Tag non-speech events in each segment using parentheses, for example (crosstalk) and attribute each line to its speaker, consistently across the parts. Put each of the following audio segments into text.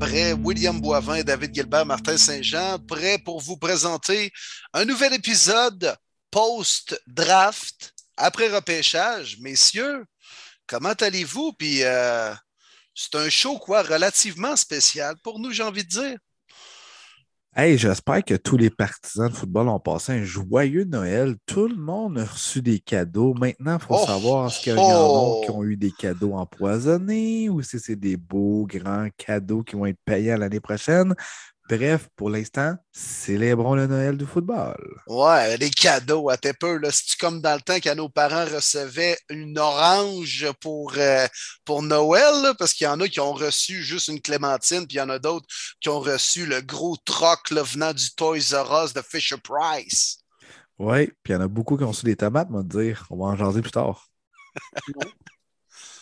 Speaker 1: prêts. William Boivin, David Gilbert, Martin Saint-Jean, prêts pour vous présenter un nouvel épisode post-draft, après repêchage. Messieurs, comment allez-vous? Puis euh, c'est un show, quoi, relativement spécial pour nous, j'ai envie de dire.
Speaker 2: Hey, j'espère que tous les partisans de football ont passé un joyeux Noël. Tout le monde a reçu des cadeaux. Maintenant, il faut
Speaker 1: Oh,
Speaker 2: savoir est-ce qu'il y a
Speaker 1: oh.
Speaker 2: des qui ont eu des cadeaux empoisonnés ou si c'est des beaux, grands cadeaux qui vont être payés à l'année prochaine. Bref, pour l'instant, célébrons le Noël du football.
Speaker 1: Ouais, les cadeaux, à tes peu, là. C'est comme dans le temps quand nos parents recevaient une orange pour, euh, pour Noël, là, parce qu'il y en a qui ont reçu juste une clémentine, puis il y en a d'autres qui ont reçu le gros troc là, venant du Toys R Us de Fisher Price.
Speaker 2: Oui, puis il y en a beaucoup qui ont reçu des tomates, on va te dire. On va en jaser plus tard. (laughs)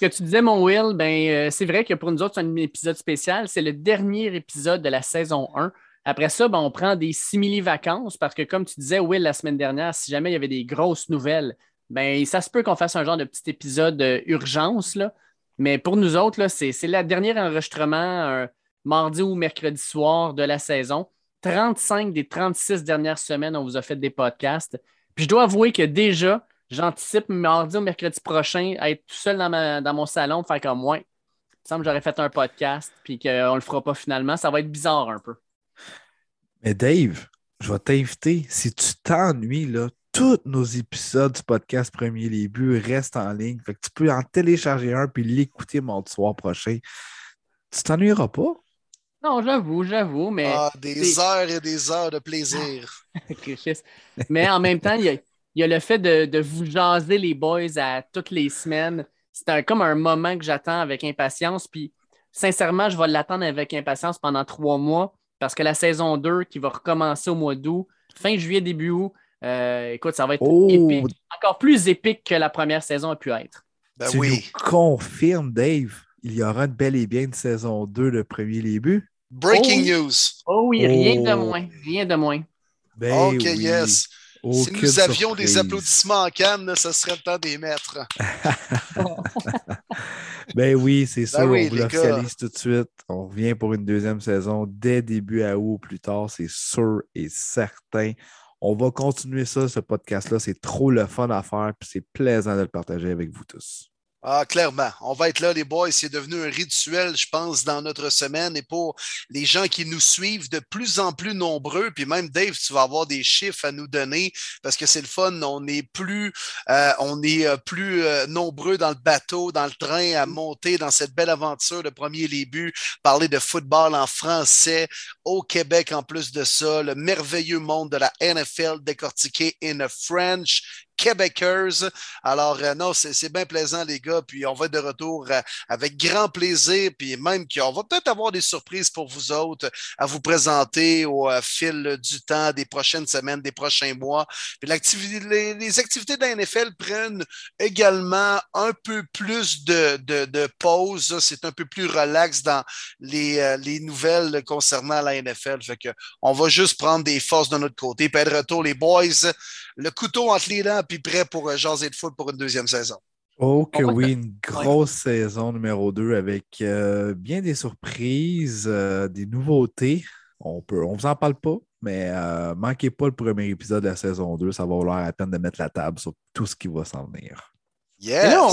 Speaker 3: Ce que tu disais, mon Will, ben, euh, c'est vrai que pour nous autres, c'est un épisode spécial. C'est le dernier épisode de la saison 1. Après ça, ben, on prend des simili-vacances parce que, comme tu disais, Will, la semaine dernière, si jamais il y avait des grosses nouvelles, ben, ça se peut qu'on fasse un genre de petit épisode euh, urgence. Là. Mais pour nous autres, c'est le dernier enregistrement euh, mardi ou mercredi soir de la saison. 35 des 36 dernières semaines, on vous a fait des podcasts. Puis je dois avouer que déjà, j'anticipe mardi ou mercredi prochain à être tout seul dans, ma- dans mon salon, faire comme moi. Il me semble que j'aurais fait un podcast, puis qu'on le fera pas finalement. Ça va être bizarre un peu.
Speaker 2: Mais Dave, je vais t'inviter. Si tu t'ennuies, là, tous nos épisodes du podcast Premier Les Buts restent en ligne. Fait que tu peux en télécharger un puis l'écouter mardi soir prochain. Tu t'ennuieras pas?
Speaker 3: Non, j'avoue, j'avoue, mais.
Speaker 1: Ah, des heures et des heures de plaisir. (laughs)
Speaker 3: Mais en même temps, il y a, il y a le fait de, de vous jaser les boys à toutes les semaines. C'est un- comme un moment que j'attends avec impatience. Puis, sincèrement, je vais l'attendre avec impatience pendant trois mois parce que la saison 2 qui va recommencer au mois d'août, fin juillet, début août, euh, écoute, ça va être
Speaker 2: Oh!
Speaker 3: épique. Encore plus épique que la première saison a pu être.
Speaker 1: Ben
Speaker 2: tu
Speaker 1: oui.
Speaker 2: nous confirmes, Dave, il y aura de bel et bien une saison 2 de Premier Buts?
Speaker 1: Breaking
Speaker 3: Oh.
Speaker 1: news.
Speaker 3: Oh oui, rien de
Speaker 2: Oh.
Speaker 3: moins. Rien de moins.
Speaker 2: Ben
Speaker 1: OK,
Speaker 2: oui.
Speaker 1: yes. Si nous avions des applaudissements en canne, ça serait le temps des mettre. (laughs)
Speaker 2: Ben oui, c'est ça.
Speaker 1: oui,
Speaker 2: on vous l'officialise tout de suite. On revient pour une deuxième saison dès début à août ou plus tard, c'est sûr et certain. On va continuer ça, ce podcast-là. C'est trop le fun à faire, puis c'est plaisant de le partager avec vous tous.
Speaker 1: Ah, clairement. On va être là, les boys. C'est devenu un rituel, je pense, dans notre semaine. Et pour les gens qui nous suivent de plus en plus nombreux, puis même Dave, tu vas avoir des chiffres à nous donner parce que c'est le fun. On est plus, euh, on est euh, plus euh, nombreux dans le bateau, dans le train à monter dans cette belle aventure de premier début, parler de football en français au Québec en plus de ça, le merveilleux monde de la NFL décortiqué in French. Québécoise. Alors, euh, non, c'est bien plaisant, les gars. Puis, on va de retour euh, avec grand plaisir. Puis, même qu'on va peut-être avoir des surprises pour vous autres à vous présenter au euh, fil du temps, des prochaines semaines, des prochains mois. Puis, les, activités de la NFL prennent également un peu plus de, pause. C'est un peu plus relax dans les, les nouvelles concernant la NFL. Fait que on va juste prendre des forces de notre côté. Puis, de retour, les boys le couteau entre les dents, puis prêt pour euh, jaser de foot pour une deuxième saison.
Speaker 2: Oh que oui, une grosse saison numéro 2 avec euh, bien des surprises, euh, des nouveautés. On peut, on vous en parle pas, mais euh, manquez pas le premier épisode de la saison 2. Ça va valoir la peine de mettre la table sur tout ce qui va s'en venir.
Speaker 1: Yes!
Speaker 3: Là,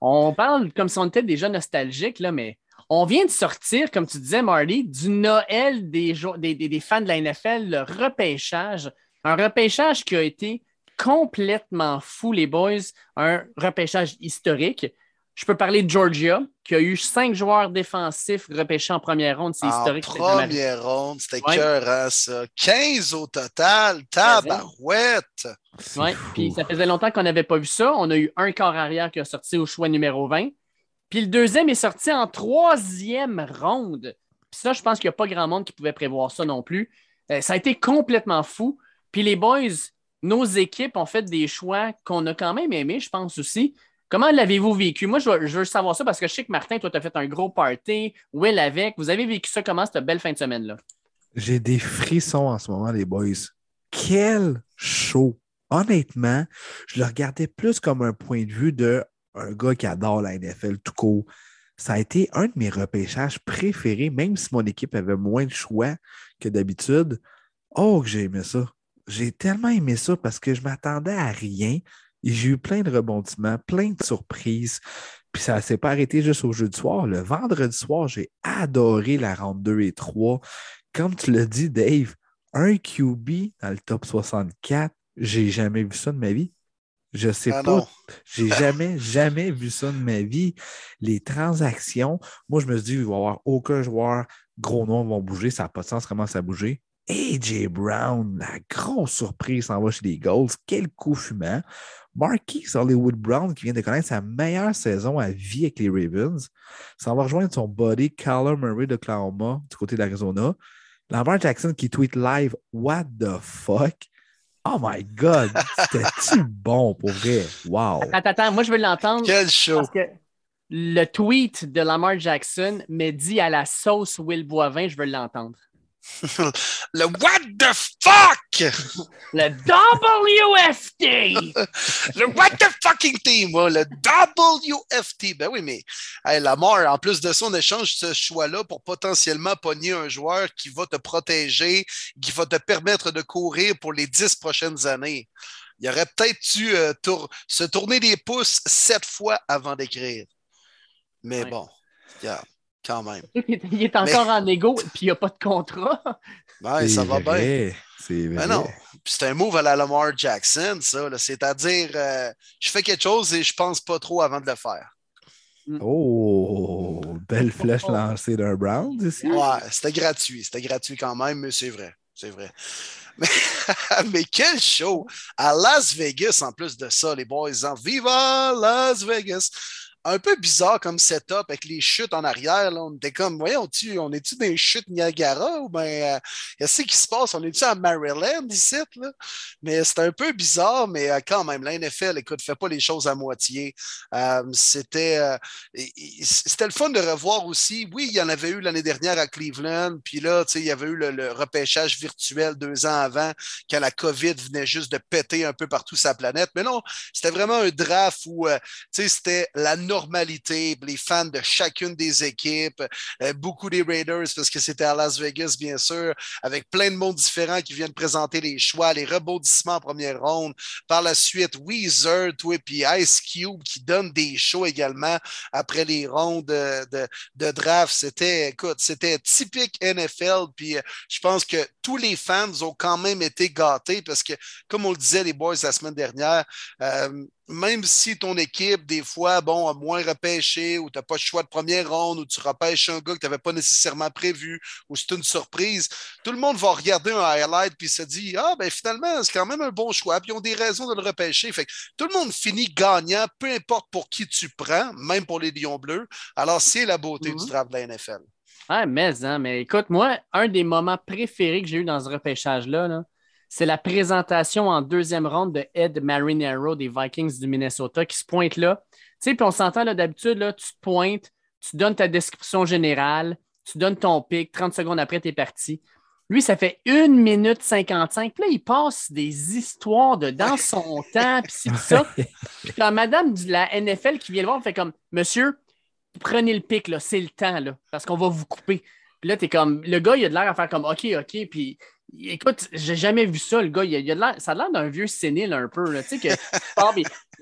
Speaker 3: On parle comme si on était déjà nostalgique, là, mais on vient de sortir, comme tu disais, Marty, du Noël des, jou- des, des- des fans de la NFL, le repêchage. Un repêchage qui a été complètement fou, les boys. Un repêchage historique. Je peux parler de Georgia, qui a eu cinq joueurs défensifs repêchés en première ronde. C'est
Speaker 1: en
Speaker 3: historique. arrivé.
Speaker 1: première ronde, c'était
Speaker 3: Ouais.
Speaker 1: cœur, ça. 15 au total, tabarouette!
Speaker 2: Fou.
Speaker 3: puis ça faisait longtemps qu'on n'avait pas vu ça. On a eu un corps arrière qui a sorti au choix numéro 20. Puis le deuxième est sorti en troisième ronde. Puis ça, je pense qu'il n'y a pas grand monde qui pouvait prévoir ça non plus. Euh, ça a été complètement fou. Puis les boys, nos équipes ont fait des choix qu'on a quand même aimés, je pense aussi. Comment l'avez-vous vécu? Moi, je veux, savoir ça parce que je sais que Martin, toi, tu as fait un gros party. Will avec. Vous avez vécu ça comment, cette belle fin de semaine-là?
Speaker 2: J'ai des frissons en ce moment, les boys. Quel show! Honnêtement, je le regardais plus comme un point de vue de un gars qui adore la NFL tout court. ça a été un de mes repêchages préférés, même si mon équipe avait moins de choix que d'habitude. Oh, que j'ai aimé ça. J'ai tellement aimé ça parce que je m'attendais à rien et j'ai eu plein de rebondissements, plein de surprises. Puis ça ne s'est pas arrêté juste au jeu du soir. Le vendredi soir, j'ai adoré la ronde 2 et 3. Comme tu l'as dit, Dave, un QB dans le top 64, j'ai jamais vu ça de ma vie. Je sais
Speaker 1: Ah
Speaker 2: pas. J'ai jamais, jamais vu ça de ma vie. Les transactions, moi, je me suis dit, il va y avoir aucun joueur gros nom vont bouger. Ça n'a pas de sens, commence à bouger. AJ Brown, la grosse surprise, s'en va chez les Golds. Quel coup fumant. Marquis Hollywood Brown, qui vient de connaître sa meilleure saison à vie avec les Ravens, s'en va rejoindre son buddy Kyler Murray d'Oklahoma du côté de l'Arizona. Lamar Jackson qui tweet live What the fuck? Oh my God! C'était-tu bon pour vrai? Wow!
Speaker 3: Attends, attends, moi je veux l'entendre
Speaker 1: Quel show!
Speaker 3: parce que le tweet de Lamar Jackson me dit à la sauce Will Boivin, je veux l'entendre.
Speaker 1: Le What the fuck!
Speaker 3: Le WFT! (laughs)
Speaker 1: Le What the fucking team, le WFT. Ben oui, mais hey, Lamar, en plus de ça, on échange ce choix-là pour potentiellement pogner un joueur qui va te protéger, qui va te permettre de courir pour les dix prochaines années. Il aurait peut-être dû euh, tour- se tourner les pouces sept fois avant d'écrire. Mais
Speaker 3: Ouais.
Speaker 1: bon, regarde, quand même. (laughs)
Speaker 3: Il est encore en égo puis il n'y a pas de contrat. (laughs)
Speaker 1: Ouais, ça
Speaker 2: C'est
Speaker 1: va bien.
Speaker 2: vrai, C'est vrai.
Speaker 1: Ben non. C'est un move à la Lamar Jackson, ça. C'est-à-dire, euh, je fais quelque chose et je pense pas trop avant de le faire.
Speaker 2: Oh, belle flèche lancée d'un Brown ici.
Speaker 1: Ouais, c'était gratuit. C'était gratuit quand même, mais c'est vrai. C'est vrai. (laughs) Mais, mais quel show! À Las Vegas, en plus de ça, les boys. En Viva Las Vegas! Un peu bizarre comme setup avec les chutes en arrière. Là. On était comme, voyons, -tu, on est-tu dans les chutes Niagara ou bien qu'est-ce qui se passe? On est-tu à Maryland ici? Là? Mais c'était un peu bizarre, mais euh, quand même, la NFL, écoute, fait pas les choses à moitié. Euh, c'était, euh, c'était le fun de revoir aussi. Oui, il y en avait eu l'année dernière à Cleveland, puis là, tu sais, il y avait eu le, le repêchage virtuel deux ans avant, quand la COVID venait juste de péter un peu partout sa planète. Mais non, c'était vraiment un draft où, euh, tu sais, c'était la normalité, les fans de chacune des équipes, euh, beaucoup des Raiders, parce que c'était à Las Vegas, bien sûr, avec plein de monde différents qui viennent présenter les choix, les rebondissements en première ronde. Par la suite, Weezer, puis Ice Cube qui donne des shows également après les rondes de, de, draft. C'était, écoute, c'était typique NFL. Puis euh, je pense que tous les fans ont quand même été gâtés parce que, comme on le disait, les boys la semaine dernière, euh, même si ton équipe, des fois, bon, a moins repêché ou tu n'as pas le choix de première ronde ou tu repêches un gars que tu n'avais pas nécessairement prévu ou c'est une surprise, tout le monde va regarder un highlight puis se dit Ah, ben finalement, c'est quand même un bon choix, puis ils ont des raisons de le repêcher. Fait que tout le monde finit gagnant, peu importe pour qui tu prends, même pour les Lions Bleus. Alors, c'est la beauté du draft de la NFL.
Speaker 3: Ouais, mais, hein, mais écoute, moi, un des moments préférés que j'ai eu dans ce repêchage-là, là, c'est la présentation en deuxième ronde de Ed Marinero des Vikings du Minnesota qui se pointe là. Tu sais, puis on s'entend là d'habitude, là, tu te pointes, tu donnes ta description générale, tu donnes ton pic, 30 secondes après, tu es parti. Lui, ça fait 1 minute 55. Puis là, il passe des histoires de dans son (laughs) temps, puis ci, ça. Puis quand madame de la NFL qui vient le voir, elle fait comme Monsieur, prenez le pic, là, c'est le temps, là, parce qu'on va vous couper. Puis là, t'es comme. Le gars, il a de l'air à faire comme OK, OK. Puis écoute, j'ai jamais vu ça, le gars. Il a, il ça a l'air d'un vieux sénile un peu. Là, tu sais, que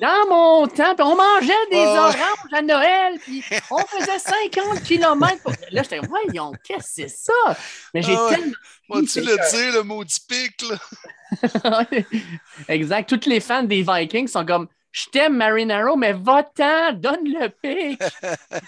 Speaker 3: dans mon temps, on mangeait des oranges à Noël, puis on faisait 50 km. Pour... Là, j'étais, voyons, qu'est-ce que c'est ça? Mais j'ai
Speaker 1: Ah
Speaker 3: tellement. C'est
Speaker 1: le
Speaker 3: que-
Speaker 1: dire, le maudit pic, là? (laughs)
Speaker 3: exact. Tous les fans des Vikings sont comme Je t'aime, Marinaro, mais va-t'en, donne le pic. (laughs)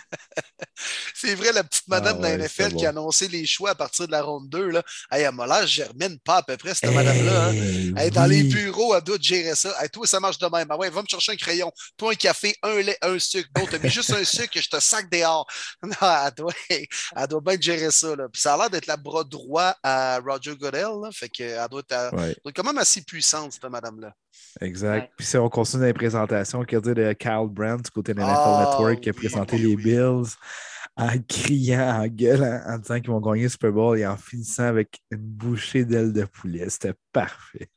Speaker 1: C'est vrai, la petite madame
Speaker 2: Ah
Speaker 1: de la NFL qui a annoncé les choix à partir de la ronde 2, là. Hey, elle m'a l'air germaine pas à peu près, cette madame-là. hein.
Speaker 2: Hey,
Speaker 1: Hey, dans les bureaux, elle doit gérer ça. Hey, toi, ça marche de même. Ah ouais, va me chercher un crayon. Toi, un café, un lait, un sucre. Bon, t'as mis juste un sucre et je te sac dehors. (laughs) Non, elle doit, elle doit bien gérer ça. Là. Puis ça a l'air d'être la bras droit à Roger Goodell. Là. Fait qu'elle doit être, elle
Speaker 2: Ouais,
Speaker 1: doit être quand même assez puissante, cette madame-là.
Speaker 2: Exact.
Speaker 3: Ouais.
Speaker 2: Puis si on continue dans les présentations, qu'il y a de Kyle Brandt du côté de NFL
Speaker 1: Ah,
Speaker 2: Network qui a présenté
Speaker 1: oui,
Speaker 2: les
Speaker 1: oui.
Speaker 2: Bills en criant, en gueulant, en disant qu'ils vont gagner le Super Bowl et en finissant avec une bouchée d'ailes de poulet. C'était parfait.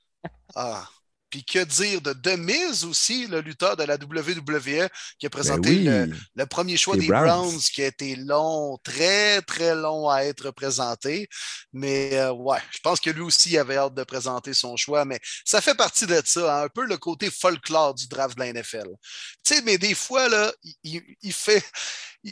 Speaker 1: Ah. Puis que dire de Demise aussi, le lutteur de la WWE qui a présenté ben le, premier choix des Browns. qui a été long, très, très long à être présenté. Mais euh, ouais, je pense que lui aussi avait hâte de présenter son choix. Mais ça fait partie de ça, hein, un peu le côté folklore du draft de la NFL. Tu sais, mais des fois, là, il fait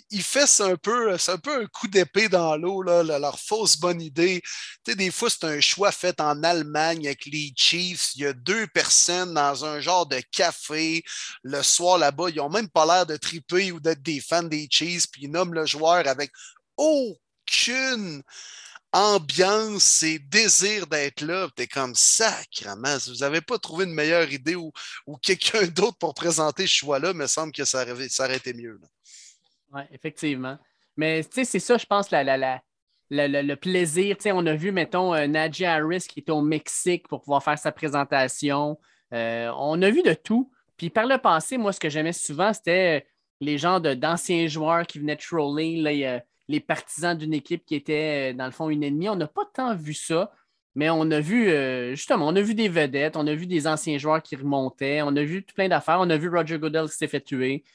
Speaker 1: il fait un peu, un peu coup d'épée dans l'eau, leur fausse bonne idée. Des fois, c'est un choix fait en Allemagne avec les Chiefs. Il y a deux personnes dans un genre de café le soir là-bas. Ils n'ont même pas l'air de triper ou d'être des fans des Chiefs, puis ils nomment le joueur avec aucune ambiance et désir d'être là. Tu es comme sacrement. Si vous n'avez pas trouvé une meilleure idée ou, quelqu'un (laughs) d'autre pour présenter ce choix-là, me semble que ça aurait, été mieux.
Speaker 3: Oui, effectivement. Mais c'est ça, je pense, la, la, le plaisir. Tu sais, on a vu, mettons, euh, Najee Harris qui était au Mexique pour pouvoir faire sa présentation. Euh, on a vu de tout. Puis par le passé, moi, ce que j'aimais souvent, c'était les gens d'anciens joueurs qui venaient troller, les partisans d'une équipe qui était, euh, dans le fond, une ennemie. On n'a pas tant vu ça. Mais on a vu, justement, on a vu des vedettes, on a vu des anciens joueurs qui remontaient, on a vu plein d'affaires, on a vu Roger Goodell qui s'est fait tuer.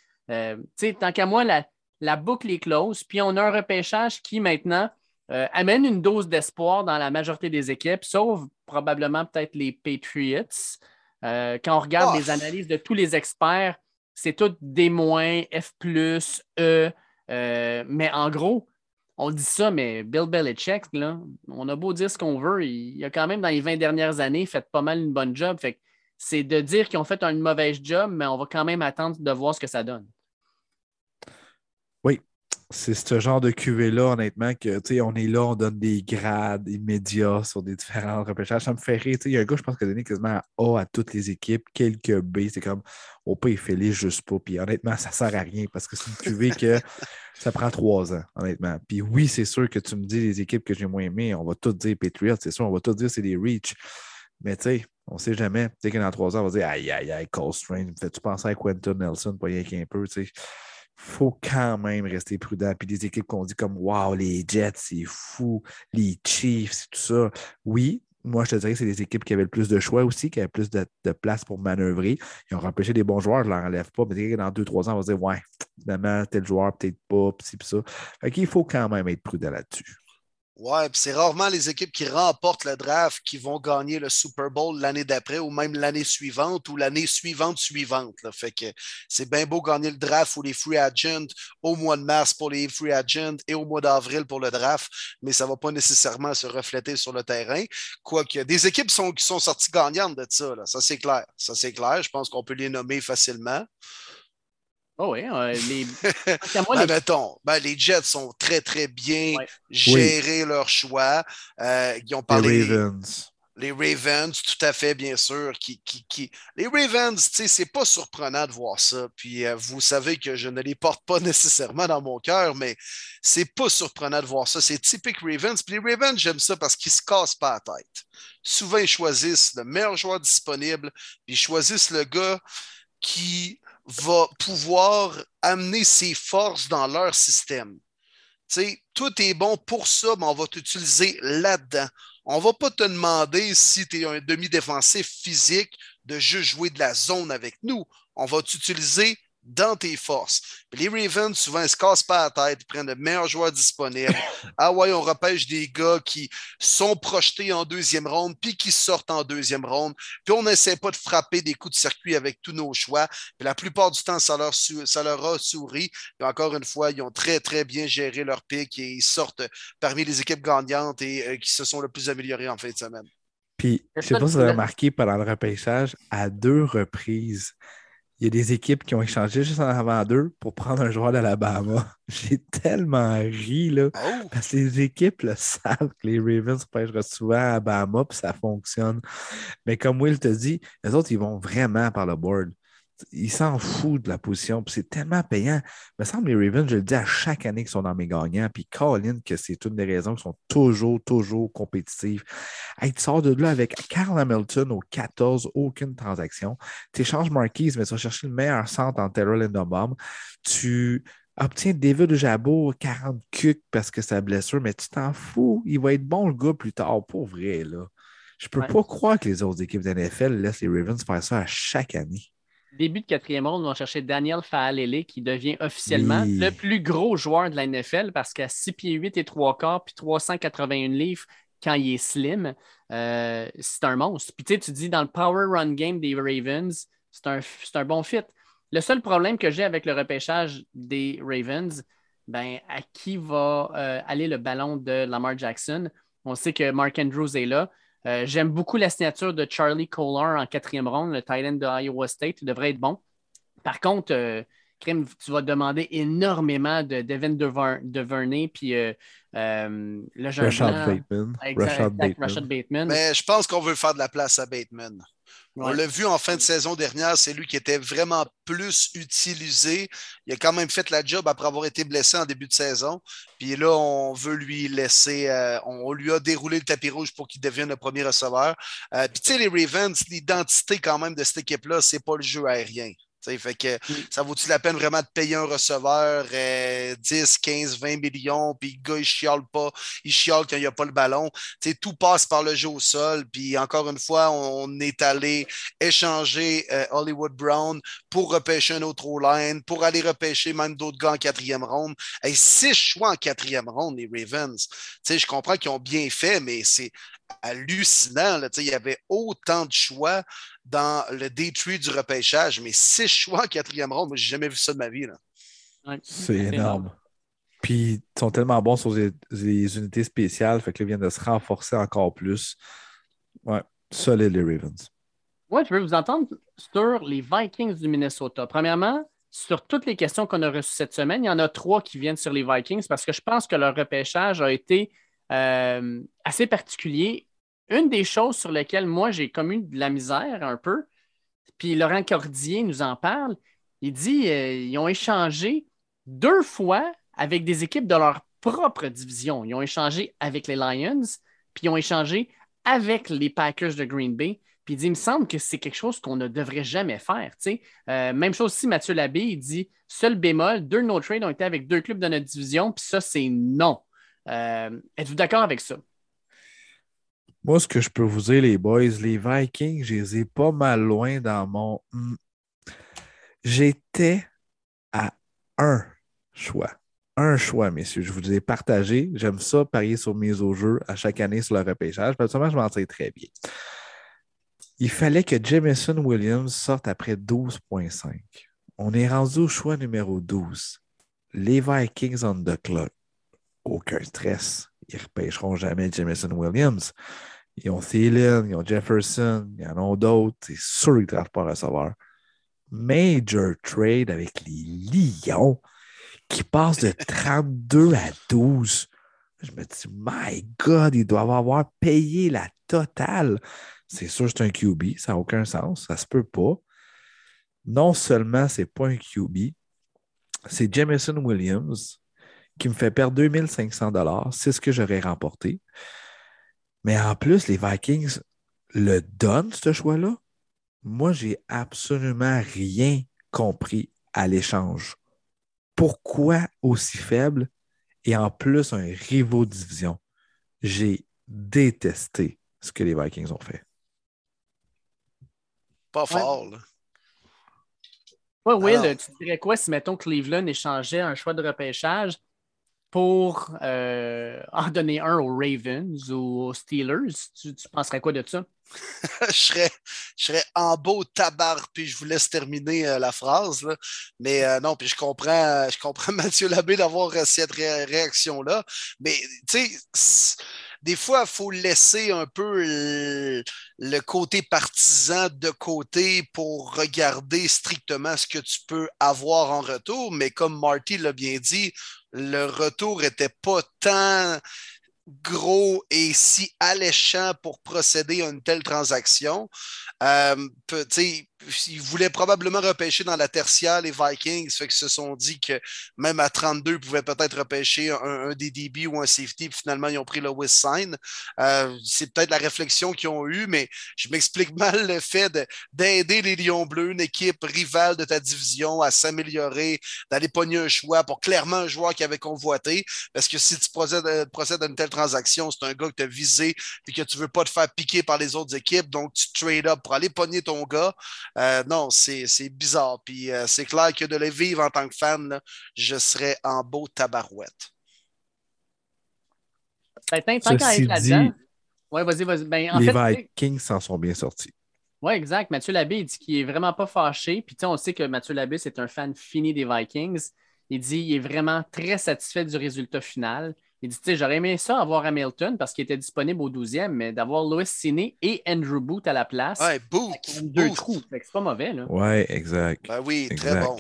Speaker 3: tu tant qu'à moi, la, la boucle est close, puis on a un repêchage qui maintenant euh, amène une dose d'espoir dans la majorité des équipes, sauf probablement peut-être les Patriots. Euh, quand on regarde les analyses de tous les experts, c'est tout D-, F, E. Euh, mais en gros, on dit ça, mais Bill Belichick, là, on a beau dire ce qu'on veut, il, a quand même, dans les 20 dernières années, fait pas mal une bonne job. Fait c'est de dire qu'ils ont fait une mauvaise job, mais on va quand même attendre de voir ce que ça donne.
Speaker 2: C'est ce genre de QV-là, honnêtement, que tu sais, on est là, on donne des grades immédiats sur des différents repêchages. Ça me fait rire. Il y a un gars, je pense, qui a donné quasiment A à toutes les équipes, quelques B. C'est comme au pas, il fait les juste pas. Puis honnêtement, ça sert à rien parce que c'est une QV que (laughs) ça prend trois ans, honnêtement. Puis oui, c'est sûr que tu me dis les équipes que j'ai moins aimées, on va tout dire Patriots, c'est sûr, on va tout dire c'est des Reach. Mais tu sais, on ne sait jamais. Tu sais que dans trois ans, on va dire Aïe, aïe, aïe, Cole Strain, fais-tu penser à Quentin Nelson, pas rien qu'un peu, tu sais faut quand même rester prudent. Puis des équipes qu'on dit comme Wow, les Jets, c'est fou, les Chiefs, tout ça. Oui, moi, je te dirais que c'est des équipes qui avaient le plus de choix aussi, qui avaient plus de, place pour manœuvrer. Ils ont empêché des bons joueurs, je ne leur enlève pas. Mais dans deux, trois ans, on va se dire Ouais, finalement, tel joueur, peut-être pas, puis ça. Fait qu'il faut quand même être prudent là-dessus.
Speaker 1: Ouais, c'est rarement les équipes qui remportent le draft qui vont gagner le Super Bowl l'année d'après ou même l'année suivante ou l'année suivante suivante. Fait que c'est bien beau gagner le draft ou les free agents au mois de mars pour les free agents et au mois d'avril pour le draft, mais ça ne va pas nécessairement se refléter sur le terrain. Quoique des équipes sont, qui sont sorties gagnantes de ça, ça c'est clair. Ça c'est clair. Je pense qu'on peut les nommer facilement.
Speaker 3: Oh oui, euh, les... (laughs)
Speaker 1: Ben, mettons, ben, les Jets sont très, très bien gérés leur choix. Euh, ils ont parlé. Les Ravens. Les Ravens, tout à fait, bien sûr. Qui, qui, Les Ravens, tu sais, c'est pas surprenant de voir ça. Puis euh, vous savez que je ne les porte pas (laughs) nécessairement dans mon cœur, mais c'est pas surprenant de voir ça. C'est typique Ravens. Puis les Ravens, j'aime ça parce qu'ils se cassent pas la tête. Souvent, ils choisissent le meilleur joueur disponible, puis ils choisissent le gars qui va pouvoir amener ses forces dans leur système. tout est bon pour ça, mais on va t'utiliser là-dedans. On ne va pas te demander si tu es un demi-défensif physique de juste jouer de la zone avec nous. On va t'utiliser dans tes forces. les Ravens, souvent, ils ne se cassent pas la tête, ils prennent le meilleur joueur disponible. (laughs) ah ouais, on repêche des gars qui sont projetés en deuxième ronde, puis qui sortent en deuxième ronde. Puis on n'essaie pas de frapper des coups de circuit avec tous nos choix. Puis la plupart du temps, ça leur, ça leur a souri. Et encore une fois, ils ont très, très bien géré leur pic et ils sortent parmi les équipes gagnantes et euh, qui se sont le plus améliorées en fin de semaine.
Speaker 2: Puis, je ne sais pas si vous avez remarqué pendant le repêchage, à deux reprises, il y a des équipes qui ont échangé juste en avant d'eux pour prendre un joueur d'Alabama. (laughs) J'ai tellement ri, là. Oh! Parce que les équipes le savent que les Ravens pêchent souvent à Alabama, puis ça fonctionne. Mais comme Will te dit, les autres, ils vont vraiment par le board il s'en fout de la position. C'est tellement payant. Il me semble les Ravens, je le dis à chaque année qu'ils sont dans mes gagnants. Puis Colin, que c'est une des raisons qu'ils sont toujours, toujours compétitifs. Hey, tu sors de là avec Carl Hamilton au 14, aucune transaction. Tu échanges Marquise, mais tu vas chercher le meilleur centre en Terrell Lindenbaum. Tu obtiens David Jabot 40 cucs parce que sa blessure, mais tu t'en fous. Il va être bon le gars plus tard, pour vrai, là. Je peux pas croire que les autres équipes de NFL laissent les Ravens faire ça à chaque année.
Speaker 3: Début de quatrième ronde, on va chercher Daniel Faalele qui devient officiellement le plus gros joueur de la NFL parce qu'à 6 pieds 8 et 3 quarts puis 381 livres quand il est slim, euh, c'est un monstre. Puis tu sais, tu dis dans le power run game des Ravens, c'est un, un, bon fit. Le seul problème que j'ai avec le repêchage des Ravens, ben, à qui va euh, aller le ballon de Lamar Jackson? On sait que Mark Andrews est là. Euh, j'aime beaucoup la signature de Charlie Kohler en quatrième ronde, le Titan de Iowa State. Il devrait être bon. Par contre, euh, tu vas demander énormément de Devin DeVernay puis euh, le jeune
Speaker 2: Rashad Bateman.
Speaker 3: Rashad Bateman.
Speaker 1: Mais je pense qu'on veut faire de la place à Bateman. On l'a vu en fin de saison dernière, c'est lui qui était vraiment plus utilisé. Il a quand même fait la job après avoir été blessé en début de saison. Puis là, on veut lui laisser, euh, on lui a déroulé le tapis rouge pour qu'il devienne le premier receveur. euh, puis tu sais, les Ravens, l'identité quand même de cette équipe-là, c'est pas le jeu aérien. Fait que ça vaut-tu la peine vraiment de payer un receveur 10, 15, 20 millions, puis le gars, il chiale pas, il chiale quand il n'y a pas le ballon. tout passe par le jeu au sol. Puis encore une fois, on est allé échanger euh, Hollywood Brown pour repêcher un autre O-line, pour aller repêcher même d'autres gars en quatrième ronde. Et six choix en quatrième ronde, les Ravens. je comprends qu'ils ont bien fait, mais c'est hallucinant. Là. Il y avait autant de choix dans le day du repêchage, mais six (laughs) choix en quatrième ronde, moi, j'ai jamais vu ça de ma vie.
Speaker 2: c'est énorme. Puis, ils sont tellement bons sur les, unités spéciales, fait que là, ils viennent de se renforcer encore plus. Ouais, solide les Ravens.
Speaker 3: Ouais, je veux vous entendre sur les Vikings du Minnesota. Premièrement, sur toutes les questions qu'on a reçues cette semaine, il y en a trois qui viennent sur les Vikings parce que je pense que leur repêchage a été euh, assez particulier. Une des choses sur lesquelles moi j'ai commis de la misère un peu, puis Laurent Cordier nous en parle, il dit euh, ils ont échangé deux fois avec des équipes de leur propre division. Ils ont échangé avec les Lions, puis ils ont échangé avec les Packers de Green Bay. Puis il dit, il me semble que c'est quelque chose qu'on ne devrait jamais faire. Euh, même chose si Mathieu Labbé, il dit, seul bémol, deux de nos trades ont été avec deux clubs de notre division, puis ça, c'est non. Euh, êtes-vous d'accord avec ça?
Speaker 2: Moi, ce que je peux vous dire, les boys, les Vikings, je les ai pas mal loin dans mon. Hmm. J'étais à un choix. Un choix, messieurs. Je vous ai partagés. J'aime ça, parier sur mise au jeu à chaque année sur le repêchage. Personnellement, je m'en tire très bien. Il fallait que Jameson Williams sorte après 12,5. On est rendu au choix numéro 12. Les Vikings on the clock aucun stress. Ils ne repêcheront jamais Jameson Williams. Ils ont Thielen, ils ont Jefferson, il y en a d'autres. C'est sûr qu'ils ne travaillent pas recevoir. Major trade avec les Lions qui passent de (laughs) 32 à 12. Je me dis, my God, ils doivent avoir payé la totale. C'est sûr, c'est un QB, ça n'a aucun sens, ça ne se peut pas. Non seulement ce n'est pas un QB, c'est Jameson Williams qui me fait perdre 2500 dollars. C'est ce que j'aurais remporté. Mais en plus, les Vikings le donnent, ce choix-là. Moi, j'ai absolument rien compris à l'échange. Pourquoi aussi faible et en plus un rivaux de division? J'ai détesté ce que les Vikings ont fait.
Speaker 1: Pas fort, là.
Speaker 3: Will, tu dirais quoi si, mettons, Cleveland échangeait un choix de repêchage? Pour euh, en donner un aux Ravens ou aux Steelers. Tu, penserais quoi de ça? (laughs)
Speaker 1: je, serais, je serais en beau tabar, puis je vous laisse terminer euh, la phrase. Mais euh, non, puis je comprends, je comprends (laughs) Mathieu Labbé d'avoir cette réaction-là. Mais tu sais, des fois, il faut laisser un peu le, côté partisan de côté pour regarder strictement ce que tu peux avoir en retour. Mais comme Marty l'a bien dit, le retour n'était pas tant gros et si alléchant pour procéder à une telle transaction. Euh, ils voulaient probablement repêcher dans la tertiaire les Vikings, fait qu'ils se sont dit que même à 32, ils pouvaient peut-être repêcher un, DDB ou un safety, puis finalement, ils ont pris le West Sign. Euh, c'est peut-être la réflexion qu'ils ont eue, mais je m'explique (laughs) mal le fait d'aider les Lions Bleus, une équipe rivale de ta division, à s'améliorer, d'aller pogner un choix pour clairement un joueur qui avait convoité, parce que si tu procèdes, euh, à une telle transaction, c'est un gars que tu as visé, puis que tu veux pas te faire piquer par les autres équipes, donc tu trade up pour aller pogner ton gars. Euh, non, c'est bizarre. Puis euh, c'est clair que de le vivre en tant que fan, je serais en beau tabarouette.
Speaker 3: Ben, tant qu'à être là-dedans. Ouais, vas-y, vas-y. Ben,
Speaker 2: les Vikings s'en sont bien sortis.
Speaker 3: Oui, exact. Mathieu Labbé, il dit qu'il est vraiment pas fâché. Puis, on sait que Mathieu Labbé, c'est un fan fini des Vikings. Il dit qu'il est vraiment très satisfait du résultat final. Il dit, tu sais, j'aurais aimé ça avoir Hamilton parce qu'il était disponible au 12e, mais d'avoir Louis Ciné et Andrew Booth à la place.
Speaker 1: Ouais, Booth.
Speaker 3: Deux trous. C'est pas mauvais, là.
Speaker 2: Ouais, exact.
Speaker 1: Ben oui, très bon.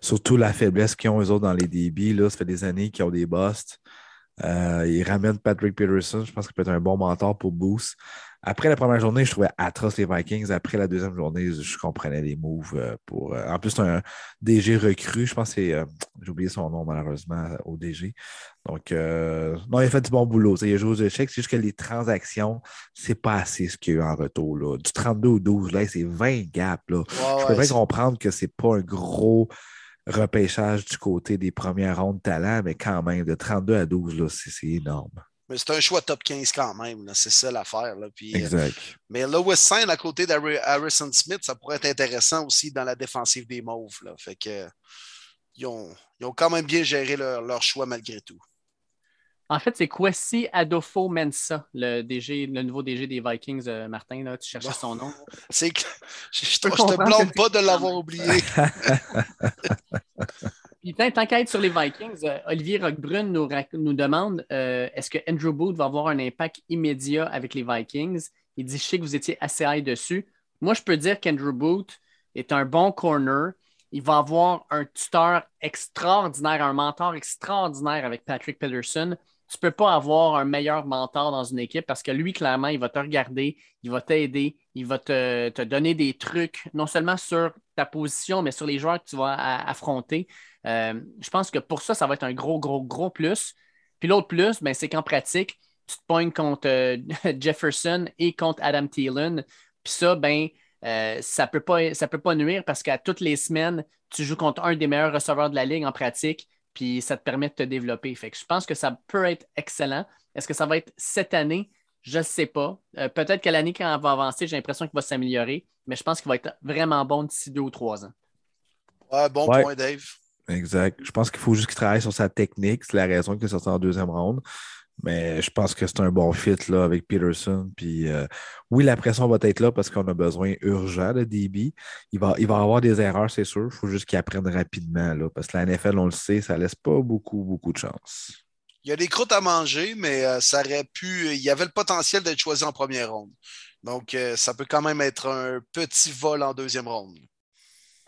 Speaker 2: Surtout la faiblesse qu'ils ont, eux autres, dans les débits. Là, ça fait des années qu'ils ont des busts. Euh, ils ramènent Patrick Peterson. Je pense qu'il peut être un bon mentor pour Booth. Après la première journée, je trouvais atroce les Vikings. Après la deuxième journée, je comprenais les moves euh, pour. Euh, en plus, un DG recru. Je pense que c'est. Euh, j'ai oublié son nom, malheureusement, au DG. Donc, non, il a fait du bon boulot. Il a joué aux échecs. C'est juste que les transactions, c'est pas assez ce qu'il y a eu en retour. Là. Du 32 au 12, là, c'est 20 gaps. Là. je peux bien comprendre que c'est pas un gros repêchage du côté des premières rondes de talent, mais quand même, de 32 à 12, c'est énorme.
Speaker 1: Mais c'est un choix top 15 quand même. C'est ça l'affaire. Euh,
Speaker 2: exact.
Speaker 1: mais le West Sign à côté d'Harrison Smith, ça pourrait être intéressant aussi dans la défensive des Mauves. Là. Fait que, ils, ont, ils ont quand même bien géré leur, choix malgré tout.
Speaker 3: En fait, c'est Kwesi Adolfo Mensa, le, DG, le nouveau DG des Vikings, euh, Martin. Là, tu cherchais son nom.
Speaker 1: C'est (laughs) que je, ne te blâme pas de l'avoir oublié. (laughs) (laughs)
Speaker 3: Puis tant qu'à être sur les Vikings, euh, Olivier Roquebrune nous, nous demande euh, est-ce que Andrew Booth va avoir un impact immédiat avec les Vikings? Il dit Je sais que vous étiez assez high dessus. Moi, je peux dire qu'Andrew Booth est un bon corner. Il va avoir un tuteur extraordinaire, un mentor extraordinaire avec Patrick Peterson. Tu ne peux pas avoir un meilleur mentor dans une équipe parce que lui, clairement, il va te regarder, il va t'aider, il va te, te, donner des trucs, non seulement sur ta position, mais sur les joueurs que tu vas affronter. Euh, je pense que pour ça, ça va être un gros, gros, gros plus. Puis l'autre plus, ben, c'est qu'en pratique, tu te pognes contre euh, (laughs) Jefferson et contre Adam Thielen. Puis ça, ben, euh, ça ne peut, pas, peut pas nuire parce qu'à toutes les semaines, tu joues contre un des meilleurs receveurs de la ligue en pratique, puis ça te permet de te développer. Fait que je pense que ça peut être excellent. Est-ce que ça va être cette année? Je ne sais pas. Peut-être que l'année, quand elle va avancer, j'ai l'impression qu'il va s'améliorer, mais je pense qu'il va être vraiment bon d'ici deux ou trois ans.
Speaker 1: bon point, Dave.
Speaker 2: Exact. Je pense qu'il faut juste qu'il travaille sur sa technique. C'est la raison qu'il est sorti en deuxième ronde. Mais je pense que c'est un bon fit là, avec Peterson. Puis euh, oui, la pression va être là parce qu'on a besoin urgent de DB. Il va, il va avoir des erreurs, c'est sûr. Il faut juste qu'il apprenne rapidement. Là, parce que la NFL, on le sait, ça laisse pas beaucoup, beaucoup de chance.
Speaker 1: Il y a des croûtes à manger, mais euh, ça aurait pu. Il y avait le potentiel d'être choisi en première ronde. Donc, euh, ça peut quand même être un petit vol en deuxième ronde.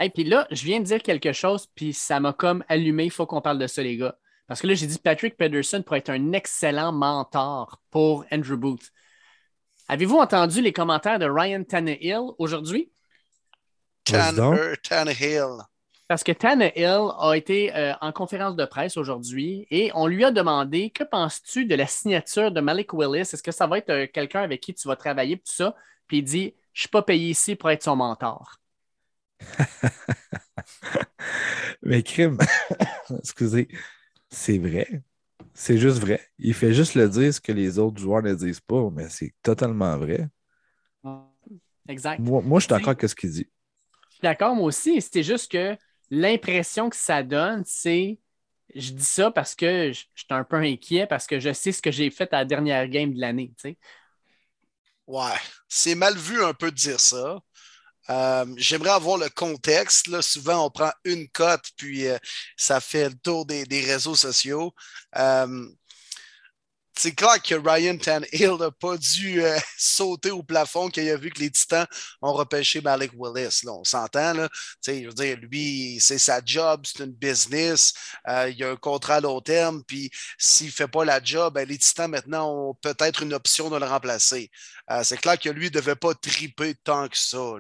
Speaker 3: Et puis là, je viens de dire quelque chose, puis ça m'a comme allumé. Il faut qu'on parle de ça, les gars. Parce que là, j'ai dit Patrick Pedersen pourrait être un excellent mentor pour Andrew Booth. Avez-vous entendu les commentaires de Ryan Tannehill aujourd'hui?
Speaker 1: Tannehill.
Speaker 3: Parce que Tannehill a été euh, en conférence de presse aujourd'hui et on lui a demandé Que penses-tu de la signature de Malik Willis? Est-ce que ça va être euh, quelqu'un avec qui tu vas travailler, tout ça? Puis il dit Je ne suis pas payé ici pour être son mentor. (laughs)
Speaker 2: Mais crime, (laughs) excusez, c'est vrai. C'est juste vrai. Il fait juste le dire ce que les autres joueurs ne disent pas, mais c'est totalement vrai.
Speaker 3: Exact.
Speaker 2: Moi, je suis d'accord avec ce qu'il dit.
Speaker 3: Je suis d'accord, moi aussi. C'est juste que l'impression que ça donne, c'est. Je dis ça parce que je suis un peu inquiet, parce que je sais ce que j'ai fait à la dernière game de l'année.
Speaker 1: Ouais, c'est mal vu un peu de dire ça. Euh, j'aimerais avoir le contexte. Là. Souvent, on prend une cote, puis euh, ça fait le tour des, réseaux sociaux. Euh, c'est clair que Ryan Tannehill n'a pas dû euh, (laughs) sauter au plafond quand il a vu que les Titans ont repêché Malik Willis. Là, on s'entend. Je veux dire, lui, c'est sa job, c'est une business. Euh, il a un contrat à long terme, puis s'il ne fait pas la job, ben, les Titans maintenant ont peut-être une option de le remplacer. Euh, c'est clair que lui ne devait pas triper tant que ça.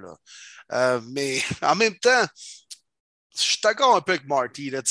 Speaker 1: Mais (laughs) en même temps, je suis d'accord un peu avec Marty. Là,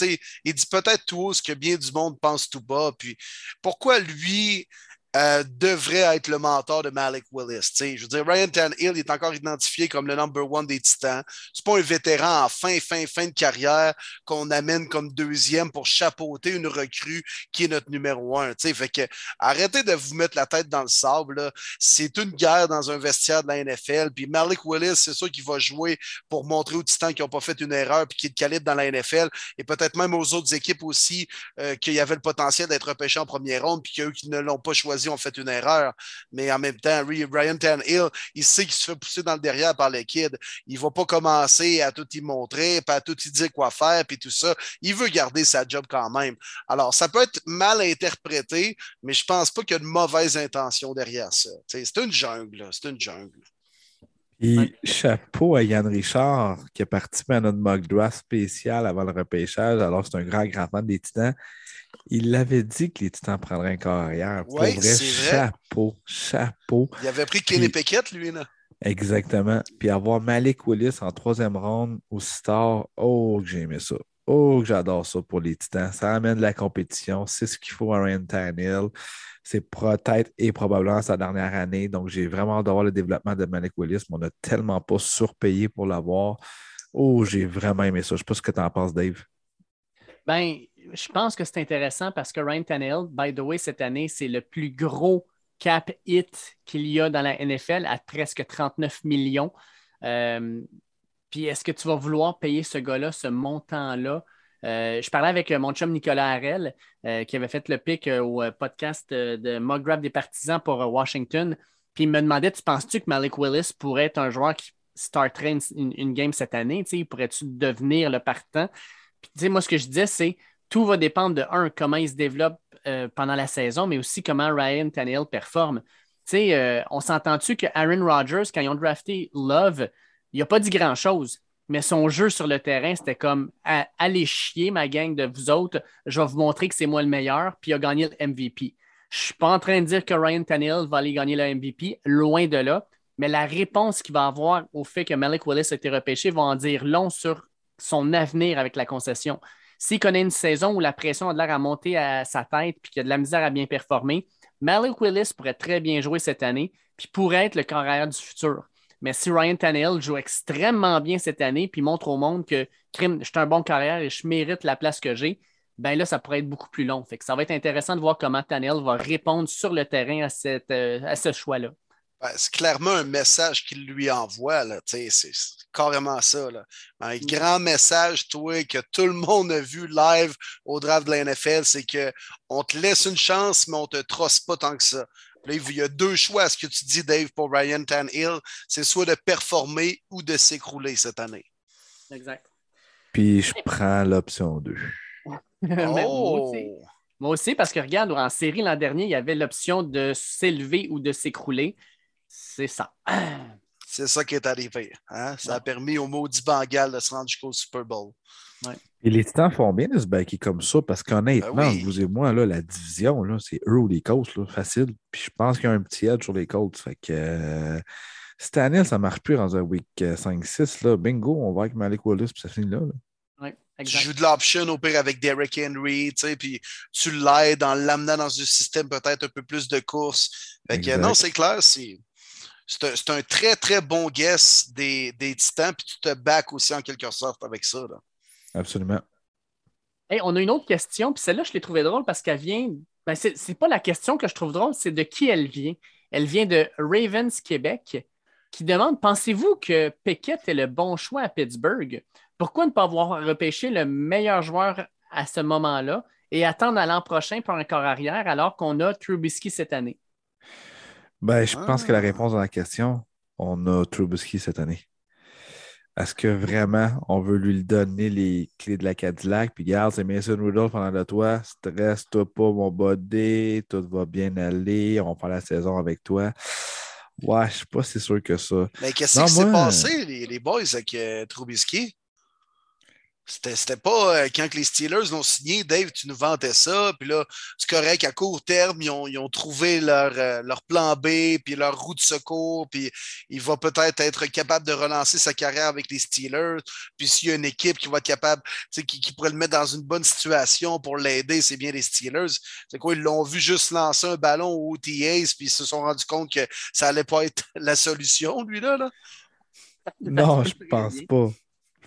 Speaker 1: il dit peut-être tout haut ce que bien du monde pense tout bas. Puis pourquoi lui, euh, devrait être le mentor de Malik Willis. Je veux dire, Ryan Tannehill est encore identifié comme le number one des Titans. C'est pas un vétéran en fin, fin, fin de carrière qu'on amène comme deuxième pour chapeauter une recrue qui est notre numéro un. Fait que arrêtez de vous mettre la tête dans le sable. C'est une guerre dans un vestiaire de la NFL. Puis Malik Willis, c'est sûr qu'il va jouer pour montrer aux Titans qu'ils n'ont pas fait une erreur puis qui est de calibre dans la NFL et peut-être même aux autres équipes aussi euh, qu'il y avait le potentiel d'être repêché en première ronde puis qu'eux qui ne l'ont pas choisi ont fait une erreur. Mais en même temps, Ryan Tannehill, il sait qu'il se fait pousser dans le derrière par les kids. Il ne va pas commencer à tout y montrer, puis à tout y dire quoi faire, puis tout ça. Il veut garder sa job quand même. Alors, ça peut être mal interprété, mais je ne pense pas qu'il y a de mauvaise intention derrière ça. C'est une jungle, c'est une jungle.
Speaker 2: Et chapeau à Yann Richard qui a participé à notre mock draft spécial avant le repêchage. Alors, c'est un grand, grand fan des Titans. Il l'avait dit que les Titans prendraient un carrière. Pour vrai, chapeau, chapeau.
Speaker 1: Il avait pris Kenny Pickett, lui, là.
Speaker 2: Exactement. Puis avoir Malik Willis en troisième ronde au Star, oh, que j'ai aimé ça. Oh, que j'adore ça pour les Titans. Ça amène de la compétition. C'est ce qu'il faut à Ryan Tannehill. C'est peut-être et probablement sa dernière année. Donc, j'ai vraiment hâte le développement de Malik Willis, mais on n'a tellement pas surpayé pour l'avoir. Oh, j'ai vraiment aimé ça. Je ne sais pas ce que tu en penses, Dave.
Speaker 3: Ben, je pense que c'est intéressant parce que Ryan Tannehill, by the way, cette année, c'est le plus gros cap hit qu'il y a dans la NFL à presque 39 millions. Euh, puis est-ce que tu vas vouloir payer ce gars-là, ce montant-là? Euh, je parlais avec mon chum Nicolas Harel, euh, qui avait fait le pic au podcast de Mug des partisans pour Washington. Puis il me demandait Tu penses-tu que Malik Willis pourrait être un joueur qui starterait une, une game cette année? Pourrais-tu devenir le partant? Puis, moi, ce que je disais, c'est tout va dépendre de, un, comment il se développe euh, pendant la saison, mais aussi comment Ryan Tannehill performe. sais, euh, on s'entend-tu que Aaron Rodgers, quand ils ont drafté Love, il n'a pas dit grand-chose, mais son jeu sur le terrain, c'était comme allez chier, ma gang de vous autres, je vais vous montrer que c'est moi le meilleur, puis il a gagné le MVP. Je ne suis pas en train de dire que Ryan Tannehill va aller gagner le MVP, loin de là, mais la réponse qu'il va avoir au fait que Malik Willis a été repêché va en dire long sur son avenir avec la concession. S'il connaît une saison où la pression a de l'air à monter à sa tête puis qu'il a de la misère à bien performer, Malik Willis pourrait très bien jouer cette année puis pourrait être le carrière du futur. Mais si Ryan Tannehill joue extrêmement bien cette année puis montre au monde que crime, je suis un bon carrière et je mérite la place que j'ai, ben là, ça pourrait être beaucoup plus long. Ça va être intéressant de voir comment Tannehill va répondre sur le terrain à, euh, à ce choix-là.
Speaker 1: Ben, c'est clairement un message qu'il lui envoie. C'est carrément ça. Un mm. grand message, toi, que tout le monde a vu live au draft de la NFL, c'est qu'on te laisse une chance, mais on ne te trosse pas tant que ça. il y a deux choix, ce que tu dis, Dave, pour Ryan Tannehill. C'est soit de performer ou de s'écrouler cette année.
Speaker 3: Exact.
Speaker 2: Puis je prends l'option 2. (laughs)
Speaker 3: oh. moi, aussi. parce que regarde, en série l'an dernier, il y avait l'option de s'élever ou de s'écrouler. C'est ça. (clears throat)
Speaker 1: C'est ça qui est arrivé. Hein? Ça a permis au maudit Bangal de se rendre jusqu'au Super Bowl.
Speaker 2: Et les Titans font bien de se baquer comme ça parce qu'honnêtement, ben vous et moi, là, la division, là, c'est eux ou les Colts, là, facile. Puis je pense qu'il y a un petit edge sur les Colts. Fait que euh, cette année, ça ne marche plus dans un week 5-6. Euh, bingo, on va avec Malik Willis, puis ça finit là.
Speaker 1: Tu joues de l'option au pire avec Derrick Henry, tu sais, puis tu l'aides en l'amenant dans un système peut-être un peu plus de course. Fait que non, c'est clair, c'est c'est un, très, très bon guess des, des Titans, puis tu te back aussi en quelque sorte avec ça.
Speaker 2: Absolument.
Speaker 3: on a une autre question, puis celle-là, je l'ai trouvée drôle parce qu'elle vient. Ben, c'est, n'est pas la question que je trouve drôle, c'est de qui elle vient. Elle vient de Ravens Québec qui demande Pensez-vous que Pickett est le bon choix à Pittsburgh? Pourquoi ne pas avoir repêché le meilleur joueur à ce moment-là et attendre à l'an prochain pour un corps arrière alors qu'on a Trubisky cette année?
Speaker 2: Ben, je pense que la ah. réponse à la question, on a Trubisky cette année. Est-ce que vraiment on veut lui donner les clés de la Cadillac? Puis garde, c'est Mason Rudolph pendant de toi. Stresse-toi pas, mon body. Tout va bien aller. On faire la saison avec toi. Ouais, je suis pas si sûr que ça.
Speaker 1: Mais qu'est-ce qui s'est passé, les, boys, avec euh, Trubisky? C'était pas euh, quand les Steelers l'ont signé, Dave, tu nous vantais ça, puis là, c'est correct, à court terme, ils ont, trouvé leur, euh, leur, plan B, puis leur roue de secours, puis il va peut-être être capable de relancer sa carrière avec les Steelers. Puis s'il y a une équipe qui va être capable, qui, qui pourrait le mettre dans une bonne situation pour l'aider, c'est bien les Steelers. C'est quoi, ils l'ont vu juste lancer un ballon au OTAs, puis ils se sont rendus compte que ça allait pas être (laughs) la solution, lui-là. Là?
Speaker 2: Non, je pense pas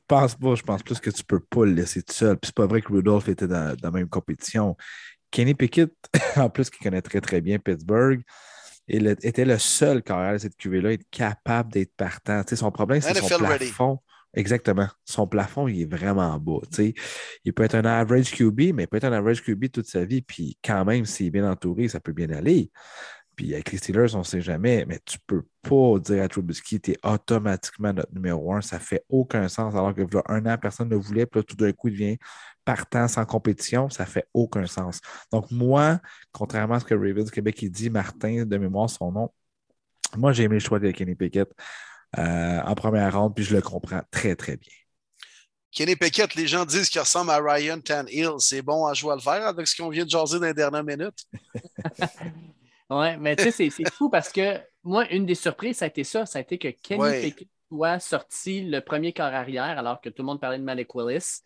Speaker 2: pense pas. Je pense plus que tu peux pas le laisser tout seul. Puis c'est pas vrai que Rudolph était dans, la même compétition. Kenny Pickett, (laughs) en plus, qui connaît très, très bien Pittsburgh, il était le seul carrière de cette QV-là être capable d'être partant. son problème, c'est son plafond. Exactement. Son plafond, il est vraiment bas. Il peut être un average QB, mais il peut être un average QB toute sa vie. Puis quand même, s'il est bien entouré, ça peut bien aller. Puis avec les Steelers, on ne sait jamais, mais tu ne peux pas dire à Trubisky, tu es automatiquement notre numéro un. Ça ne fait aucun sens. Alors que là, un an, personne ne voulait, puis là, tout d'un coup, il devient partant sans compétition. Ça ne fait aucun sens. Donc, moi, contrairement à ce que Ravens Québec il dit, Martin, de mémoire, son nom, moi, j'ai aimé le choix de Kenny Pickett euh, en première ronde, puis je le comprends très, très bien.
Speaker 1: Kenny Pickett, les gens disent qu'il ressemble à Ryan Tannehill. C'est bon à jouer à le faire avec ce qu'on vient de jaser dans les dernières minutes. (laughs)
Speaker 3: Oui, mais tu sais, c'est fou parce que moi, une des surprises, ça a été ça. Ça a été que Kenny Pickett soit sorti le premier corps arrière alors que tout le monde parlait de Malik Willis.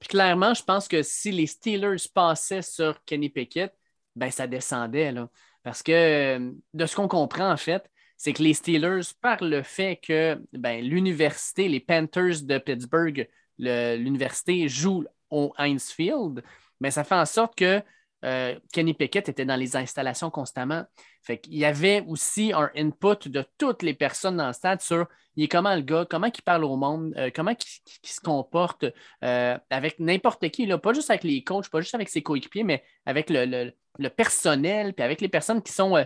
Speaker 3: Puis clairement, je pense que si les Steelers passaient sur Kenny Pickett, ben ça descendait. Là. Parce que euh, de ce qu'on comprend, en fait, c'est que les Steelers, par le fait que ben, l'université, les Panthers de Pittsburgh, l'université joue au Heinz Field, ben, ça fait en sorte que euh, Kenny Pickett était dans les installations constamment. Fait qu'il y avait aussi un input de toutes les personnes dans le stade sur il est comment le gars, comment il parle au monde, euh, comment il, se comporte euh, avec n'importe qui, pas juste avec les coachs, pas juste avec ses coéquipiers, mais avec le, personnel, puis avec les personnes qui sont,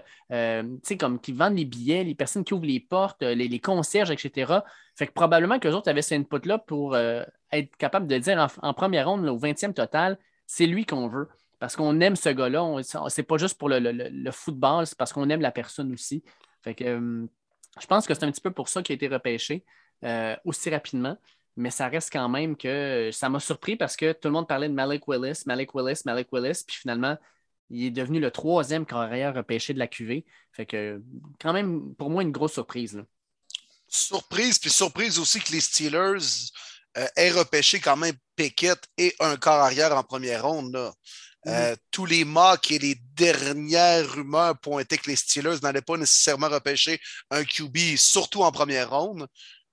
Speaker 3: comme qui vendent les billets, les personnes qui ouvrent les portes, les, concierges, etc. Fait que probablement qu'eux autres avaient cet input-là pour être capable de dire en, première ronde, au 20e total, c'est lui qu'on veut parce qu'on aime ce gars-là. C'est pas juste pour le, football, c'est parce qu'on aime la personne aussi. Fait que, je pense que c'est un petit peu pour ça qu'il a été repêché euh, aussi rapidement. Mais ça reste quand même que ça m'a surpris parce que tout le monde parlait de Malik Willis, Malik Willis, Malik Willis. Puis finalement, il est devenu le troisième carrière repêché de la QV. Fait que, quand même, pour moi, une grosse surprise.
Speaker 1: Surprise, puis surprise aussi que les Steelers euh, aient repêché quand même Pickett et un corps arrière en première ronde. Là. Euh, tous les mocks et les dernières rumeurs pointaient que les Steelers n'allaient pas nécessairement repêcher un QB, surtout en première ronde.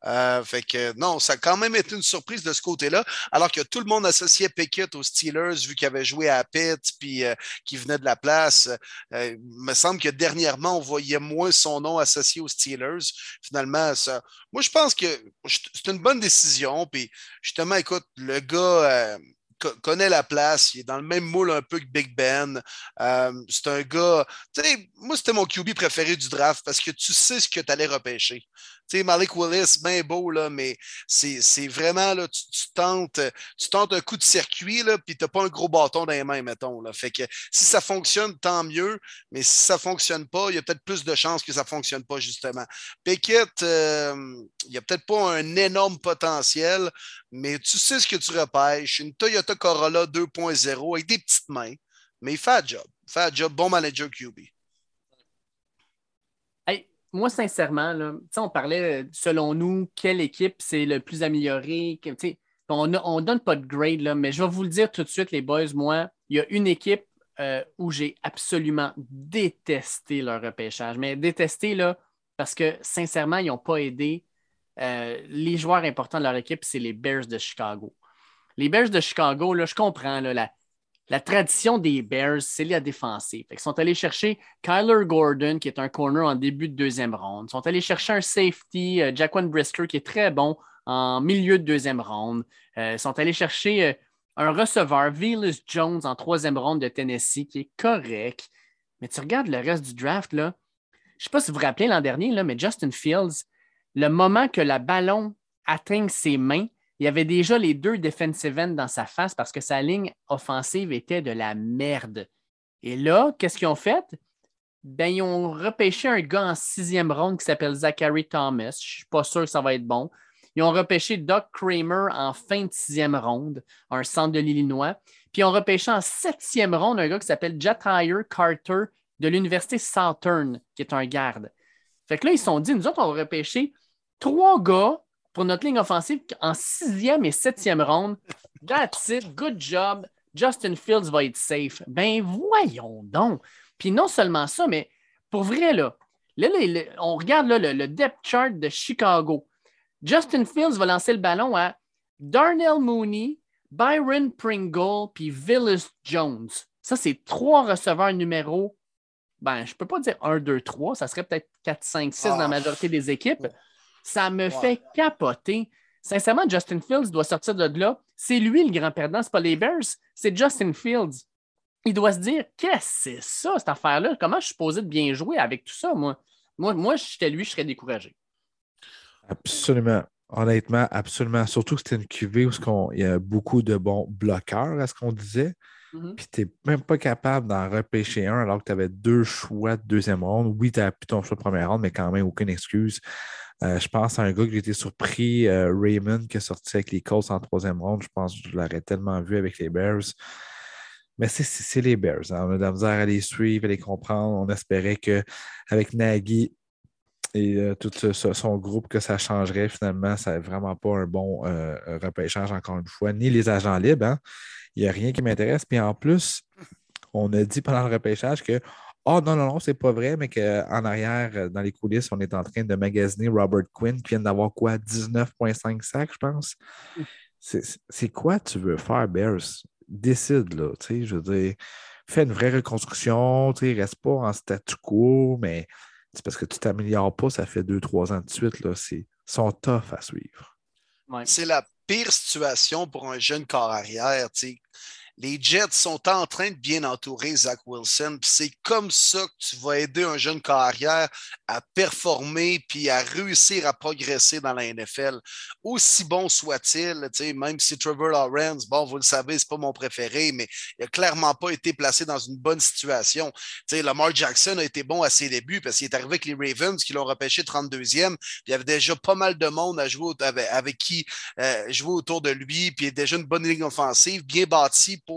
Speaker 1: Euh, fait que non, ça a quand même été une surprise de ce côté-là, alors que tout le monde associait Pickett aux Steelers vu qu'il avait joué à Pitt puis euh, qu'il venait de la place. il me semble que dernièrement, on voyait moins son nom associé aux Steelers. Finalement, ça, moi, je pense que c'est une bonne décision. Puis justement, écoute, le gars connaît la place, il est dans le même moule un peu que Big Ben. Euh, c'est un gars, tu sais, moi c'était mon QB préféré du draft parce que tu sais ce que tu allais repêcher. Tu sais, Malik Willis, bien beau, là, mais c'est vraiment, là, tu, tentes, tu tentes un coup de circuit, là, puis tu n'as pas un gros bâton dans les mains, mettons. Là. Fait que si ça fonctionne, tant mieux, mais si ça ne fonctionne pas, il y a peut-être plus de chances que ça ne fonctionne pas, justement. Pickett, euh, il n'y a peut-être pas un énorme potentiel, mais tu sais ce que tu repêches. Une Toyota Corolla 2.0 avec des petites mains, mais il fait un job. Il fait un job, bon manager QB
Speaker 3: moi, sincèrement, là, on parlait, selon nous, quelle équipe c'est le plus amélioré. On ne donne pas de grade, là, mais je vais vous le dire tout de suite, les boys. Moi, il y a une équipe euh, où j'ai absolument détesté leur repêchage. Mais détesté, là, parce que sincèrement, ils n'ont pas aidé. Euh, les joueurs importants de leur équipe, c'est les Bears de Chicago. Les Bears de Chicago, je comprends la, tradition des Bears, c'est la défensive. Ils sont allés chercher Kyler Gordon, qui est un corner en début de deuxième ronde. Ils sont allés chercher un safety, euh, Jaquan Brisker, qui est très bon en milieu de deuxième ronde. Euh, ils sont allés chercher euh, un receveur, Velas Jones, en troisième ronde de Tennessee, qui est correct. Mais tu regardes le reste du draft, là. Je ne sais pas si vous vous rappelez l'an dernier, là, mais Justin Fields, le moment que la ballon atteigne ses mains, il y avait déjà les deux defensive ends dans sa face parce que sa ligne offensive était de la merde. Et là, qu'est-ce qu'ils ont fait? Ben, ils ont repêché un gars en sixième ronde qui s'appelle Zachary Thomas. Je ne suis pas sûr que ça va être bon. Ils ont repêché Doc Kramer en fin de sixième ronde, un centre de l'Illinois. Puis ils ont repêché en septième ronde un gars qui s'appelle Jatire Carter de l'Université Southern, qui est un garde. Fait que là, ils se sont dit, nous autres, on va repêcher trois gars pour notre ligne offensive en sixième et septième ronde. That's it, good job. Justin Fields va être safe. Ben voyons donc. Puis non seulement ça, mais pour vrai, là, on regarde le, depth chart de Chicago. Justin Fields va lancer le ballon à Darnell Mooney, Byron Pringle, puis Willis Jones. Ça, c'est trois receveurs numéros. Ben, je ne peux pas dire 1, 2, 3. Ça serait peut-être 4, 5, 6 dans la majorité des équipes. Ça me fait capoter. Sincèrement, Justin Fields doit sortir de là. C'est lui le grand perdant, ce n'est pas les Bears, c'est Justin Fields il doit se dire Qu'est-ce que c'est ça, cette affaire-là? Comment je suis supposé de bien jouer avec tout ça, moi? Moi, moi j'étais lui, je serais découragé.
Speaker 2: Absolument. Honnêtement, absolument. Surtout que c'était une QV où il y a beaucoup de bons bloqueurs, à ce qu'on disait. Mm-hmm. Puis tu n'es même pas capable d'en repêcher un alors que tu avais deux choix de deuxième ronde. Oui, tu as pu ton choix de première ronde, mais quand même, aucune excuse. Euh, je pense à un gars que j'étais surpris, euh, Raymond, qui est sorti avec les Colts en troisième ronde. Je pense que je l'aurais tellement vu avec les Bears. Mais c'est les Bears. Hein. On a de à les suivre, à les comprendre. On espérait qu'avec Nagy et euh, tout son groupe, que ça changerait. Finalement, ça n'est vraiment pas un bon repêchage, encore une fois, ni les agents libres. Hein. Il n'y a rien qui m'intéresse. Puis en plus, on a dit pendant le repêchage que oh non, non, non, c'est pas vrai, mais qu'en arrière, dans les coulisses, on est en train de magasiner Robert Quinn qui vient d'avoir quoi, 19,5 sacs, je pense? C'est quoi tu veux faire, Bears? décide, là, tu sais, je veux dire, fais une vraie reconstruction, tu sais, reste pas en statu quo, mais c'est parce que tu t'améliores pas, ça fait deux, trois ans de suite, là, c'est sont tough à suivre.
Speaker 1: C'est la pire situation pour un jeune corps arrière, tu sais les Jets sont en train de bien entourer Zach Wilson. C'est comme ça que tu vas aider un jeune carrière à performer puis à réussir à progresser dans la NFL. Aussi bon soit-il, même si Trevor Lawrence, bon, vous le savez, c'est pas mon préféré, mais il n'a clairement pas été placé dans une bonne situation. sais, Lamar Jackson a été bon à ses débuts parce qu'il est arrivé avec les Ravens qui l'ont repêché 32e. Puis il y avait déjà pas mal de monde à jouer avec, qui euh, jouer autour de lui. Puis il a déjà une bonne ligne offensive, bien bâtie pour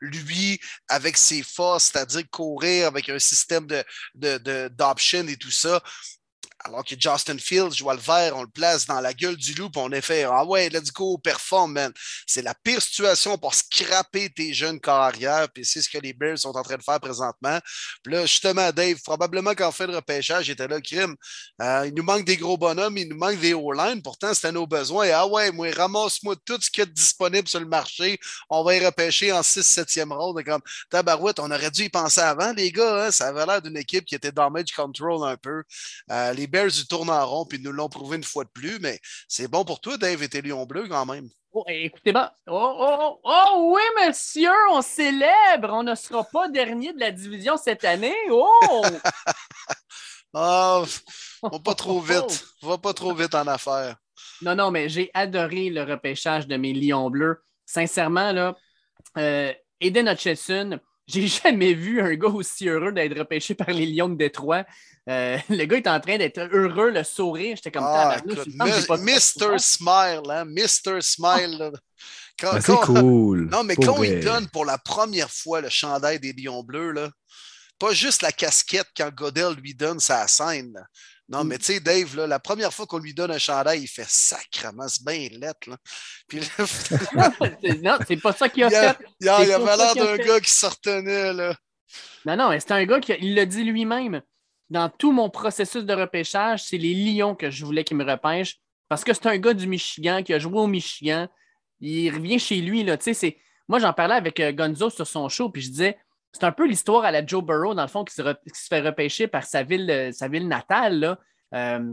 Speaker 1: lui avec ses forces, c'est-à-dire courir avec un système d'option de, et tout ça. Alors que Justin Fields joue le vert, on le place dans la gueule du loup, on est fait Ah ouais, let's go, perform, man. C'est la pire situation pour scraper tes jeunes carrières, puis c'est ce que les Bears sont en train de faire présentement. Puis là, justement, Dave, probablement qu'en fin de repêchage, il était là, crime. Euh, il nous manque des gros bonhommes, il nous manque des O-line, pourtant, c'était nos besoins. ah ouais, moi, ramasse-moi tout ce qui est disponible sur le marché, on va y repêcher en 6-7e ronde. Comme tabarouette, on aurait dû y penser avant, les gars. Hein? Ça avait l'air d'une équipe qui était damage control un peu. Euh, les Bears, ils tournent en rond, puis nous l'ont prouvé une fois de plus, mais c'est bon pour toi, Dave, et tes Lions bleus quand même.
Speaker 3: Oh, écoutez, ben, oh, oh, oh, oui, monsieur, on célèbre. On ne sera pas dernier de la division cette année. Oh! (laughs)
Speaker 1: ah, va pas trop vite. Va pas trop vite en affaires.
Speaker 3: Non, non, mais j'ai adoré le repêchage de mes Lions bleus. Sincèrement, là, euh, Eden Hutchinson, j'ai jamais vu un gars aussi heureux d'être repêché par les Lions de Détroit. Euh, le gars est en train d'être heureux, le sourire. J'étais comme ah,
Speaker 1: Mr. Smile, hein? Mr. Smile.
Speaker 2: c'est cool.
Speaker 1: Non, mais quand il donne pour la première fois le chandail des Lions Bleus, là, pas juste la casquette quand Godel lui donne sa scène. Non, mm. mais tu sais, Dave, là, la première fois qu'on lui donne un chandail, il fait sacrement, c'est bien lettre. Là. Puis (laughs) (laughs)
Speaker 3: non, c'est pas ça qu'il a, fait.
Speaker 1: Il, a, il avait l'air d'un gars qui sortait là.
Speaker 3: Non, non, c'est un gars qui il l'a dit lui-même dans tout mon processus de repêchage, c'est les Lions que je voulais qu'il me repêche parce que c'est un gars du Michigan qui a joué au Michigan. Il revient chez lui. Là, moi, j'en parlais avec euh, Gonzo sur son show, puis je disais c'est un peu l'histoire à la Joe Burrow, dans le fond, qui se, fait repêcher par sa ville, euh, natale. Euh,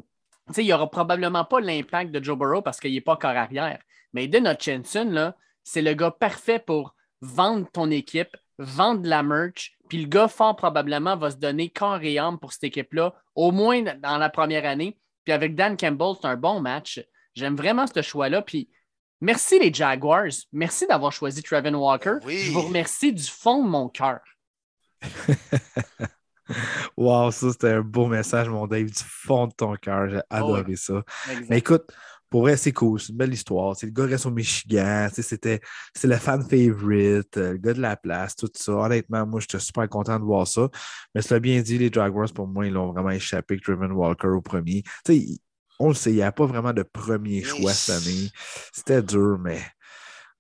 Speaker 3: il n'y aura probablement pas l'impact de Joe Burrow parce qu'il n'est pas corps arrière. Mais Eden Hutchinson, c'est le gars parfait pour vendre ton équipe, vendre la merch, puis le gars, fort probablement, va se donner corps et âme pour cette équipe-là, au moins dans la première année. Puis avec Dan Campbell, c'est un bon match. J'aime vraiment ce choix-là. Puis merci les Jaguars. Merci d'avoir choisi Trevin Walker.
Speaker 1: Oui.
Speaker 3: Je vous remercie du fond de mon cœur. (laughs)
Speaker 2: wow, ça c'était un beau message, mon Dave, du fond de ton cœur. J'ai adoré ça. Mais écoute, pour vrai, c'est cool. C'est une belle histoire. C'est le gars reste au Michigan. C'était c'est le fan favorite, euh, le gars de la place, tout ça. Honnêtement, moi, j'étais super content de voir ça. Mais l'as bien dit, les Jaguars, pour moi, ils l'ont vraiment échappé avec Driven Walker au premier. On le sait, il n'y a pas vraiment de premier choix cette année. C'était dur, mais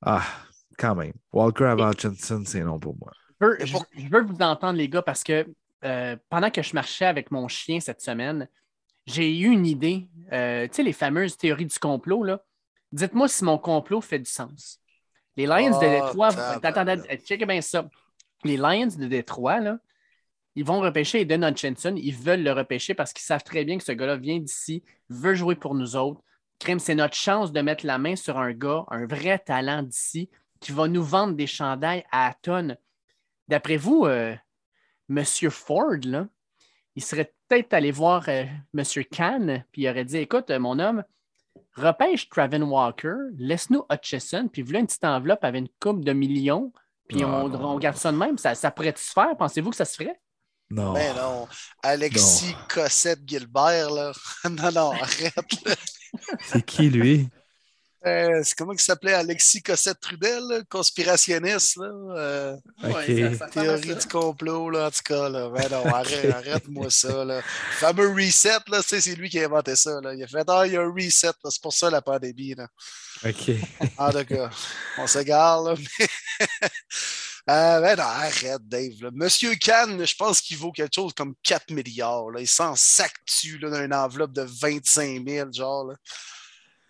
Speaker 2: ah, quand même. Walker avant Hutchinson, c'est non pour moi.
Speaker 3: Je veux,
Speaker 1: Mais
Speaker 3: je-
Speaker 1: pour-
Speaker 3: je veux vous entendre, les gars, parce que euh, pendant que je marchais avec mon chien cette semaine, j'ai eu une idée. Euh, tu sais, les fameuses théories du complot, là. Dites-moi si mon complot fait du sens. Les Lions de
Speaker 1: Oh,
Speaker 3: Détroit,
Speaker 1: tabarnak.
Speaker 3: attends, attends, checkez bien ça. Les Lions de Détroit, là, ils vont repêcher Eden Hutchinson. Ils veulent le repêcher parce qu'ils savent très bien que ce gars-là vient d'ici, veut jouer pour nous autres. Crème, c'est notre chance de mettre la main sur un gars, un vrai talent d'ici, qui va nous vendre des chandails à tonnes. D'après vous, euh, Monsieur Ford, là, il serait peut-être allé voir euh, Monsieur Khan, puis il aurait dit Écoute, euh, mon homme, repêche Travin Walker, laisse-nous Hutchison, puis voilà une petite enveloppe avec une coupe de millions, puis
Speaker 2: Ah,
Speaker 3: on, garde ça de même. Ça, ça pourrait se faire Pensez-vous que ça se ferait?
Speaker 2: Non.
Speaker 1: Ben non. Alexis Cossette-Gilbert, là. (laughs) non, non, arrête. là.
Speaker 2: C'est qui, lui?
Speaker 1: Euh, c'est comment il s'appelait? Alexis Cossette-Trudel, là, conspirationniste, là. Euh.
Speaker 3: Ouais, ça- ça
Speaker 1: théorie du complot, là, en tout cas, là. Ben non, arrête, (laughs) arrête-moi ça, là. Le fameux reset, là, tu sais, c'est lui qui a inventé ça, là. Il a fait, ah, il y a un reset, là. C'est pour ça la pandémie, là.
Speaker 2: OK.
Speaker 1: En tout cas, on s'égare, là. mais- (laughs) Euh, ben non, arrête, Dave. là. Monsieur Kahn, je pense qu'il vaut quelque chose comme 4 milliards. Là. Il s'en sac-tu là, dans une enveloppe de 25 000, genre. là.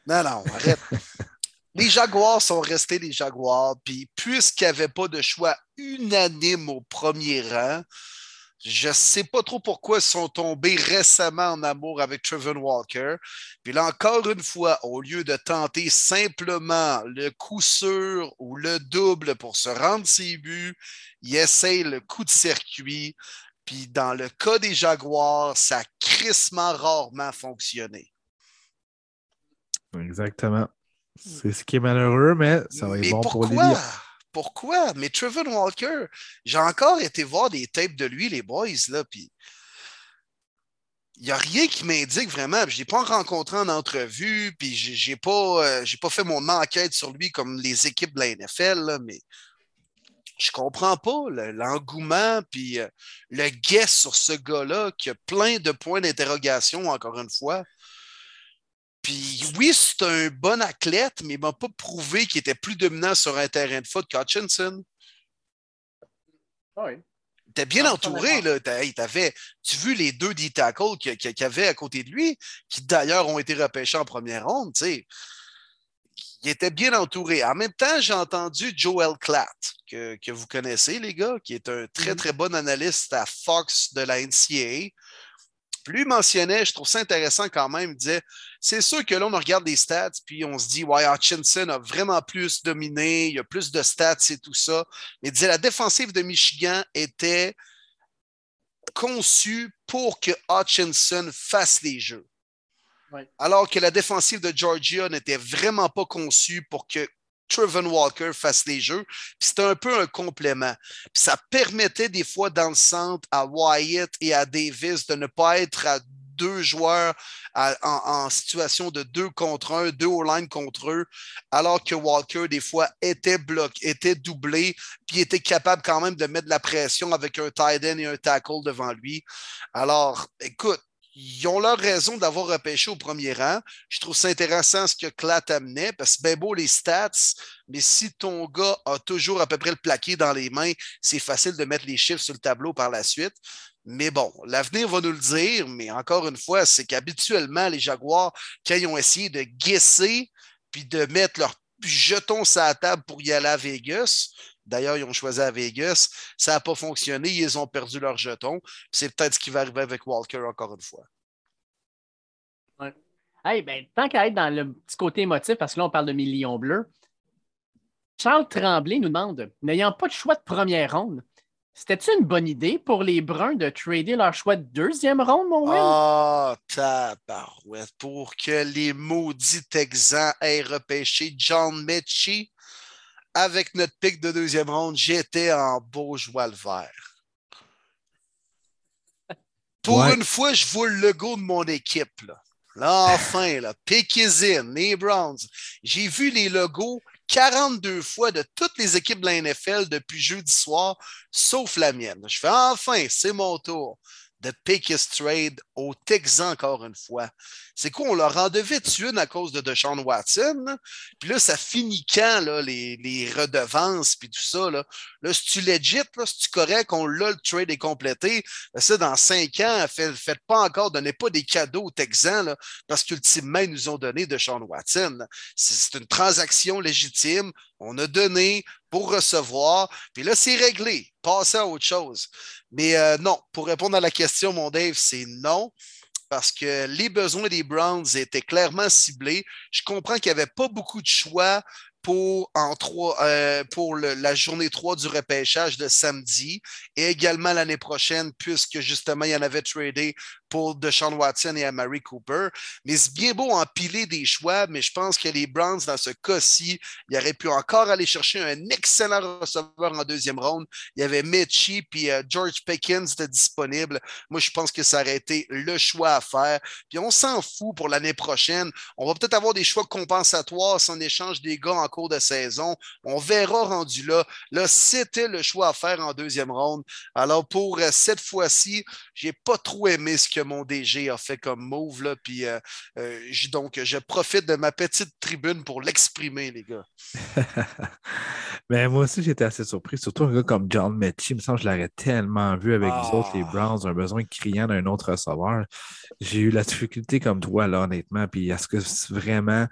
Speaker 1: Non, non, arrête. (laughs) les Jaguars sont restés les Jaguars. Puis, puisqu'il n'y avait pas de choix unanime au premier rang, je ne sais pas trop pourquoi ils sont tombés récemment en amour avec Trevor Walker. Puis là, encore une fois, au lieu de tenter simplement le coup sûr ou le double pour se rendre ses buts, ils essayent le coup de circuit. Puis dans le cas des Jaguars, ça a crissement rarement fonctionné.
Speaker 2: Exactement. C'est ce qui est malheureux, mais ça va être
Speaker 1: Mais
Speaker 2: bon pour les? Lions.
Speaker 1: Pourquoi? Mais Trevor Walker, j'ai encore été voir des tapes de lui, les boys, là, puis il n'y a rien qui m'indique vraiment. Je ne l'ai pas rencontré en entrevue, puis j'ai n'ai pas, euh, pas fait mon enquête sur lui comme les équipes de la NFL, là, mais je comprends pas le- l'engouement, puis euh, le guess sur ce gars-là qui a plein de points d'interrogation, encore une fois. Puis oui, c'est un bon athlète, mais il m'a pas prouvé qu'il était plus dominant sur un terrain de foot qu'Hutchinson.
Speaker 3: Oui.
Speaker 1: T'es bien
Speaker 3: Ah,
Speaker 1: entouré, là. Hey, tu vu les deux D-tackles qu'il y avait à côté de lui, qui d'ailleurs ont été repêchés en première ronde, tu sais. Il était bien entouré. En même temps, j'ai entendu Joel Klatt, que, que vous connaissez, les gars, qui est un très,
Speaker 3: Mhm.
Speaker 1: très bon analyste à Fox de la NCAA. Puis lui mentionnait, je trouve ça intéressant quand même, il disait c'est sûr que là, on regarde les stats, puis on se dit Ouais, Hutchinson a vraiment plus dominé, il y a plus de stats et tout ça. Mais il disait la défensive de Michigan était conçue pour que Hutchinson fasse les jeux.
Speaker 3: Ouais.
Speaker 1: Alors que la défensive de Georgia n'était vraiment pas conçue pour que Trevor Walker fasse les jeux. Puis C'était un peu un complément. Puis ça permettait des fois dans le centre à Wyatt et à Davis de ne pas être à deux joueurs en, situation de deux contre un, deux au line contre eux, alors que Walker, des fois, était bloqué, était doublé, puis était capable quand même de mettre de la pression avec un tight end et un tackle devant lui. Alors, écoute, ils ont leur raison d'avoir repêché au premier rang. Je trouve ça intéressant ce que Klatt amenait, parce que c'est bien beau les stats, mais si ton gars a toujours à peu près le plaqué dans les mains, c'est facile de mettre les chiffres sur le tableau par la suite. Mais bon, l'avenir va nous le dire, mais encore une fois, c'est qu'habituellement, les Jaguars, quand ils ont essayé de guesser puis de mettre leurs jetons sur la table pour y aller à Vegas, d'ailleurs, ils ont choisi à Vegas, ça n'a pas fonctionné, ils ont perdu leurs jetons. C'est peut-être ce qui va arriver avec Walker encore une fois.
Speaker 3: Hey, ben, tant qu'à être dans le petit côté émotif, parce que là, on parle de millions bleus, Charles Tremblay nous demande n'ayant pas de choix de première ronde, C'était-tu une bonne idée pour les Bruns de trader leur choix de deuxième ronde, mon Will?
Speaker 1: Ah, tabarouette. Pour que les maudits Texans aient repêché John Mechie avec notre pic de deuxième ronde, j'étais en beau joie le vert. Pour
Speaker 2: Ouais.
Speaker 1: une fois, je vois le logo de mon équipe. Là, Là, enfin, là, pick is in, les Browns. J'ai vu les logos 42 fois de toutes les équipes de la NFL depuis jeudi soir, sauf la mienne. Je fais enfin, c'est mon tour de pick is trade aux Texans encore une fois. C'est quoi, on leur en devait une à cause de Deshaun Watson? Puis là, ça finit quand, là, les, les redevances, puis tout ça. Là, si tu legit, là, si tu correct, on l'a, le trade est complété. Ben ça, dans cinq ans, faites, faites pas encore, donnez pas des cadeaux aux Texans, là, parce qu'ultimement, ils nous ont donné Deshaun Watson. c'est une transaction légitime. On a donné pour recevoir. Puis là, c'est réglé. Passez à autre chose. Mais euh, non, pour répondre à la question, mon Dave, c'est non parce que les besoins des Browns étaient clairement ciblés. Je comprends qu'il n'y avait pas beaucoup de choix pour, en trois, euh, pour la journée 3 du repêchage de samedi et également l'année prochaine, puisque justement, il y en avait tradé pour Deshaun Watson et Amari Cooper. Mais c'est bien beau empiler des choix, mais je pense que les Browns, dans ce cas-ci, ils auraient pu encore aller chercher un excellent receveur en deuxième ronde. Il y avait Mitchie puis euh, George Pickens de disponible. Moi, je pense que ça aurait été le choix à faire. Puis on s'en fout pour l'année prochaine. On va peut-être avoir des choix compensatoires si on échange des gars en cours de saison. On verra rendu là. Là, c'était le choix à faire en deuxième ronde. Alors, pour euh, cette fois-ci, j'ai pas trop aimé ce que mon DG a fait comme move. Là, puis, euh, euh, donc, je profite de ma petite tribune pour l'exprimer, les gars.
Speaker 2: Mais (laughs) moi aussi, j'étais assez surpris. Surtout un gars comme John Mechie. Il me semble que je l'aurais tellement vu avec vous autres, les
Speaker 1: Ah.
Speaker 2: Browns, un besoin criant d'un autre receveur. J'ai eu la difficulté comme toi, là, honnêtement. Puis est-ce que c'est vraiment,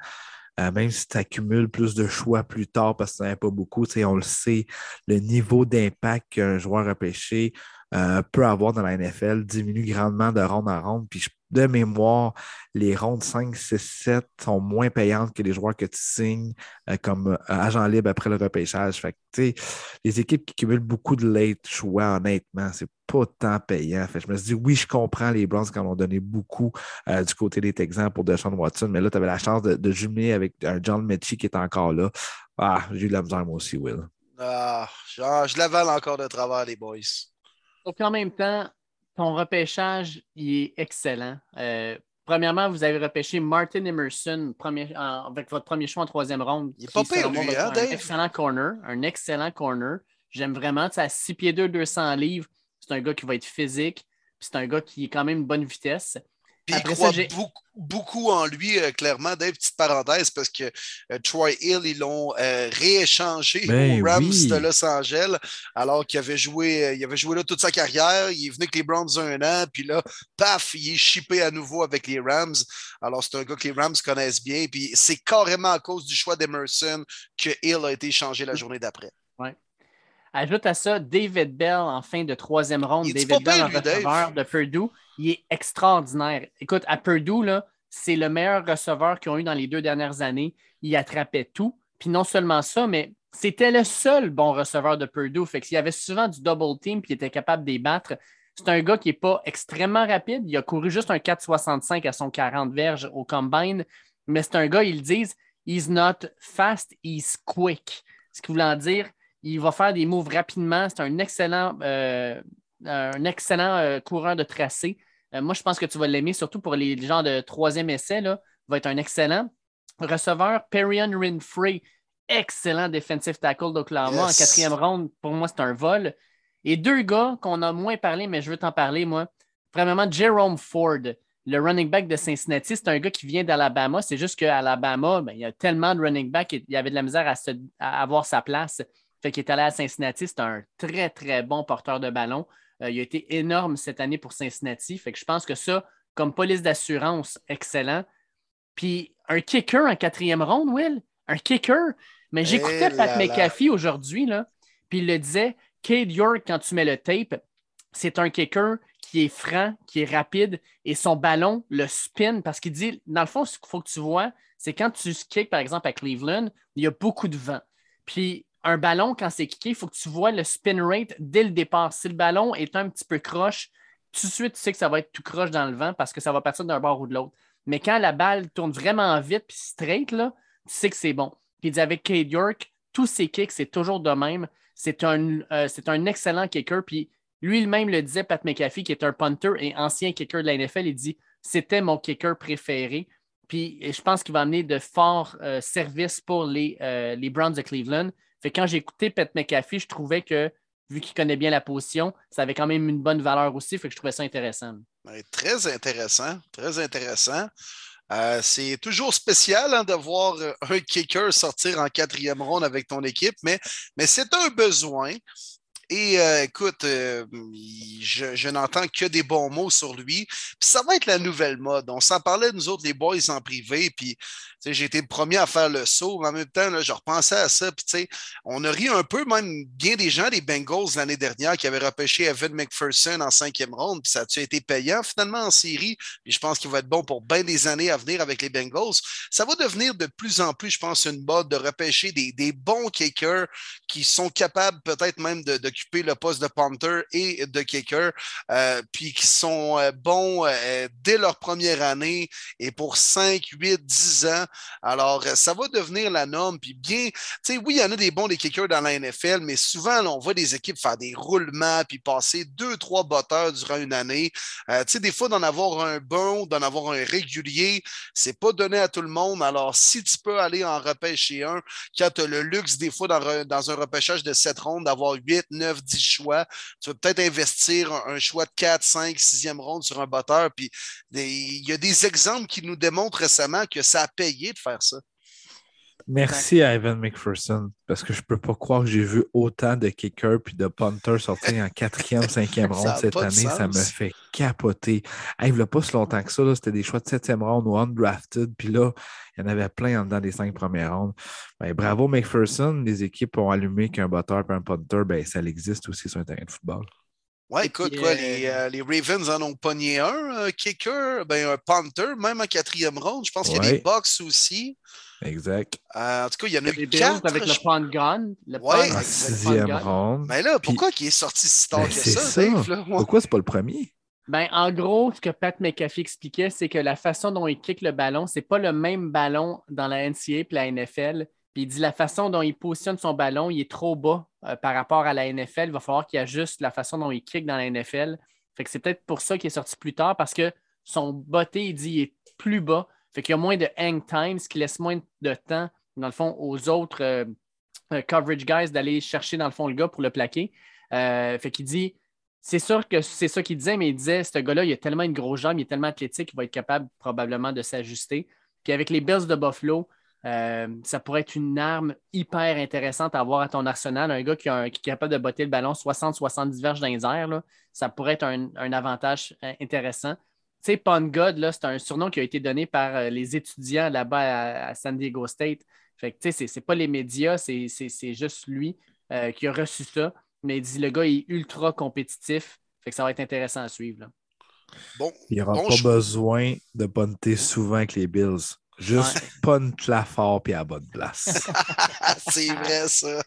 Speaker 2: euh, même si tu accumules plus de choix plus tard parce que tu n'en as pas beaucoup, on le sait, le niveau d'impact qu'un joueur repêché euh, peut avoir dans la NFL diminue grandement de ronde en ronde. Puis de mémoire, les rondes 5, 6, 7 sont moins payantes que les joueurs que tu signes euh, comme euh, agent libre après le repêchage. Fait que, les équipes qui cumulent beaucoup de late choix, honnêtement, c'est pas tant payant. Fait que je me suis dit, oui, je comprends les Browns quand on donné beaucoup du côté des Texans pour Deshaun Watson, mais là, tu avais la chance de, de jumeler avec un John Mechie qui est encore là. Ah, j'ai eu de la misère moi aussi, Will.
Speaker 1: Ah, genre, je l'avale encore de travers, les boys.
Speaker 3: Donc, en même temps, ton repêchage, il est excellent. Euh, premièrement, vous avez repêché Martin Emerson premier- en- avec votre premier choix en troisième ronde.
Speaker 1: Il est pas pire, lui, hein,
Speaker 3: un excellent corner. Un excellent corner. J'aime vraiment. Tu sais, à 6 pieds 2, 200 livres, c'est un gars qui va être physique. puis C'est un gars qui est quand même une bonne vitesse.
Speaker 1: Puis il croit
Speaker 3: ça,
Speaker 1: beaucoup, beaucoup en lui, euh, clairement. Dave, petite parenthèse, parce que euh, Troy Hill, ils l'ont euh, rééchangé
Speaker 2: Ben
Speaker 1: aux Rams
Speaker 2: oui.
Speaker 1: de Los Angeles, alors qu'il avait joué, euh, il avait joué là toute sa carrière. Il est venu avec les Browns un an, puis là, paf, il est shippé à nouveau avec les Rams. Alors, c'est un gars que les Rams connaissent bien, puis c'est carrément à cause du choix d'Emerson que Hill a été échangé la journée d'après.
Speaker 3: Ajoute à ça David Bell en fin de troisième ronde.
Speaker 1: Il
Speaker 3: David Bell,
Speaker 1: pire, Dave?
Speaker 3: receveur de Purdue. Il est extraordinaire. Écoute, à Purdue, là, c'est le meilleur receveur qu'ils ont eu dans les deux dernières années. Il attrapait tout. Puis non seulement ça, mais c'était le seul bon receveur de Purdue. Fait qu'il y avait souvent du double team puis il était capable de les battre. C'est un gars qui n'est pas extrêmement rapide. Il a couru juste un 4,65 à son 40 verges au combine. Mais c'est un gars, ils disent, he's not fast, he's quick. Ce qui voulant dire, il va faire des moves rapidement. C'est un excellent, euh, un excellent euh, coureur de tracé. Euh, moi, je pense que tu vas l'aimer, surtout pour les gens de troisième essai. Là, va être un excellent receveur. Perion Rinfrey, excellent defensive tackle d'Oklahoma
Speaker 1: Yes.
Speaker 3: en quatrième ronde. Pour moi, c'est un vol. Et deux gars qu'on a moins parlé, mais je veux t'en parler, moi. Premièrement, Jerome Ford, le running back de Cincinnati. C'est un gars qui vient d'Alabama. C'est juste qu'à Alabama, ben, il y a tellement de running back, il y avait de la misère à, se- à avoir sa place. Fait qu'il est allé à Cincinnati. C'est un très, très bon porteur de ballon. Euh, il a été énorme cette année pour Cincinnati. Fait que je pense que ça, comme police d'assurance, excellent. Puis un kicker en quatrième ronde, Will? Un kicker? Mais j'écoutais
Speaker 1: Eh
Speaker 3: Pat. McAfee aujourd'hui, là, puis il le disait, Cade York, quand tu mets le tape, c'est un kicker qui est franc, qui est rapide, et son ballon le spin, parce qu'il dit, dans le fond, ce qu'il faut que tu vois, c'est quand tu kicks, par exemple, à Cleveland, il y a beaucoup de vent. Puis un ballon, quand c'est kické, il faut que tu vois le spin rate dès le départ. Si le ballon est un petit peu croche, tout de suite, tu sais que ça va être tout croche dans le vent parce que ça va partir d'un bord ou de l'autre. Mais quand la balle tourne vraiment vite puis straight, là, tu sais que c'est bon. Puis avec Cade York, tous ses kicks, c'est toujours de même. C'est un, euh, un excellent kicker. Puis lui-même le disait, Pat McAfee, qui est un punter et ancien kicker de la NFL, il dit c'était mon kicker préféré. Puis je pense qu'il va amener de forts euh, services pour les, euh, les Browns de Cleveland. Fait quand j'ai écouté Pat McAfee, je trouvais que vu qu'il connaît bien la position, ça avait quand même une bonne valeur aussi. Je trouvais ça intéressant.
Speaker 1: Très intéressant, très intéressant. Euh, c'est toujours spécial hein, de voir euh, un kicker sortir en quatrième ronde avec ton équipe, mais c'est un besoin. Et euh, écoute, je, je n'entends que des bons mots sur lui. Puis ça va être la nouvelle mode. On s'en parlait, nous autres, les boys en privé. Puis j'ai été le premier à faire le saut, mais en même temps, là, je repensais à ça. Puis, on a ri un peu, même bien des gens des Bengals l'année dernière qui avaient repêché Evan McPherson en cinquième ronde. Puis ça a été payant finalement en série? Puis je pense qu'il va être bon pour bien des années à venir avec les Bengals. Ça va devenir de plus en plus, je pense, une mode de repêcher des, des bons kickers qui sont capables peut-être même d'occuper le poste de punter et de kicker, euh, puis qui sont euh, bons euh, dès leur première année et pour 5, 8, 10 ans. Alors, ça va devenir la norme. Puis bien, tu sais, oui, il y en a des bons, des kickers dans la NFL, mais souvent, on voit des équipes faire des roulements puis passer deux, trois batteurs durant une année. Euh, tu sais, des fois, d'en avoir un bon, d'en avoir un régulier, c'est pas donné à tout le monde. Alors, si tu peux aller en repêcher un, quand tu as le luxe, des fois, dans, dans un repêchage de sept rondes, d'avoir 8, 9, 10 choix, tu vas peut-être investir un, choix de 4, 5, 6e ronde sur un batteur. Il y a des exemples qui nous démontrent récemment que ça a payé de faire ça.
Speaker 2: Merci à Evan McPherson, parce que je ne peux pas croire que j'ai vu autant de kickers puis de punters sortir en quatrième, cinquième (laughs) ronde cette année. Ça me fait capoter. il n'y a pas si longtemps que ça, c'était des choix de septième ronde ou undrafted, puis là, il y en avait plein en dedans des cinq premières rondes. Ben, bravo McPherson, les équipes ont allumé qu'un botteur et un punter, ben, ça existe aussi sur un terrain de football.
Speaker 1: Ouais, écoute, quoi, les, euh, les, Ravens en ont pogné un, un kicker, ben, un punter, même en quatrième ronde. Je pense qu'il y a des box aussi.
Speaker 2: Exact.
Speaker 1: Euh, en tout cas, il y en a
Speaker 3: eu quatre. avec le punt gun.
Speaker 2: Le ouais, en sixième ronde.
Speaker 1: Mais là, pourquoi il est sorti si tard ben, que ça, ça. Dave, là?
Speaker 2: Pourquoi c'est pas le premier?
Speaker 3: Ben, en gros, ce que Pat McAfee expliquait, c'est que la façon dont il kick le ballon, c'est pas le même ballon dans la NCAA et la NFL. Puis il dit la façon dont il positionne son ballon, il est trop bas euh, par rapport à la NFL. Il va falloir qu'il ajuste la façon dont il kick dans la NFL. Fait que c'est peut-être pour ça qu'il est sorti plus tard parce que son botté, il dit, il est plus bas. Fait qu'il y a moins de hang time, ce qui laisse moins de temps, dans le fond, aux autres euh, euh, coverage guys d'aller chercher, dans le fond, le gars pour le plaquer. fait qu'il dit, c'est sûr que c'est ça qu'il disait, mais il disait, ce gars-là, il a tellement une grosse jambe, il est tellement athlétique, il va être capable probablement de s'ajuster. Puis avec les Bills de Buffalo, euh, ça pourrait être une arme hyper intéressante à avoir à ton arsenal. Un gars qui, est capable de botter le ballon 60-70 verges dans les airs, ça pourrait être un, avantage euh, intéressant. Tu sais, Pun God, c'est un surnom qui a été donné par euh, les étudiants là-bas à, San Diego State. Fait que, tu sais, c'est pas les médias, c'est juste lui qui a reçu ça. Mais il dit le gars est ultra compétitif. Fait que ça va être intéressant à suivre.
Speaker 2: Bon, il n'y aura pas besoin de punter souvent avec les Bills. Juste pas punch-la fort puis à la bonne place. (laughs)
Speaker 1: c'est vrai, ça.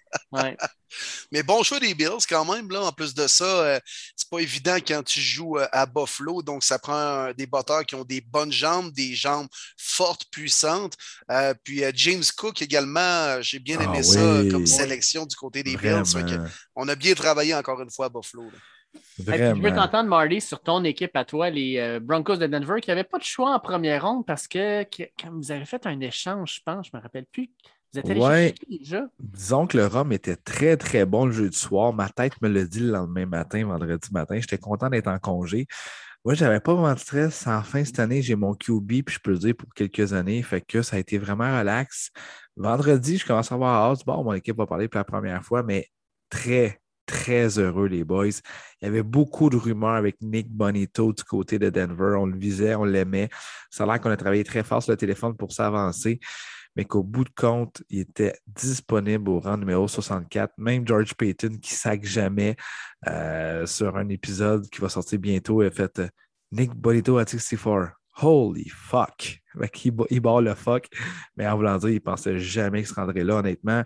Speaker 1: Mais bon choix des Bills quand même. Là. En plus de ça, euh, c'est pas évident quand tu joues euh, à Buffalo. Donc, ça prend des batteurs qui ont des bonnes jambes, des jambes fortes, puissantes. Euh, puis James Cook également, j'ai bien aimé ah ça comme sélection du côté des Bills. on a bien travaillé encore une fois à Buffalo.
Speaker 3: Je veux t'entendre, Marty, sur ton équipe à toi, les euh, Broncos de Denver, qui n'avaient pas de choix en première ronde parce que, quand vous avez fait un échange, je pense, je ne me rappelle plus. Vous êtes allé ouais. déjà?
Speaker 2: Disons que le rhum était très, très bon le jeu du soir. Ma tête me le dit le lendemain matin, vendredi matin. J'étais content d'être en congé. Moi, je n'avais pas vraiment de stress. En fin cette année, j'ai mon QB, puis je peux le dire pour quelques années. Fait que ça a été vraiment relax. Vendredi, je commence à avoir hâte. Bon, mon équipe va parler pour la première fois, mais très, très heureux, les boys. Il y avait beaucoup de rumeurs avec Nick Bonito du côté de Denver. On le visait, on l'aimait. Ça a l'air qu'on a travaillé très fort sur le téléphone pour s'avancer, mais qu'au bout de compte, il était disponible au rang numéro 64. Même George Payton, qui sac jamais euh, sur un épisode qui va sortir bientôt, a fait Nick Bonito à 64. Holy fuck! Il barre le fuck. Mais en voulant dire, il pensait jamais qu'il se rendrait là, honnêtement.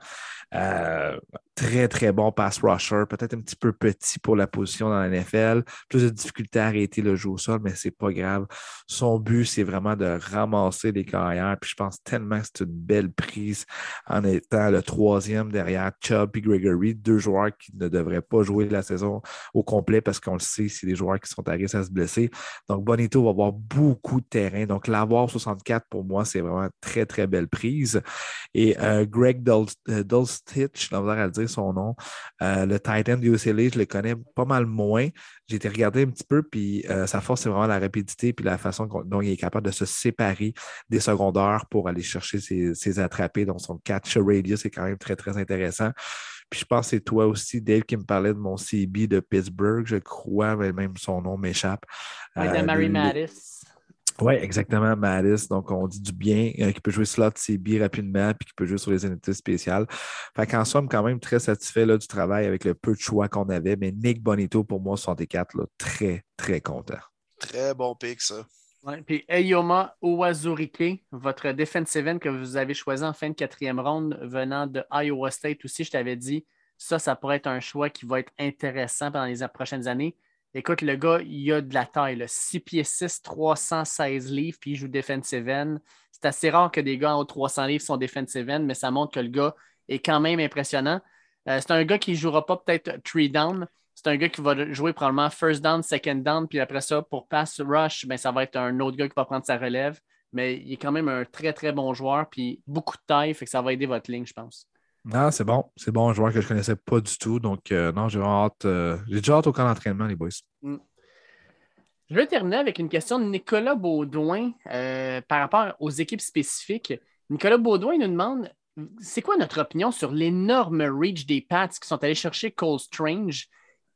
Speaker 2: Euh, très, très bon pass rusher. Peut-être un petit peu petit pour la position dans la NFL. Plus de difficulté à arrêter le jeu au sol, mais c'est pas grave. Son but, c'est vraiment de ramasser les carrières. Puis je pense tellement que c'est une belle prise en étant le troisième derrière Chubb et Gregory, deux joueurs qui ne devraient pas jouer la saison au complet parce qu'on le sait, c'est des joueurs qui sont à risque à se blesser. Donc, Bonito va avoir beaucoup de terrain. Donc, l'avoir 64, pour moi, c'est vraiment très, très belle prise. Et euh, Greg Dulstitch, on va dire son nom, euh, le Titan du UCLA, je le connais pas mal moins. J'ai été regarder un petit peu, puis euh, sa force, c'est vraiment la rapidité puis la façon dont il est capable de se séparer des secondaires pour aller chercher ses, attrapés. Donc, son catch radius est quand même très, très intéressant. Puis je pense que c'est toi aussi, Dave, qui me parlait de mon CB de Pittsburgh, je crois, mais même son nom m'échappe.
Speaker 3: Oui, de Mary Mattis.
Speaker 2: Oui, exactement, Mattis. Donc, on dit du bien, euh, qui peut jouer slot CB rapidement, puis qui peut jouer sur les unités spéciales. Fait qu'en somme, quand même très satisfait là, du travail avec le peu de choix qu'on avait. Mais Nick Bonito, pour moi, 64, là, très, très content.
Speaker 1: Très bon pick, ça.
Speaker 3: Ouais, puis Eyoma Owazurike, votre defensive end que vous avez choisi en fin de quatrième ronde venant de Iowa State aussi, je t'avais dit, ça, ça pourrait être un choix qui va être intéressant pendant les prochaines années. Écoute, le gars, il a de la taille. 6 pieds 6, 316 livres, puis il joue defensive end. C'est assez rare que des gars en haut de 300 livres sont defensive end, mais ça montre que le gars est quand même impressionnant. Euh, c'est un gars qui ne jouera pas peut-être three down. C'est un gars qui va jouer probablement first down, second down, puis après ça, pour pass rush, ben, ça va être un autre gars qui va prendre sa relève. Mais il est quand même un très, très bon joueur, puis beaucoup de taille, fait que ça va aider votre ligne, je pense.
Speaker 2: Ah, c'est bon. C'est bon, un joueur que je ne connaissais pas du tout. Donc, euh, non, j'ai hâte. Euh, j'ai déjà hâte au camp d'entraînement, les boys. Mm.
Speaker 3: Je vais terminer avec une question de Nicolas Baudouin euh, par rapport aux équipes spécifiques. Nicolas Baudouin nous demande c'est quoi notre opinion sur l'énorme reach des Pats qui sont allés chercher Cole Strange?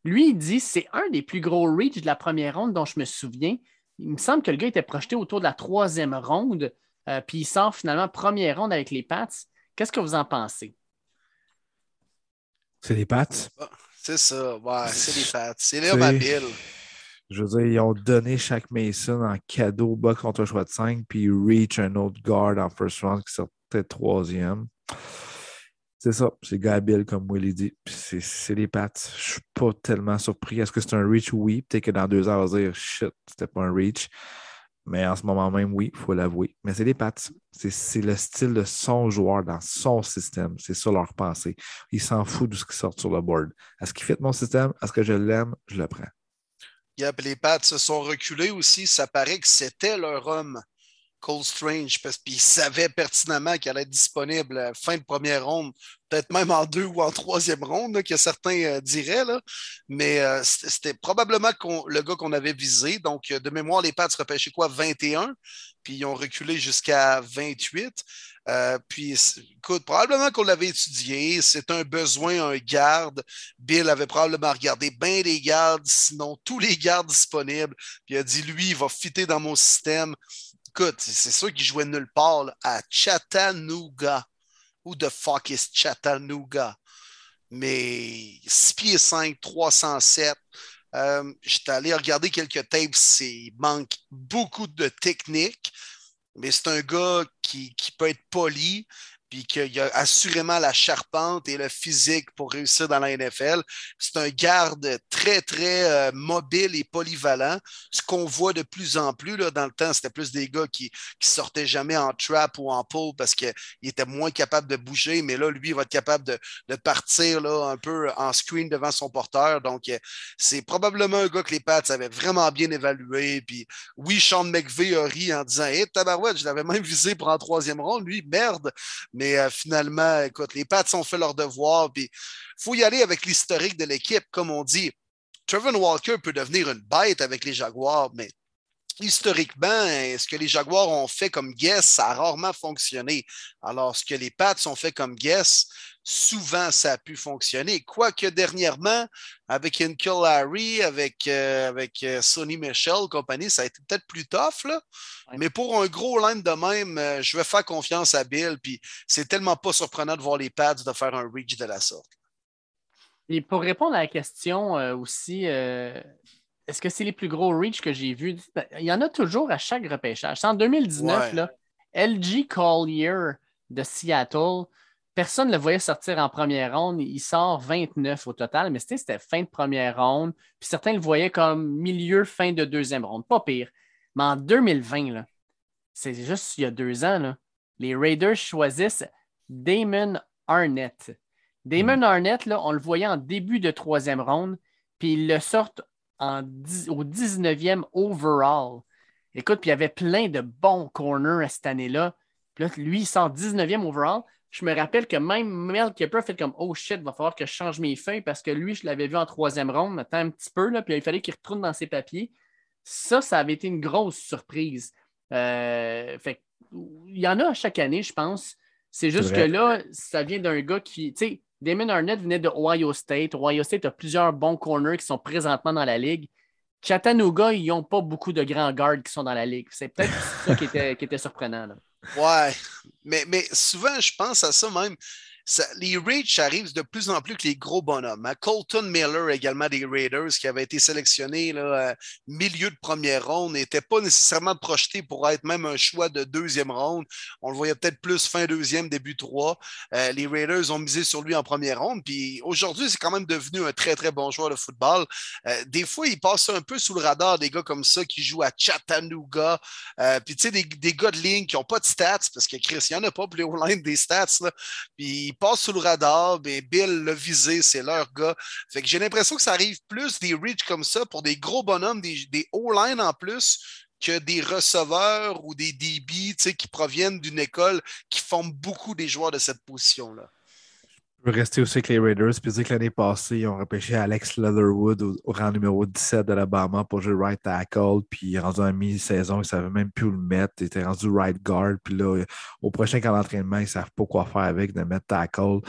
Speaker 3: Lui, il dit c'est un des plus gros reach de la première ronde dont je me souviens. Il me semble que le gars était projeté autour de la troisième ronde, puis il sort finalement première ronde avec les Pats. Qu'est-ce que vous en pensez?
Speaker 2: C'est les pattes?
Speaker 1: Ah, c'est ça, ouais, c'est les pattes. C'est là ma bille.
Speaker 2: Je veux dire, ils ont donné chaque Mason en cadeau, bas contre un choix de 5, puis Reach un autre guard en first round qui sortait troisième. C'est ça, c'est Gabriel, comme Willy dit. C'est les pattes. Je suis pas tellement surpris. Est-ce que c'est un reach? Oui. Peut-être que dans deux heures, on va dire shit, c'était pas un reach. Mais en ce moment même, oui, il faut l'avouer. Mais c'est des pattes. C'est le style de son joueur dans son système. C'est ça leur pensée. Ils s'en foutent de ce qui sort sur le board. Est-ce qu'il fait mon système? Est-ce que je l'aime? Je le prends.
Speaker 1: les pattes se sont reculés aussi. Ça paraît que c'était leur homme. Cole Strange parce qu'ils savaient pertinemment qu'elle allait être disponible à fin de première ronde, peut-être même en deux ou en troisième ronde, que certains euh, diraient. Là. Mais euh, c'était probablement le gars qu'on avait visé. Donc, euh, de mémoire, les Pats repêchaient quoi? 21, puis ils ont reculé jusqu'à 28. puis, écoute, probablement qu'on l'avait étudié. C'est un besoin, un garde. Bill avait probablement regardé bien des gardes, sinon tous les gardes disponibles. Puis il a dit, lui, il va fitter dans mon système écoute, c'est sûr qu'il jouait nulle part à Chattanooga. Who the fuck is Chattanooga? Mais 6 pieds 5, 307. Euh, J'étais allé regarder quelques tapes. Il manque beaucoup de technique, mais c'est un gars qui, qui, peut être poli puis qu'il a assurément la charpente et le physique pour réussir dans la NFL. C'est un garde très, très euh, mobile et polyvalent, ce qu'on voit de plus en plus. Là, dans le temps, c'était plus des gars qui sortaient jamais en trap ou en pull parce qu'ils étaient moins capables de bouger, mais là, lui, il va être capable de, partir là, un peu en screen devant son porteur. Donc, euh, c'est probablement un gars que les Pats avaient vraiment bien évalué. Puis oui, Sean McVeigh a ri en disant Hé, tabarouette, je l'avais même visé pour en troisième ronde. Lui, merde. Mais euh, finalement, écoute, les Pats ont fait leur devoir. Il faut y aller avec l'historique de l'équipe, comme on dit. Trevor Walker peut devenir une bête avec les Jaguars, mais historiquement, ce que les Jaguars ont fait comme guess, ça a rarement fonctionné. Alors, ce que les Pats ont fait comme guess, souvent ça a pu fonctionner. Quoique dernièrement, avec Inkel Larry, avec, euh, avec euh, Sonny Michel, compagnie, ça a été peut-être plus tough. Là. Mais pour un gros line de même, euh, je vais faire confiance à Bill. Puis c'est tellement pas surprenant de voir les Pats de faire un reach de la sorte.
Speaker 3: Et pour répondre à la question aussi, est-ce que c'est les plus gros reach que j'ai vus? Ben, il y en a toujours à chaque repêchage. En 2019, là, LG Collier de Seattle, personne ne le voyait sortir en première ronde. Il sort 29 au total, mais c'était fin de première ronde. Puis certains le voyaient comme milieu, fin de deuxième ronde. Pas pire. Mais en 2020, c'est juste il y a deux ans, les Raiders choisissent Damon Arnett. Damon hmm. Arnett, là, on le voyait en début de troisième ronde, puis ils le sortent en au 19e overall. Écoute, puis il y avait plein de bons corners cette année-là. Puis là, lui, il sort 19e overall. Je me rappelle que même Mel Kipper fait comme Oh shit, il va falloir que je change mes feuilles parce que lui, je l'avais vu en troisième ronde, attends un petit peu, là, puis il fallait qu'il retourne dans ses papiers. Ça, ça avait été une grosse surprise. Euh, fait il y en a chaque année, je pense. C'est juste que là, ça vient d'un gars qui. Tu sais, Damon Arnett venait de Ohio State. Ohio State a plusieurs bons corners qui sont présentement dans la ligue. Chattanooga, ils n'ont pas beaucoup de grands gardes qui sont dans la ligue. C'est peut-être ça qui était, qui était surprenant. Là.
Speaker 1: Ouais, mais, mais souvent, je pense à ça même les Reach arrivent de plus en plus que les gros bonhommes. Hein. Colton Miller, également des Raiders, qui avait été sélectionné euh, milieu de première ronde, n'était pas nécessairement projeté pour être même un choix de deuxième ronde. On le voyait peut-être plus fin deuxième, début trois. Euh, les Raiders ont misé sur lui en première ronde. Puis aujourd'hui, c'est quand même devenu un très, très bon joueur de football. Euh, des fois, il passe un peu sous le radar des gars comme ça qui jouent à Chattanooga. puis tu sais, des, gars de ligne qui n'ont pas de stats, parce que Chris, il n'y en a pas pour les line des stats. Puis il passe sous le radar, mais Bill l'a visé, c'est leur gars. Que j'ai l'impression que ça arrive plus des reach comme ça pour des gros bonhommes, des, des O-line en plus, que des receveurs ou des DB qui proviennent d'une école qui forment beaucoup des joueurs de cette position-là.
Speaker 2: Je veux rester aussi avec les Raiders puis dire que l'année passée, ils ont repêché Alex Leatherwood au, rang numéro 17 d'Alabama pour jouer right tackle. Puis rendu en mi-saison, ils ne savaient même plus où le mettre. Il était rendu right guard. Puis là, au prochain camp d'entraînement, ils ne savent pas quoi faire avec de mettre tackle.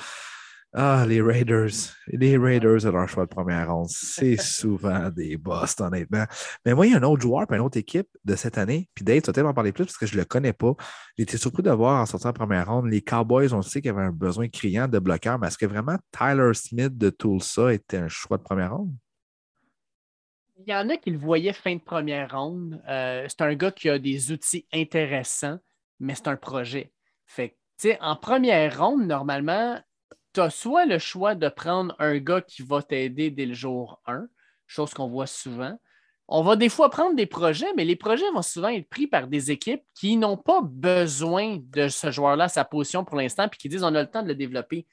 Speaker 2: Ah, les Raiders. Les Raiders, à leur choix de première ronde, c'est (laughs) souvent des boss, honnêtement. Mais moi, il y a un autre joueur, puis une autre équipe de cette année. Puis Dave, tu vas peut-être en parler plus parce que je ne le connais pas. J'étais surpris de voir en sortant en première ronde, les Cowboys, on sait qu'il y avait un besoin criant de bloqueurs, mais est-ce que vraiment Tyler Smith de Tulsa était un choix de première ronde?
Speaker 3: Il y en a qui le voyaient fin de première ronde. Euh, c'est un gars qui a des outils intéressants, mais c'est un projet. Fait en première ronde, normalement, tu as soit le choix de prendre un gars qui va t'aider dès le jour 1, chose qu'on voit souvent. On va des fois prendre des projets, mais les projets vont souvent être pris par des équipes qui n'ont pas besoin de ce joueur-là, sa position pour l'instant, puis qui disent on a le temps de le développer.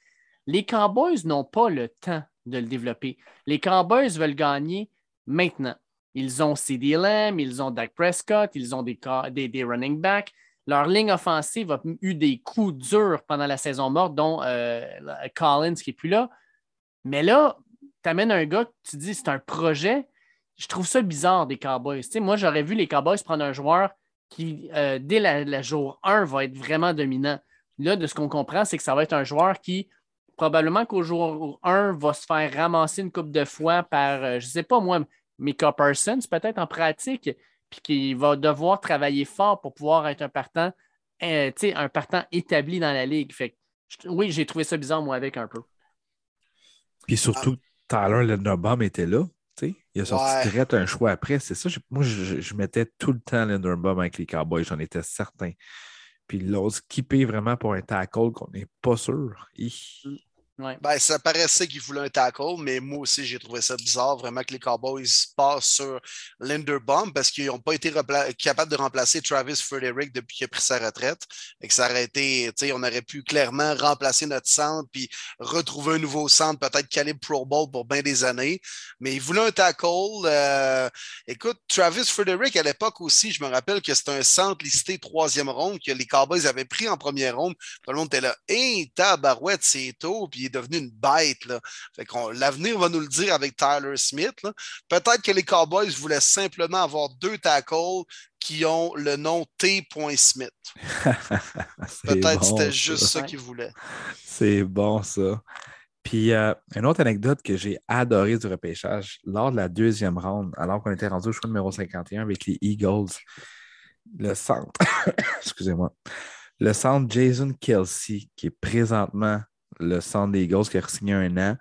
Speaker 3: Les Cowboys n'ont pas le temps de le développer. Les Cowboys veulent gagner maintenant. Ils ont CD Lamb, ils ont Dak Prescott, ils ont des, des, des running backs. Leur ligne offensive a eu des coups durs pendant la saison morte, dont euh, Collins qui n'est plus là. Mais là, tu amènes un gars, tu dis c'est un projet. Je trouve ça bizarre des Cowboys. moi, j'aurais vu les Cowboys prendre un joueur qui, euh, dès la, jour 1, va être vraiment dominant. Là, de ce qu'on comprend, c'est que ça va être un joueur qui, probablement qu'au jour 1, va se faire ramasser une coupe de fois par, euh, je ne sais pas moi, Mika Parsons, peut-être en pratique puis qu'il va devoir travailler fort pour pouvoir être un partant, euh, un partant établi dans la ligue. Fait oui, j'ai trouvé ça bizarre, moi, avec un peu.
Speaker 2: Puis surtout, Tyler Linderbaum était là. Il a sorti direct un choix après. C'est ça. moi, je, mettais tout le temps Linderbaum avec les Cowboys, j'en étais certain. Puis l'autre skippé vraiment pour un tackle qu'on n'est pas sûr.
Speaker 1: Ben, ça paraissait qu'il voulait un tackle, mais moi aussi, j'ai trouvé ça bizarre, vraiment, que les Cowboys passent sur Linderbaum parce qu'ils n'ont pas été capables de remplacer Travis Frederick depuis qu'il a pris sa retraite. Et que ça aurait été, on aurait pu clairement remplacer notre centre puis retrouver un nouveau centre, peut-être calibre Pro Bowl pour bien des années. Mais ils voulaient un tackle. Euh, écoute, Travis Frederick, à l'époque aussi, je me rappelle que c'était un centre listé troisième ronde que les Cowboys avaient pris en première ronde. Tout le monde était là, hé, tabarouette, c'est tôt. Puis il est devenu une bête. Là. l'avenir va nous le dire avec Tyler Smith. Peut-être que les Cowboys voulaient simplement avoir deux tackles qui ont le nom T. Smith. (laughs) Peut-être que c'était juste ça, qu'ils voulaient.
Speaker 2: C'est bon, ça. Puis, euh, une autre anecdote que j'ai adorée du repêchage, lors de la deuxième ronde, alors qu'on était rendu au choix numéro 51 avec les Eagles, le centre, (coughs) excusez-moi, le centre Jason Kelsey, qui est présentement le centre des Eagles qui a signé un an,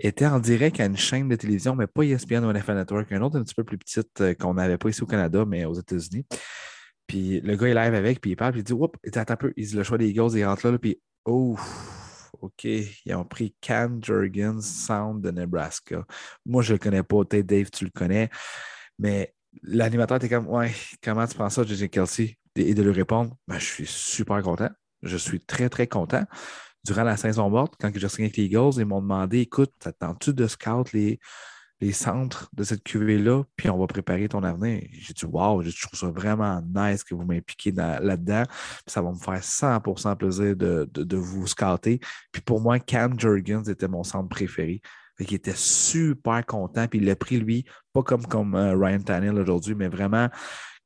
Speaker 2: était en direct à une chaîne de télévision, mais pas ESPN ou NFL Network, une autre un petit peu plus petite euh, qu'on n'avait pas ici au Canada, mais aux États-Unis. Puis le gars, il live avec, puis il parle, puis il dit Oups, attends un peu. Il dit le choix des Eagles, il rentre là, puis oh, OK. Ils ont pris Cam Jurgens, Sound de Nebraska. Moi, je le connais pas. Peut-être Dave, tu le connais. Mais l'animateur était comme Ouais, comment tu prends ça, JJ Kelsey? Et de lui répondre ben, Je suis super content. Je suis très, très content. Durant la saison morte, quand j'ai signé avec les Eagles, ils m'ont demandé Écoute, t'attends-tu de scout les les centres de cette cuvée-là, puis on va préparer ton avenir? J'ai dit, wow, je trouve ça vraiment nice que vous m'impliquiez là-dedans. Ça va me faire 100% plaisir de, vous scouter. Puis pour moi, Cam Jurgens était mon centre préféré. Il était super content, puis il l'a pris, lui, pas comme, comme euh, Ryan Tannehill aujourd'hui, mais vraiment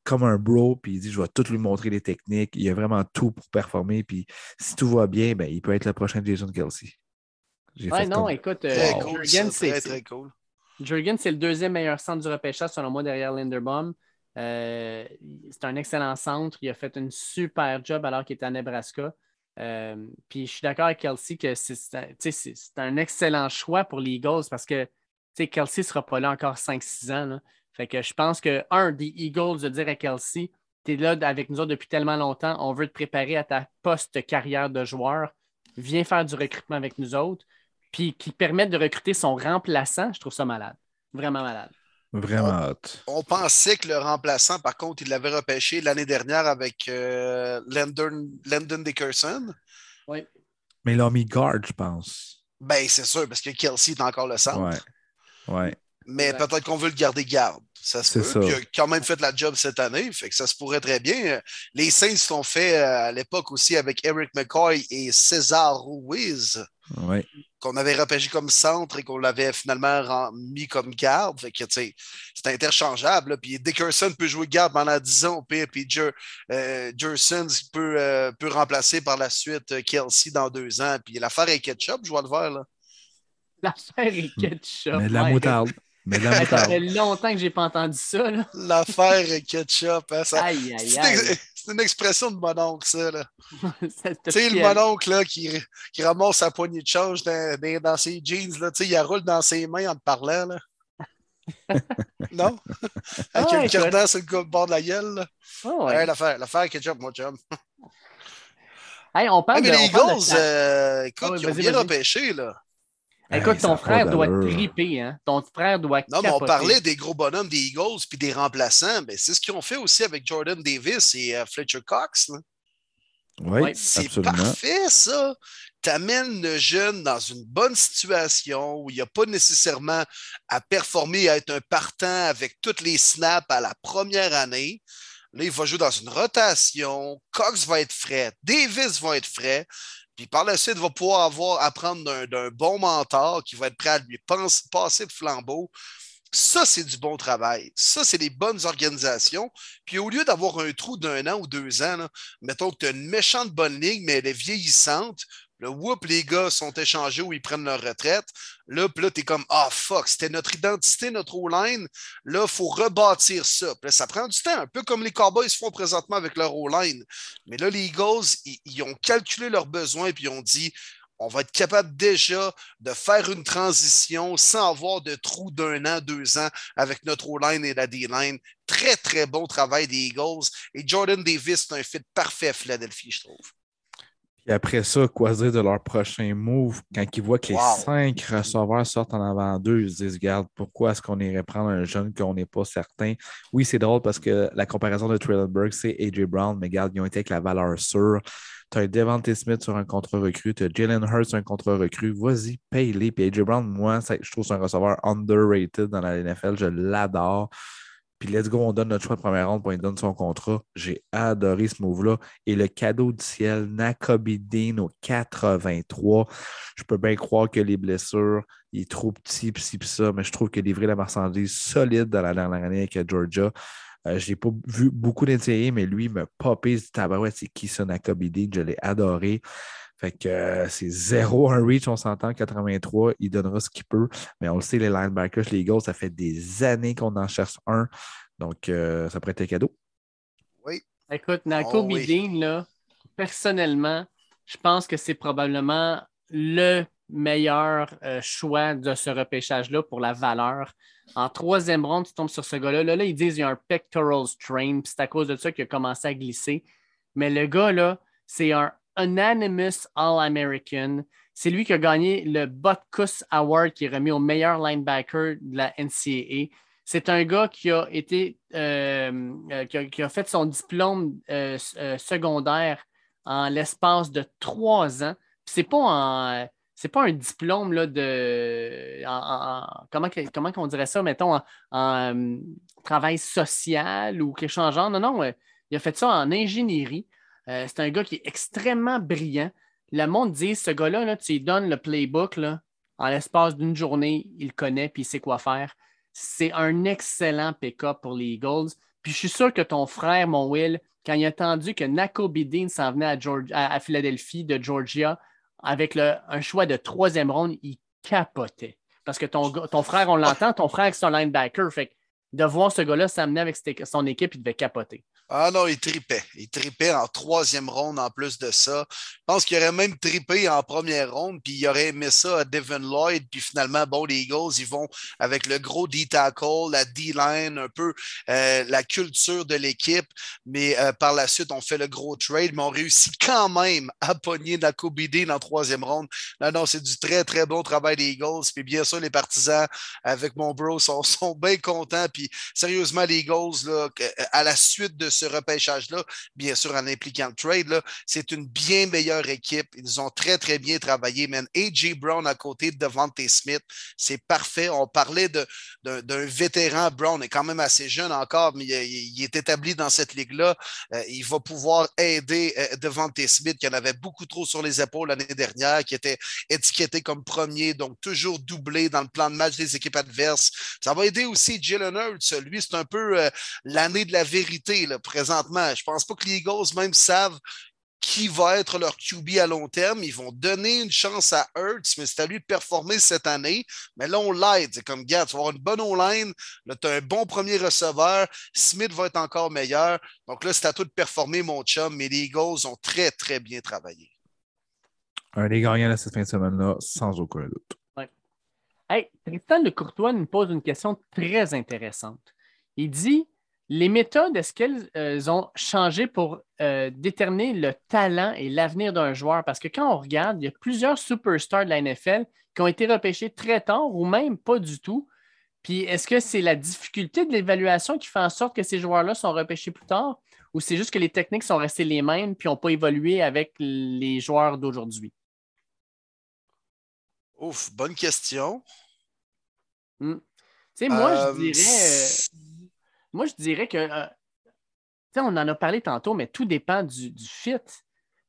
Speaker 2: comme un bro, puis il dit, je vais tout lui montrer les techniques. Il a vraiment tout pour performer, puis si tout va bien, ben, il peut être le prochain Jason Kelsey.
Speaker 3: Ouais, non, écoute,
Speaker 1: euh, c'est très cool.
Speaker 3: Jurgen, c'est le deuxième meilleur centre du repêchage, selon moi, derrière Linderbaum. Euh, c'est un excellent centre. Il a fait une super job alors qu'il était à Nebraska. Euh, puis je suis d'accord avec Kelsey que c'est un excellent choix pour les Eagles parce que Kelsey ne sera pas là encore 5-6 ans. Fait que je pense que, un, des Eagles de dire à Kelsey, tu es là avec nous autres depuis tellement longtemps, on veut te préparer à ta post-carrière de joueur. Viens faire du recrutement avec nous autres puis qui permettent de recruter son remplaçant, je trouve ça malade. Vraiment malade.
Speaker 2: Vraiment
Speaker 1: on, on, pensait que le remplaçant, par contre, il l'avait repêché l'année dernière avec euh, Landon, Dickerson.
Speaker 3: Oui.
Speaker 2: Mais il a mis guard, je pense.
Speaker 1: Ben, c'est sûr, parce que Kelsey est encore le centre.
Speaker 2: Ouais. ouais.
Speaker 1: Mais peut-être qu'on veut le garder garde. Ça se peut. il a quand même fait la job cette année, fait que ça se pourrait très bien. Les Saints sont faits euh, à l'époque aussi avec Eric McCoy et César Ruiz.
Speaker 2: Oui
Speaker 1: qu'on avait repêché comme centre et qu'on l'avait finalement mis comme garde. Fait que, c'est interchangeable. Puis Dickerson peut jouer garde pendant 10 ans au pire, puis euh, Jerson peut, euh, peut remplacer par la suite euh, Kelsey dans deux ans. Puis l'affaire est ketchup, je vois le. Là.
Speaker 3: L'affaire est ketchup.
Speaker 2: Mais de la moutarde. Mais
Speaker 3: de la moutarde. Ça fait longtemps que j'ai pas entendu ça.
Speaker 1: L'affaire ketchup. Hein, ça...
Speaker 3: Aïe, aïe, aïe.
Speaker 1: C'est une expression de mon oncle, ça. Là. (laughs) tu sais, le mononcle là, qui, qui ramasse sa poignée de change dans, dans, ses jeans, là, il la roule dans ses mains en te parlant. Là. (laughs) non? Avec un cure sur le bord de la gueule. Là.
Speaker 3: Oh, ouais.
Speaker 1: l'affaire, l'affaire ketchup, mon chum.
Speaker 3: hey, on parle
Speaker 1: hey, mais
Speaker 3: de,
Speaker 1: les Eagles, euh, écoute, oh, ils ont bien repêché, là.
Speaker 3: Écoute, ton frère doit triper, hein? Ton frère doit
Speaker 1: Non, mais on parlait des gros bonhommes des Eagles puis des remplaçants. Ben, c'est ce qu'ils ont fait aussi avec Jordan Davis et euh, Fletcher Cox.
Speaker 2: Oui,
Speaker 1: c'est parfait, ça. Tu amènes le jeune dans une bonne situation où il n'y a pas nécessairement à performer, à être un partant avec toutes les snaps à la première année. Là, il va jouer dans une rotation. Cox va être frais. Davis va être frais. Puis par la suite, va pouvoir avoir, apprendre d'un bon mentor qui va être prêt à lui passer le flambeau. Ça, c'est du bon travail. Ça, c'est des bonnes organisations. Puis au lieu d'avoir un trou d'un an ou deux ans, mettons que tu as une méchante bonne ligne, mais elle est vieillissante, le whoop, les gars sont échangés ou ils prennent leur retraite. Là, puis là, t'es comme, ah, fuck, c'était notre identité, notre O-line. Là, il faut rebâtir ça. Puis là, ça prend du temps, un peu comme les Cowboys font présentement avec leur O-line. Mais là, les Eagles, ils, ont calculé leurs besoins puis ils ont dit, on va être capable déjà de faire une transition sans avoir de trou d'un an, deux ans avec notre O-line et la D-line. Très, très bon travail des Eagles. Et Jordan Davis, c'est un fit parfait à Philadelphie, je trouve.
Speaker 2: Et après ça, quoi dire de leur prochain move quand ils voient que les cinq receveurs sortent en avant d'eux, ils se disent Regarde, pourquoi est-ce qu'on irait prendre un jeune qu'on n'est pas certain? Oui, c'est drôle parce que la comparaison de Trillenberg, c'est AJ Brown, mais regarde, ils ont été avec la valeur sûre. Tu as Devante Smith sur un contre recru, tu as Jalen Hurts sur un contre recru. Vas-y, paye-les. Puis AJ Brown, moi, je trouve c'est un receveur underrated dans la NFL. Je l'adore. Puis let's go, on donne notre choix de première ronde pour lui donner son contrat. J'ai adoré ce move-là. Et le cadeau du ciel, Nakobe Dean au 83. Je peux bien croire que les blessures, il est trop petit, pis pis ça, mais je trouve qu'il a livré la marchandise solide dans la dernière année avec Georgia. Euh, je n'ai pas vu beaucoup d'intérêt, mais lui me popé du tabarouette. C'est qui ça, Nakobe Dean? Je l'ai adoré. Fait que euh, c'est zéro un reach, on s'entend, 83, il donnera ce qu'il peut. Mais on le sait, les linebackers, les Eagles, ça fait des années qu'on en cherche un. Donc, euh, ça pourrait être un cadeau.
Speaker 1: Oui.
Speaker 3: Écoute, Nako oh, là, personnellement, je pense que c'est probablement le meilleur euh, choix de ce repêchage-là pour la valeur. En troisième ronde, tu tombes sur ce gars-là. Là, ils disent qu'il y a un pectoral strain, c'est à cause de ça qu'il a commencé à glisser. Mais le gars, là, c'est un unanimous All-American. C'est lui qui a gagné le Butkus Award qui est remis au meilleur linebacker de la NCAA. C'est un gars qui a euh, euh, fait son diplôme euh, secondaire en l'espace de trois ans. C'est pas en c'est pas un diplôme de comment, comment on dirait ça, mettons, en, travail social ou quelque chose en genre. Non, non, il a fait ça en ingénierie. C'est un gars qui est extrêmement brillant. Le monde dit ce gars-là, là, tu lui donnes le playbook en l'espace d'une journée, il connaît puis il sait quoi faire. C'est un excellent pick-up pour les Eagles. Puis je suis sûr que ton frère, mon Will, quand il a entendu que Nako Bidin s'en venait à, Philadelphie de Georgia avec un choix de troisième ronde, il capotait. Parce que ton, frère, on l'entend, ton frère, c'est un linebacker. Fait de voir ce gars-là s'amener avec son équipe, il devait capoter.
Speaker 1: Ah non, il tripait. Il tripait en troisième ronde en plus de ça. Je pense qu'il aurait même tripé en première ronde, puis il aurait aimé ça à Devin Lloyd. Puis finalement, bon, les Eagles, ils vont avec le gros D-tackle, la D-line, un peu euh, la culture de l'équipe. Mais euh, par la suite, on fait le gros trade, mais on réussit quand même à pogner Nako Bidin en troisième ronde. Non, non, c'est du très, très bon travail des Eagles. Puis bien sûr, les partisans avec mon bro sont, sont bien contents. Puis sérieusement, les Eagles, là, à la suite de ce ce repêchage-là, bien sûr en impliquant le trade, c'est une bien meilleure équipe. Ils ont très, très bien travaillé. Man. A.J. Brown à côté de Devante Smith, c'est parfait. On parlait d'un vétéran. Brown est quand même assez jeune encore, mais il, est établi dans cette ligue-là. Euh, il va pouvoir aider euh, Devante Smith, qui en avait beaucoup trop sur les épaules l'année dernière, qui était étiqueté comme premier, donc toujours doublé dans le plan de match des équipes adverses. Ça va aider aussi Jalen Hurts. Lui, c'est un peu euh, l'année de la vérité. Là présentement. Je ne pense pas que les Eagles même savent qui va être leur QB à long terme. Ils vont donner une chance à Hurts, mais c'est à lui de performer cette année. Mais là, on l'aide. C'est comme, gars, tu vas avoir une bonne online. Là, tu as un bon premier receveur. Smith va être encore meilleur. Donc là, c'est à toi de performer, mon chum. Mais les Eagles ont très, très bien travaillé.
Speaker 2: Un des gagnants de cette fin de semaine-là, sans aucun doute.
Speaker 3: Ouais. Hey, Tristan de Courtois nous pose une question très intéressante. Il dit les méthodes, est-ce qu'elles euh, ont changé pour euh, déterminer le talent et l'avenir d'un joueur? Parce que quand on regarde, il y a plusieurs superstars de la NFL qui ont été repêchés très tard ou même pas du tout. Puis est-ce que c'est la difficulté de l'évaluation qui fait en sorte que ces joueurs-là sont repêchés plus tard ou c'est juste que les techniques sont restées les mêmes puis n'ont pas évolué avec les joueurs d'aujourd'hui?
Speaker 1: Ouf, bonne question.
Speaker 3: Hmm. Tu sais, moi, je euh, dirais. Moi, je dirais que, euh, on en a parlé tantôt, mais tout dépend du, fit.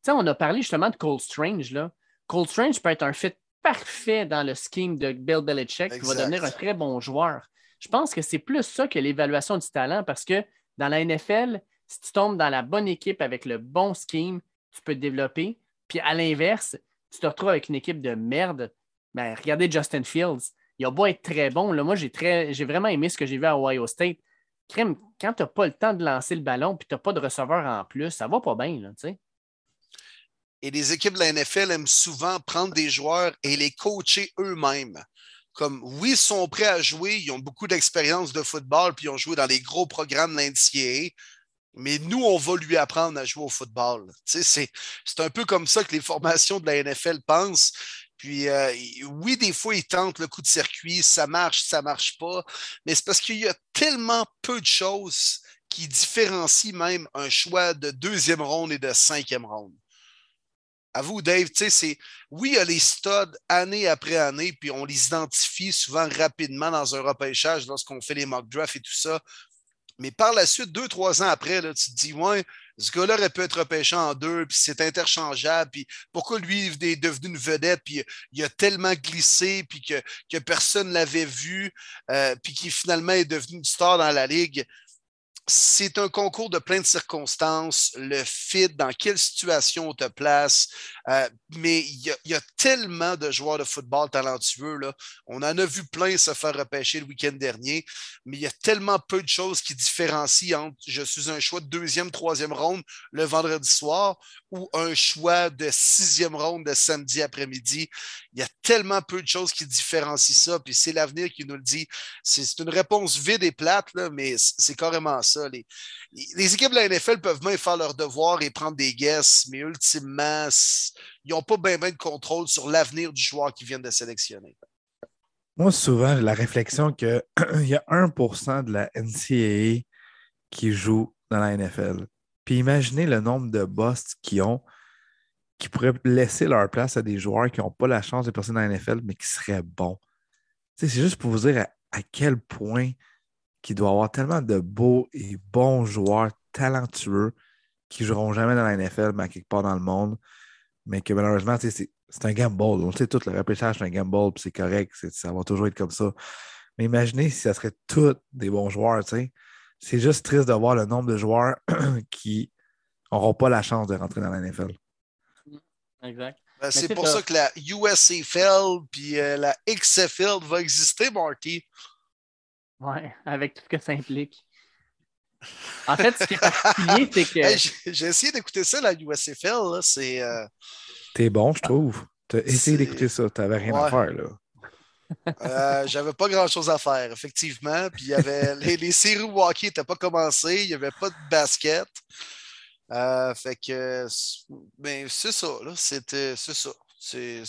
Speaker 3: on a parlé justement de Cole Strange. Là. Cole Strange peut être un fit parfait dans le scheme de Bill Belichick, qui va devenir un très bon joueur. Je pense que c'est plus ça que l'évaluation du talent parce que dans la NFL, si tu tombes dans la bonne équipe avec le bon scheme, tu peux te développer. Puis à l'inverse, tu te retrouves avec une équipe de merde. Ben, regardez Justin Fields. Il a beau être très bon. Là, moi, j'ai, très, j'ai vraiment aimé ce que j'ai vu à Ohio State crème, quand tu n'as pas le temps de lancer le ballon et tu n'as pas de receveur en plus, ça va pas bien, tu sais.
Speaker 1: Et les équipes de la NFL aiment souvent prendre des joueurs et les coacher eux-mêmes. Comme, oui, ils sont prêts à jouer, ils ont beaucoup d'expérience de football, puis ils ont joué dans les gros programmes l'NCAA, mais nous, on va lui apprendre à jouer au football. C'est un peu comme ça que les formations de la NFL pensent. Puis euh, oui, des fois, ils tentent le coup de circuit, ça marche, ça marche pas, mais c'est parce qu'il y a tellement peu de choses qui différencient même un choix de deuxième ronde et de cinquième ronde. À vous, Dave, tu sais, c'est oui, il y a les studs année après année, puis on les identifie souvent rapidement dans un repêchage lorsqu'on fait les mock drafts et tout ça. Mais par la suite, deux, trois ans après, là, tu te dis, ouais, ce gars-là aurait pu être repêché en deux, puis c'est interchangeable, puis pourquoi lui est devenu une vedette, puis il a tellement glissé, puis que, personne ne l'avait vu, euh, puis qui finalement est devenu une star dans la ligue. C'est un concours de plein de circonstances, le fit, dans quelle situation on te place, Euh, mais il y, a tellement de joueurs de football talentueux. Là. On en a vu plein se faire repêcher le week-end dernier, mais il y a tellement peu de choses qui différencient entre je suis un choix de deuxième, troisième ronde le vendredi soir ou un choix de sixième ronde de samedi après-midi. Il y a tellement peu de choses qui différencient ça, puis c'est l'avenir qui nous le dit. C'est une réponse vide et plate, là, mais c'est carrément ça. Les, les équipes de la NFL peuvent même faire leur devoir et prendre des guesses, mais ultimement, ils n'ont pas bien de contrôle sur l'avenir du joueur qu'ils viennent de sélectionner.
Speaker 2: Moi, souvent, j'ai la réflexion qu'il (clears throat) y a 1% de la NCAA qui joue dans la NFL. Puis imaginez le nombre de boss qui ont, qui pourraient laisser leur place à des joueurs qui n'ont pas la chance de passer dans la NFL, mais qui seraient bons. C'est juste pour vous dire à, à quel point qu'il doit y avoir tellement de beaux et bons joueurs talentueux qui ne joueront jamais dans la NFL, mais quelque part dans le monde mais que malheureusement, c'est un gamble. On sait tout, le repêchage, c'est un gamble, puis c'est correct, ça va toujours être comme ça. Mais imaginez si ça serait tous des bons joueurs, C'est juste triste de voir le nombre de joueurs (clears throat) qui n'auront pas la chance de rentrer dans la NFL.
Speaker 3: Exact.
Speaker 1: Ben, c'est pour ça que la USFL puis euh, la XFL va exister, Marty.
Speaker 3: Oui, avec tout ce que ça implique. En fait, ce qui est particulier, (laughs) c'est que.
Speaker 1: J'ai essayé d'écouter ça, la USFL. C'est. Euh,
Speaker 2: T'es bon, je trouve. T'as essayé d'écouter ça. T'avais rien à faire, là.
Speaker 1: Euh, j'avais pas grand chose à faire, effectivement. Puis il y avait (laughs) les, les séries hockey n'étaient pas commencées, il n'y avait pas de basket. Euh, fait que ben, c'est ça, là. C'était c'est ça. C'est.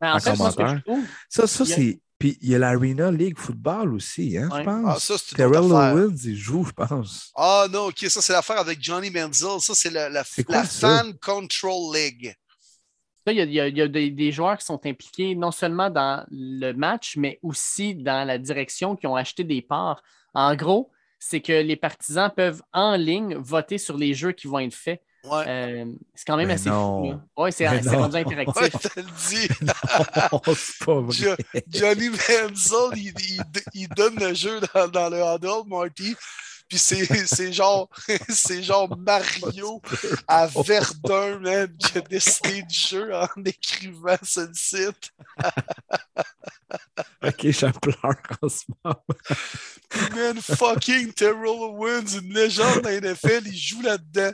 Speaker 3: Ben, en fait,
Speaker 2: ça, ça c'est puis il y a l'Arena League Football aussi, hein, je pense.
Speaker 1: Ah, ça, c'est
Speaker 2: Terrell Owens, il joue, je pense.
Speaker 1: Ah non, ok, ça c'est l'affaire avec Johnny Manziel. Ça, c'est la, la, Fan Control League.
Speaker 3: il y a, y a des, des, joueurs qui sont impliqués non seulement dans le match, mais aussi dans la direction, qui ont acheté des parts. En gros, c'est que les partisans peuvent en ligne voter sur les jeux qui vont être faits.
Speaker 1: Ouais.
Speaker 3: Euh, c'est quand même assez fou. Oui, c'est rendu interactif. Ouais,
Speaker 1: je te le dis. (laughs) c'est pas vrai. Johnny Manziel, il, il, il, donne le jeu dans, dans le handle, Marty. Puis c'est genre, (laughs) genre Mario (laughs) à Verdun, man, qui a décidé du jeu en écrivant ce site.
Speaker 2: ok, j'en pleure en ce moment.
Speaker 1: man, fucking Terrell Owens, une légende de NFL, il joue là-dedans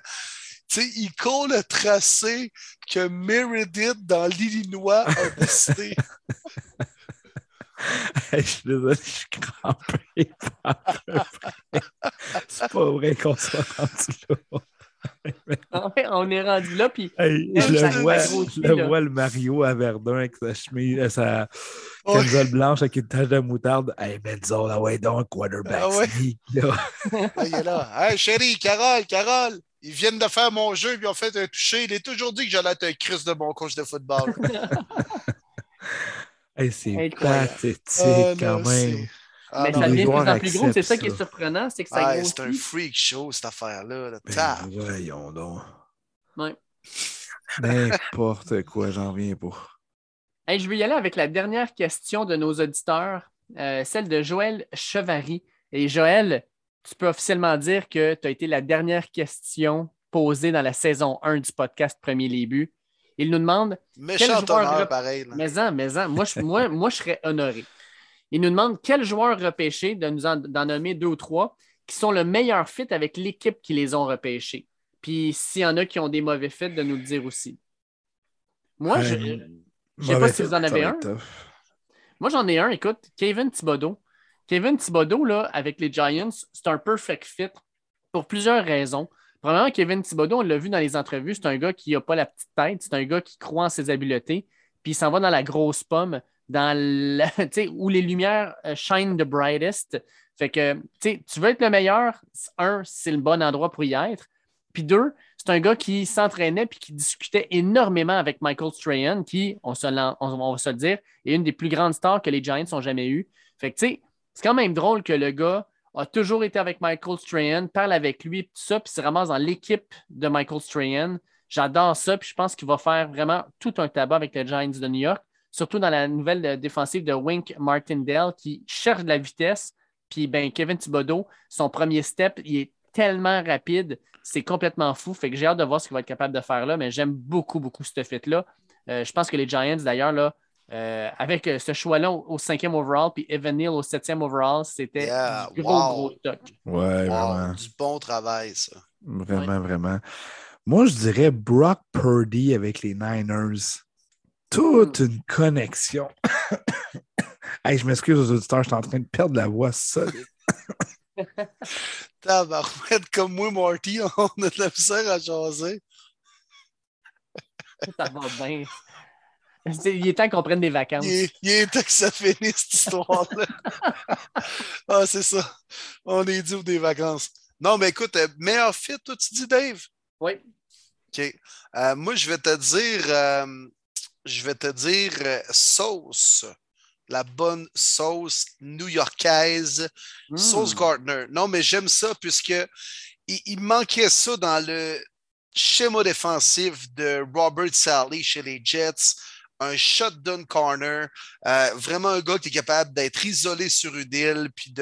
Speaker 1: sais, il court le tracé que Meredith dans l'Illinois a décidé. (laughs)
Speaker 2: je suis désolé, je suis crampé. C'est pas vrai qu'on soit rendu là.
Speaker 3: on est rendu là, puis.
Speaker 2: Hey, je le, vois, je le vois, le Mario à Verdun avec sa chemise, euh, sa camisole blanche avec une tache de moutarde. Hey, Benzo, là, ouais, donc, quarterback. Ah ouais.
Speaker 1: là. il est là. Hey, chérie, Carole, Carole. Ils viennent de faire mon jeu, ils ont fait un toucher. Il est toujours dit que j'allais être un Chris de bon coach de football. (laughs)
Speaker 2: c'est pathétique ah, quand même.
Speaker 3: Ah, mais ça devient de plus en plus gros. C'est ça, qui est surprenant, c'est que ça
Speaker 1: ah, C'est un freak show, cette affaire-là.
Speaker 2: Ben, voyons donc.
Speaker 3: Ouais.
Speaker 2: N'importe quoi, j'en viens pas.
Speaker 3: je vais y aller avec la dernière question de nos auditeurs, euh, celle de Joël Chevary. Et Joël, tu peux officiellement dire que tu as été la dernière question posée dans la saison 1 du podcast Premier Les Il nous demande.
Speaker 1: Méchant honneur, pareil.
Speaker 3: Mais en, mais en, moi, je, moi, (laughs) moi, je serais honoré. Il nous demande quel joueur repêché, de nous en, d'en nommer deux ou trois, qui sont le meilleur fit avec l'équipe qui les ont repêchés. Puis s'il y en a qui ont des mauvais fits, de nous le dire aussi. Moi, je ne sais pas si vous en avez un. Moi, j'en ai un. Écoute, Kevin Thibodeau. Kevin Thibodeau, là, avec les Giants, c'est un perfect fit pour plusieurs raisons. Premièrement, Kevin Thibodeau, on l'a vu dans les entrevues, c'est un gars qui n'a pas la petite tête, c'est un gars qui croit en ses habiletés, puis il s'en va dans la grosse pomme, dans (laughs) où les lumières euh, shine the brightest. Fait que, tu veux être le meilleur, un, c'est le bon endroit pour y être. Puis deux, c'est un gars qui s'entraînait puis qui discutait énormément avec Michael Strahan, qui, on, se, on, va se le dire, est une des plus grandes stars que les Giants ont jamais eues. Fait que, tu sais, c'est quand même drôle que le gars a toujours été avec Michael Strahan, parle avec lui, tout ça, puis se ramasse dans l'équipe de Michael Strahan. J'adore ça, puis je pense qu'il va faire vraiment tout un tabac avec les Giants de New York, surtout dans la nouvelle défensive de Wink Martindale qui cherche de la vitesse. Puis ben, Kevin Thibodeau, son premier step, il est tellement rapide. C'est complètement fou. Fait que j'ai hâte de voir ce qu'il va être capable de faire là, mais j'aime beaucoup, beaucoup ce fit-là. Euh, je pense que les Giants, d'ailleurs, là, euh, avec euh, ce choix-là au, cinquième overall, puis Evan Neal au septième overall, c'était du gros, gros toc.
Speaker 2: Ouais, vraiment.
Speaker 1: Du bon travail, ça.
Speaker 2: Vraiment, vraiment. Moi, je dirais Brock Purdy avec les Niners. Toute hmm. une connexion. (coughs) hey, je m'excuse aux auditeurs, je suis en train de perdre la voix solide. (laughs)
Speaker 1: Tabarouette, comme moi, Marty, (laughs) on a de la misère à jaser.
Speaker 3: Ça va bien. Il est temps qu'on prenne des vacances.
Speaker 1: Il est, temps que ça finisse, cette histoire-là. (laughs) ah, c'est ça. On est dû des vacances. Non, mais écoute, euh, meilleur fit, toi, tu dis, Dave?
Speaker 3: Oui.
Speaker 1: OK. Euh, moi, je vais te dire, euh, je vais te dire sauce. La bonne sauce new-yorkaise, sauce hmm. Gardner. Non, mais j'aime ça puisque il, manquait ça dans le schéma défensif de Robert Sally chez les Jets un shotdown corner, euh, vraiment un gars qui est capable d'être isolé sur une île puis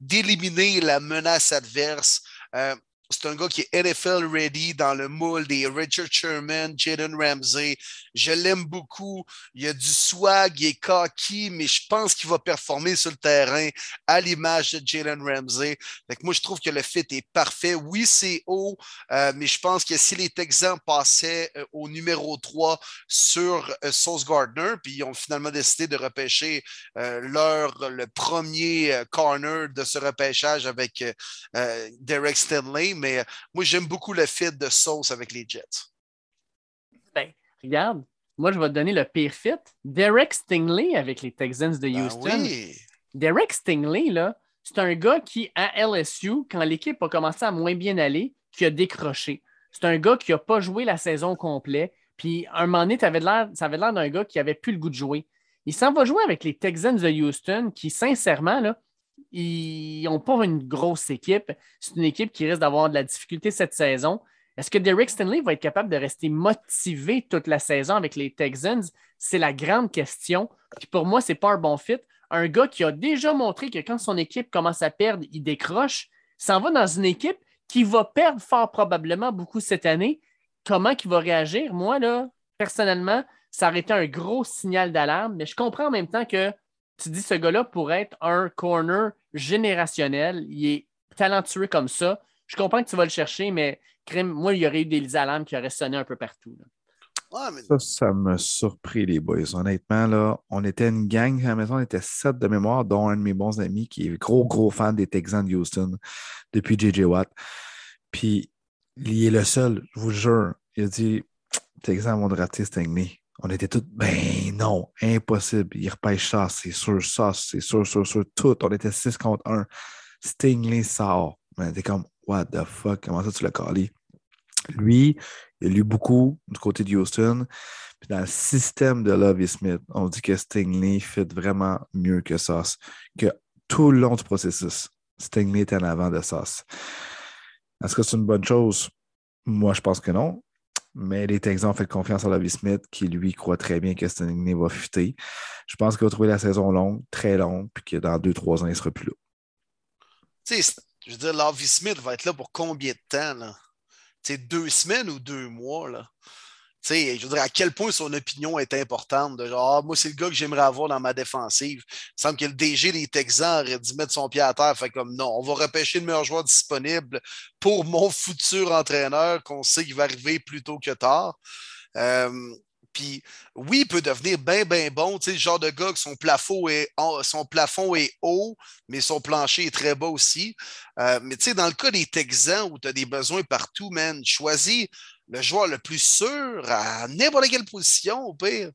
Speaker 1: d'éliminer la menace adverse. Euh, c'est un gars qui est NFL ready dans le moule des Richard Sherman, Jaden Ramsey. Je l'aime beaucoup. Il a du swag, il est cocky, mais je pense qu'il va performer sur le terrain à l'image de Jalen Ramsey. moi, je trouve que le fit est parfait. Oui, c'est haut, euh, mais je pense que si les Texans passaient euh, au numéro 3 sur euh, Sauce Gardner, puis ils ont finalement décidé de repêcher leur le premier corner de ce repêchage avec Derek Stanley mais euh, moi, j'aime beaucoup le fit de Sauce avec les Jets.
Speaker 3: Ben, regarde, moi, je vais te donner le pire fit. Derek Stingley avec les Texans de ben Houston. Derek Stingley, là, c'est un gars qui, à LSU, quand l'équipe a commencé à moins bien aller, qui a décroché. C'est un gars qui n'a pas joué la saison complète. Puis, à un moment donné, ça avait l'air d'un gars qui n'avait plus le goût de jouer. Il s'en va jouer avec les Texans de Houston, qui, sincèrement, là, ils n'ont pas une grosse équipe. C'est une équipe qui risque d'avoir de la difficulté cette saison. Est-ce que Derek Stanley va être capable de rester motivé toute la saison avec les Texans? C'est la grande question. pour moi, ce n'est pas un bon fit. Un gars qui a déjà montré que quand son équipe commence à perdre, il décroche, s'en va dans une équipe qui va perdre fort probablement beaucoup cette année. Comment il va réagir? Moi, là, personnellement, ça aurait été un gros signal d'alarme, mais je comprends en même temps que tu dis ce gars-là pourrait être un corner générationnel. Il est talentueux comme ça. Je comprends que tu vas le chercher, mais moi, il y aurait eu des alarmes qui auraient sonné un peu partout.
Speaker 2: Ça, ça me surpris, les boys. Honnêtement, là, on était une gang à la maison, on était sept de mémoire, dont un de mes bons amis qui est gros, gros fan des Texans de Houston depuis J.J. Watt. Puis, il est le seul, je vous jure. Il a dit Texans vont drafter Stingley. On était tous, ben non, impossible. Il repêche ça, c'est sûr, ça, c'est sûr, sûr, sûr, tout. On était 6 contre 1. Stingley sort. On était comme, what the fuck, comment ça tu l'as calé? Lui, il a lu beaucoup du côté de Houston. Puis dans le système de Lovie Smith, on dit que Stingley fait vraiment mieux que Sauce. Que tout le long du processus, Stingley est en avant de Sauce. Est-ce que c'est une bonne chose? Moi, je pense que non. Mais les Texans ont fait confiance à Lovie Smith, qui lui croit très bien que Stingley va fuiter. Je pense qu'il va trouver la saison longue, très longue, puis que dans deux, trois ans, il ne sera plus là.
Speaker 1: Tu sais, je veux dire, Lovie Smith va être là pour combien de temps? Là? sais, deux semaines ou deux mois? Là? Sais, je veux dire, à quel point son opinion est importante. De genre, ah, moi, c'est le gars que j'aimerais avoir dans ma défensive. Il semble que le DG des Texans aurait dû mettre son pied à terre. Fait comme non, on va repêcher le meilleur joueur disponible pour mon futur entraîneur qu'on sait qu'il va arriver plus tôt que tard. Euh, puis oui, il peut devenir bien, bien bon. Tu sais, le genre de gars que son plafond est, son plafond est haut, mais son plancher est très bas aussi. Euh, mais dans le cas des Texans où tu as des besoins partout, man, choisis le joueur le plus sûr à n'importe quelle position, au pire.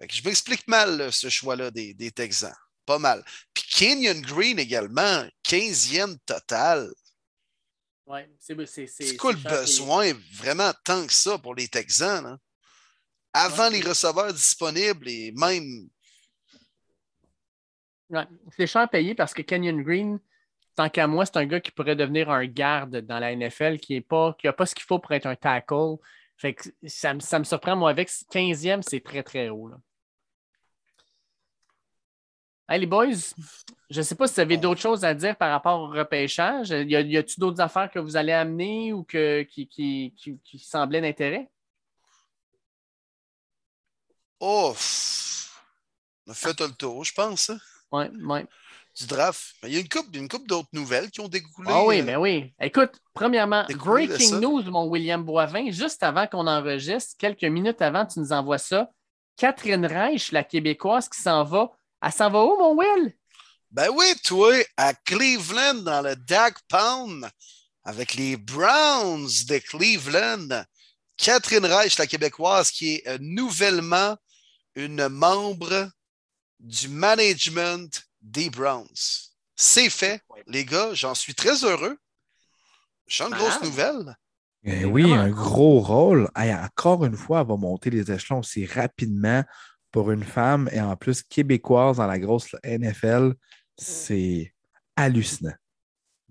Speaker 1: je m'explique mal ce choix-là des, Texans. Pas mal. Puis Kenyon Green également, 15e total.
Speaker 3: Oui,
Speaker 1: c'est quoi le besoin vraiment tant que ça pour les Texans? Avant les receveurs disponibles et même.
Speaker 3: c'est cher payé parce que Kenyon Green, tant qu'à moi, c'est un gars qui pourrait devenir un garde dans la NFL qui n'a pas, pas ce qu'il faut pour être un tackle. Fait que ça, me surprend, moi, avec 15e, c'est très, très haut. Hey, les boys, je ne sais pas si vous avez d'autres choses à dire par rapport au repêchage. Y a-t-il d'autres affaires que vous allez amener ou que, qui, qui, qui, semblaient d'intérêt?
Speaker 1: Oh, on a fait le tour, je pense.
Speaker 3: Oui, hein. oui
Speaker 1: du draft. Il y a une couple, une couple d'autres nouvelles qui ont découlé.
Speaker 3: Ah oui, mais euh, ben oui. Écoute, premièrement, breaking news, mon William Boivin, juste avant qu'on enregistre, quelques minutes avant, tu nous envoies ça. Catherine Reich, la Québécoise qui s'en va. Elle s'en va où, mon Will?
Speaker 1: Ben oui, toi, à Cleveland, dans le Dak Pound, avec les Browns de Cleveland. Catherine Reich, la Québécoise, qui est euh, nouvellement une membre du management des Browns. C'est fait, les gars. J'en suis très heureux. J'ai une grosse nouvelle.
Speaker 2: Eh oui, un gros rôle. encore une fois, elle va monter les échelons aussi rapidement pour une femme et en plus québécoise dans la grosse NFL. C'est hallucinant.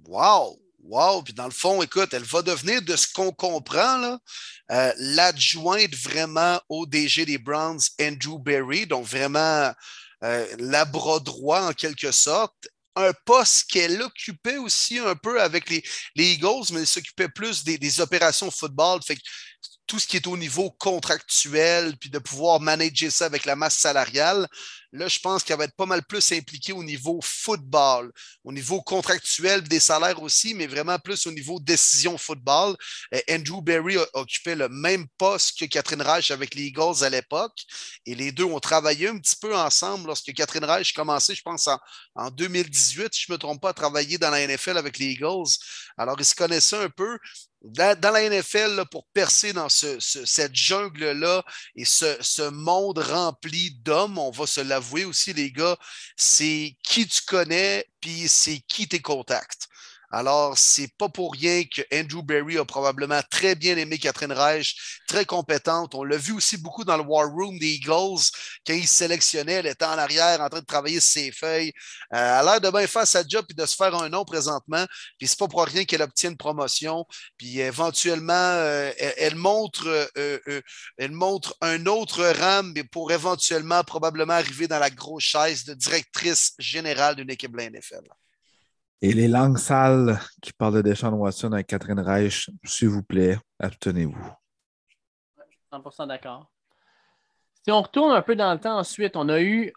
Speaker 1: Wow! Wow! Puis dans le fond, écoute, elle va devenir, de ce qu'on comprend, euh, l'adjointe vraiment au DG des Browns, Andrew Berry. Donc vraiment euh, bras droit en quelque sorte. Un poste qu'elle occupait aussi un peu avec les, Eagles, mais elle s'occupait plus des, opérations football. Tout ce qui est au niveau contractuel, puis de pouvoir manager ça avec la masse salariale, là, je pense qu'elle va être pas mal plus impliquée au niveau football, au niveau contractuel, des salaires aussi, mais vraiment plus au niveau décision football. Euh, Andrew Berry occupait le même poste que Catherine Reich avec les Eagles à l'époque, et les deux ont travaillé un petit peu ensemble lorsque Catherine Reich commençait, je pense, en, en 2018, si je ne me trompe pas, à travailler dans la NFL avec les Eagles. Alors, ils se connaissaient un peu, dans, la NFL, pour percer dans cette jungle-là et ce, monde rempli d'hommes, on va se l'avouer aussi, les gars, c'est qui tu connais, puis c'est qui tes contacts. Alors, c'est pas pour rien que Andrew Berry a probablement très bien aimé Catherine Reich, très compétente. On l'a vu aussi beaucoup dans le War Room des Eagles, quand il sélectionnait, elle était en arrière en train de travailler ses feuilles. Euh, elle a l'air de bien faire sa job et de se faire un nom présentement. Puis c'est pas pour rien qu'elle obtient une promotion. Puis éventuellement, euh, elle, montre, euh, elle montre un autre rang, pour éventuellement probablement arriver dans la grosse chaise de directrice générale d'une équipe de la NFL.
Speaker 2: Et les langues sales qui parlent de Deshaun Watson avec Catherine Reich, s'il vous plaît, abstenez-vous.
Speaker 3: 100% d'accord. Si on retourne un peu dans le temps ensuite, on a eu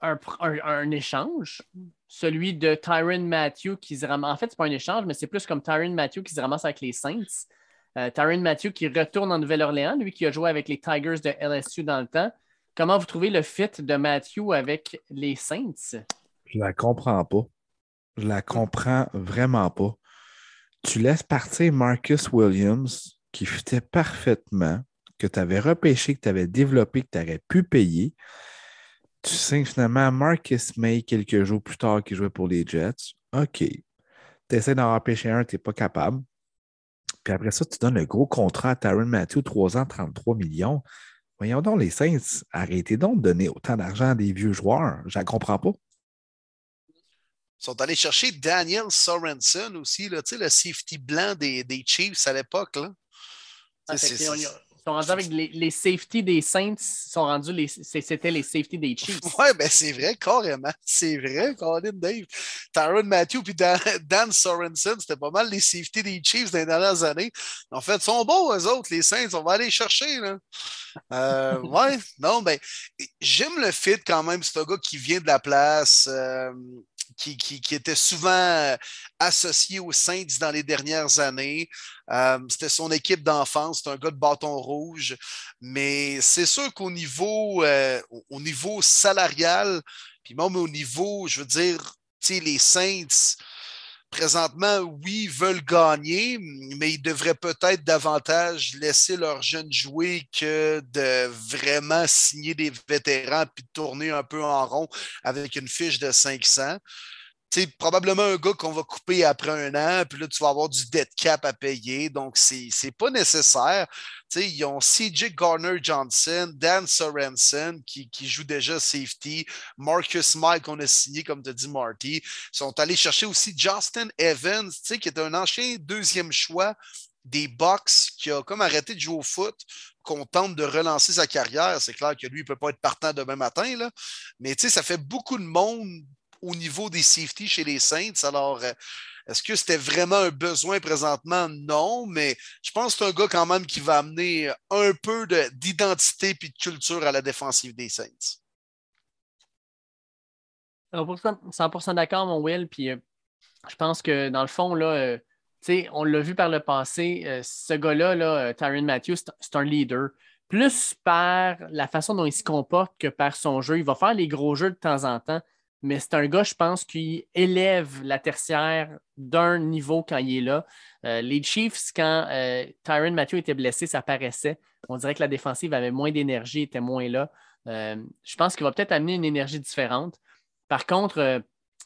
Speaker 3: un, échange, celui de Tyron Matthew qui se ramasse. En fait, ce n'est pas un échange, mais c'est plus comme Tyron Matthew qui se ramasse avec les Saints. Euh, Tyron Matthew qui retourne en Nouvelle-Orléans, lui qui a joué avec les Tigers de LSU dans le temps. Comment vous trouvez le fit de Matthew avec les Saints?
Speaker 2: Je la comprends pas. Je la comprends vraiment pas. Tu laisses partir Marcus Williams, qui fitait parfaitement, que tu avais repêché, que tu avais développé, que tu aurais pu payer. Tu sais finalement Marcus May quelques jours plus tard qui jouait pour les Jets. OK. Tu essaies d'en repêcher un, tu n'es pas capable. Puis après ça, tu donnes le gros contrat à Tyron Matthew, 3 ans, 33 millions. Voyons donc, les Saints, arrêtez donc de donner autant d'argent à des vieux joueurs. Je ne comprends pas
Speaker 1: sont allés chercher Daniel Sorensen aussi, là, le safety blanc des, des Chiefs à l'époque.
Speaker 3: Ah, ils sont rendus avec les, les safety des Saints, sont rendus les, c'était les safety des Chiefs. (laughs)
Speaker 1: Oui, ben c'est vrai, carrément. C'est vrai, Colin Dave. Tyron Matthew puis Dan, Sorensen, c'était pas mal les safety des Chiefs dans les dernières années. En fait, ils sont beaux, eux autres, les Saints. On va aller chercher. Là. Euh, ouais, non, ben, j'aime le fit quand même. C'est un gars qui vient de la place. Euh, qui, était souvent euh, associé aux Saints dans les dernières années. Euh, c'était son équipe d'enfance, c'est un gars de bâton rouge. Mais c'est sûr qu'au niveau, euh, au niveau salarial, puis même au niveau, je veux dire, les Saints, présentement, oui, veulent gagner, mais ils devraient peut-être davantage laisser leurs jeunes jouer que de vraiment signer des vétérans puis de tourner un peu en rond avec une fiche de 500 c'est probablement un gars qu'on va couper après un an, puis là, tu vas avoir du debt cap à payer. Donc, c'est n'est pas nécessaire. ils ont CJ Garner Johnson, Dan Sorensen qui, joue déjà safety, Marcus Mike qu'on a signé, comme tu as dit, Marty. Ils sont allés chercher aussi Justin Evans, qui est un ancien deuxième choix des box qui a comme arrêté de jouer au foot, qu'on tente de relancer sa carrière. C'est clair que lui, il ne peut pas être partant demain matin, là. mais ça fait beaucoup de monde au niveau des safety chez les Saints. Alors, euh, est-ce que c'était vraiment un besoin présentement? Non, mais je pense que c'est un gars quand même qui va amener un peu d'identité et de culture à la défensive des Saints.
Speaker 3: 100%, d'accord, mon Will. Puis euh, je pense que dans le fond, là, euh, on l'a vu par le passé, euh, ce gars-là, là, Tyron Matthews, c'est un leader. Plus par la façon dont il se comporte que par son jeu. Il va faire les gros jeux de temps en temps, mais c'est un gars, je pense, qui élève la tertiaire d'un niveau quand il est là. les Chiefs, quand Tyron Matthews était blessé, ça paraissait. On dirait que la défensive avait moins d'énergie, était moins là. je pense qu'il va peut-être amener une énergie différente. Par contre, euh,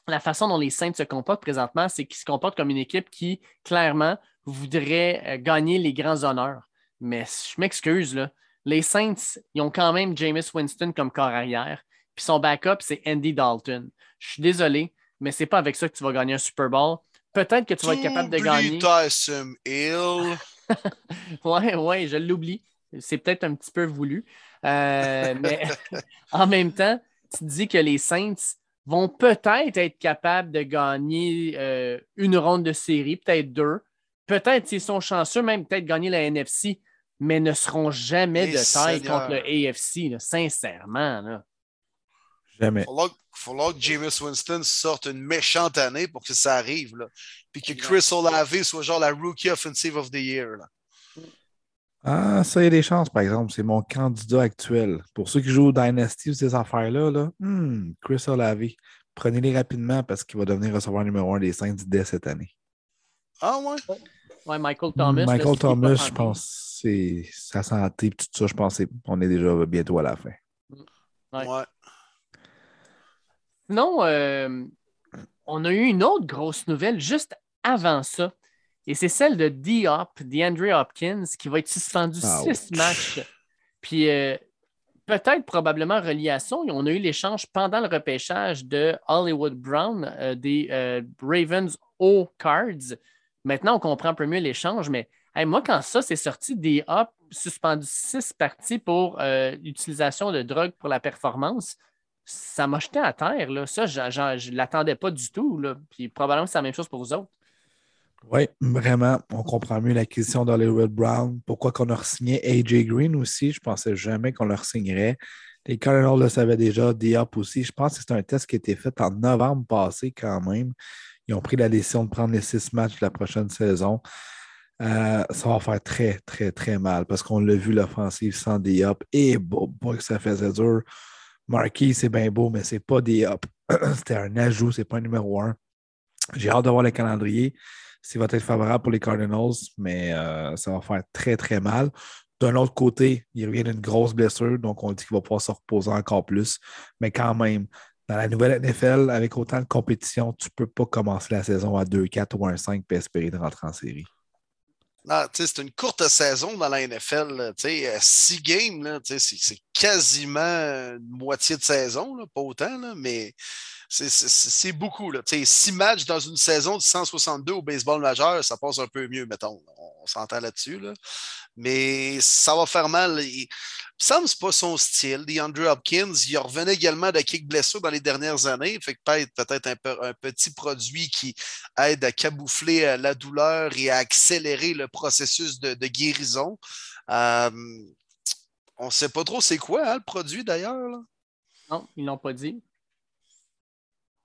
Speaker 3: la façon dont les Saints se comportent présentement, c'est qu'ils se comportent comme une équipe qui, clairement, voudrait euh, gagner les grands honneurs. Mais je m'excuse, les Saints, ils ont quand même Jameis Winston comme corps arrière. Puis son backup, c'est Andy Dalton. Je suis désolé, mais c'est pas avec ça que tu vas gagner un Super Bowl. Peut-être que tu vas être capable de gagner.
Speaker 1: Tyson Hill? (laughs)
Speaker 3: ouais, ouais, je l'oublie. C'est peut-être un petit peu voulu. Euh, (laughs) mais en même temps, tu dis que les Saints vont peut-être être capables de gagner euh, une ronde de série, peut-être deux. Peut-être, s'ils sont chanceux, même peut-être gagner la NFC, mais ne seront jamais de taille contre le AFC, sincèrement.
Speaker 2: Jamais.
Speaker 1: Il falloir que Jameis Winston sorte une méchante année pour que ça arrive. Puis que Chris Olave soit genre la Rookie Offensive of the Year.
Speaker 2: Ah, ça, il y a des chances, par exemple. C'est mon candidat actuel. Pour ceux qui jouent au Dynasty ou ces affaires-là, là, hmm, Chris Olave, prenez-les rapidement parce qu'il va devenir recevoir numéro un des Saints dès cette année.
Speaker 1: Ah ouais?
Speaker 3: Ouais, Michael Thomas.
Speaker 2: Michael Thomas, je pense, c'est sa santé et tout ça, je pense qu'on est déjà bientôt à la fin.
Speaker 1: Ouais.
Speaker 3: Non, euh, on a eu une autre grosse nouvelle juste avant ça. Et c'est celle de D-Hop, DeAndre Hopkins, qui va être suspendu six matchs. Puis euh, peut-être probablement relié à ça, on a eu l'échange pendant le repêchage de Hollywood Brown euh, des euh, Ravens aux Cards. Maintenant, on comprend un peu mieux l'échange, mais moi, quand ça s'est sorti, D-Hop suspendu six parties pour l'utilisation de drogue pour la performance, ça m'a jeté à terre. Là. Ça, je ne l'attendais pas du tout. Là. Puis probablement c'est la même chose pour vous autres.
Speaker 2: Oui, vraiment, on comprend mieux l'acquisition d'Hollywood Brown. Pourquoi qu'on a signé AJ Green aussi? Je ne pensais jamais qu'on leur signerait. Les Cardinals le savaient déjà, Diop aussi. Je pense que c'est un test qui a été fait en novembre passé quand même. Ils ont pris la décision de prendre les six matchs de la prochaine saison. Euh, ça va faire très, très, très mal parce qu'on l'a vu l'offensive sans Diop. Et bon, que ça faisait dur. Marquis, c'est bien beau, mais c'est pas Diop. C'était (clears throat) un ajout, c'est pas un numéro un. J'ai hâte de voir le calendrier s'il va être favorable pour les Cardinals, mais euh, ça va faire très, très mal. D'un autre côté, il revient d'une grosse blessure, donc on dit qu'il va pouvoir se reposer encore plus. Mais quand même, dans la nouvelle NFL, avec autant de compétition, tu ne peux pas commencer la saison à 2-4 ou 1-5 et espérer de rentrer en série.
Speaker 1: C'est une courte saison dans la NFL. Euh, six games, c'est quasiment une moitié de saison, pas autant, mais c'est beaucoup. Six matchs dans une saison de 162 au baseball majeur, ça passe un peu mieux, mettons. On, s'entend là-dessus. Mais ça va faire mal. Il, me semble pas son style. DeAndre Hopkins, il revenait également de kick blessure dans les dernières années. Fait que peut-être un, un, petit produit qui aide à camoufler euh, la douleur et à accélérer le processus de, guérison. Euh, on ne sait pas trop c'est quoi hein, le produit d'ailleurs.
Speaker 3: Non, ils l'ont pas dit.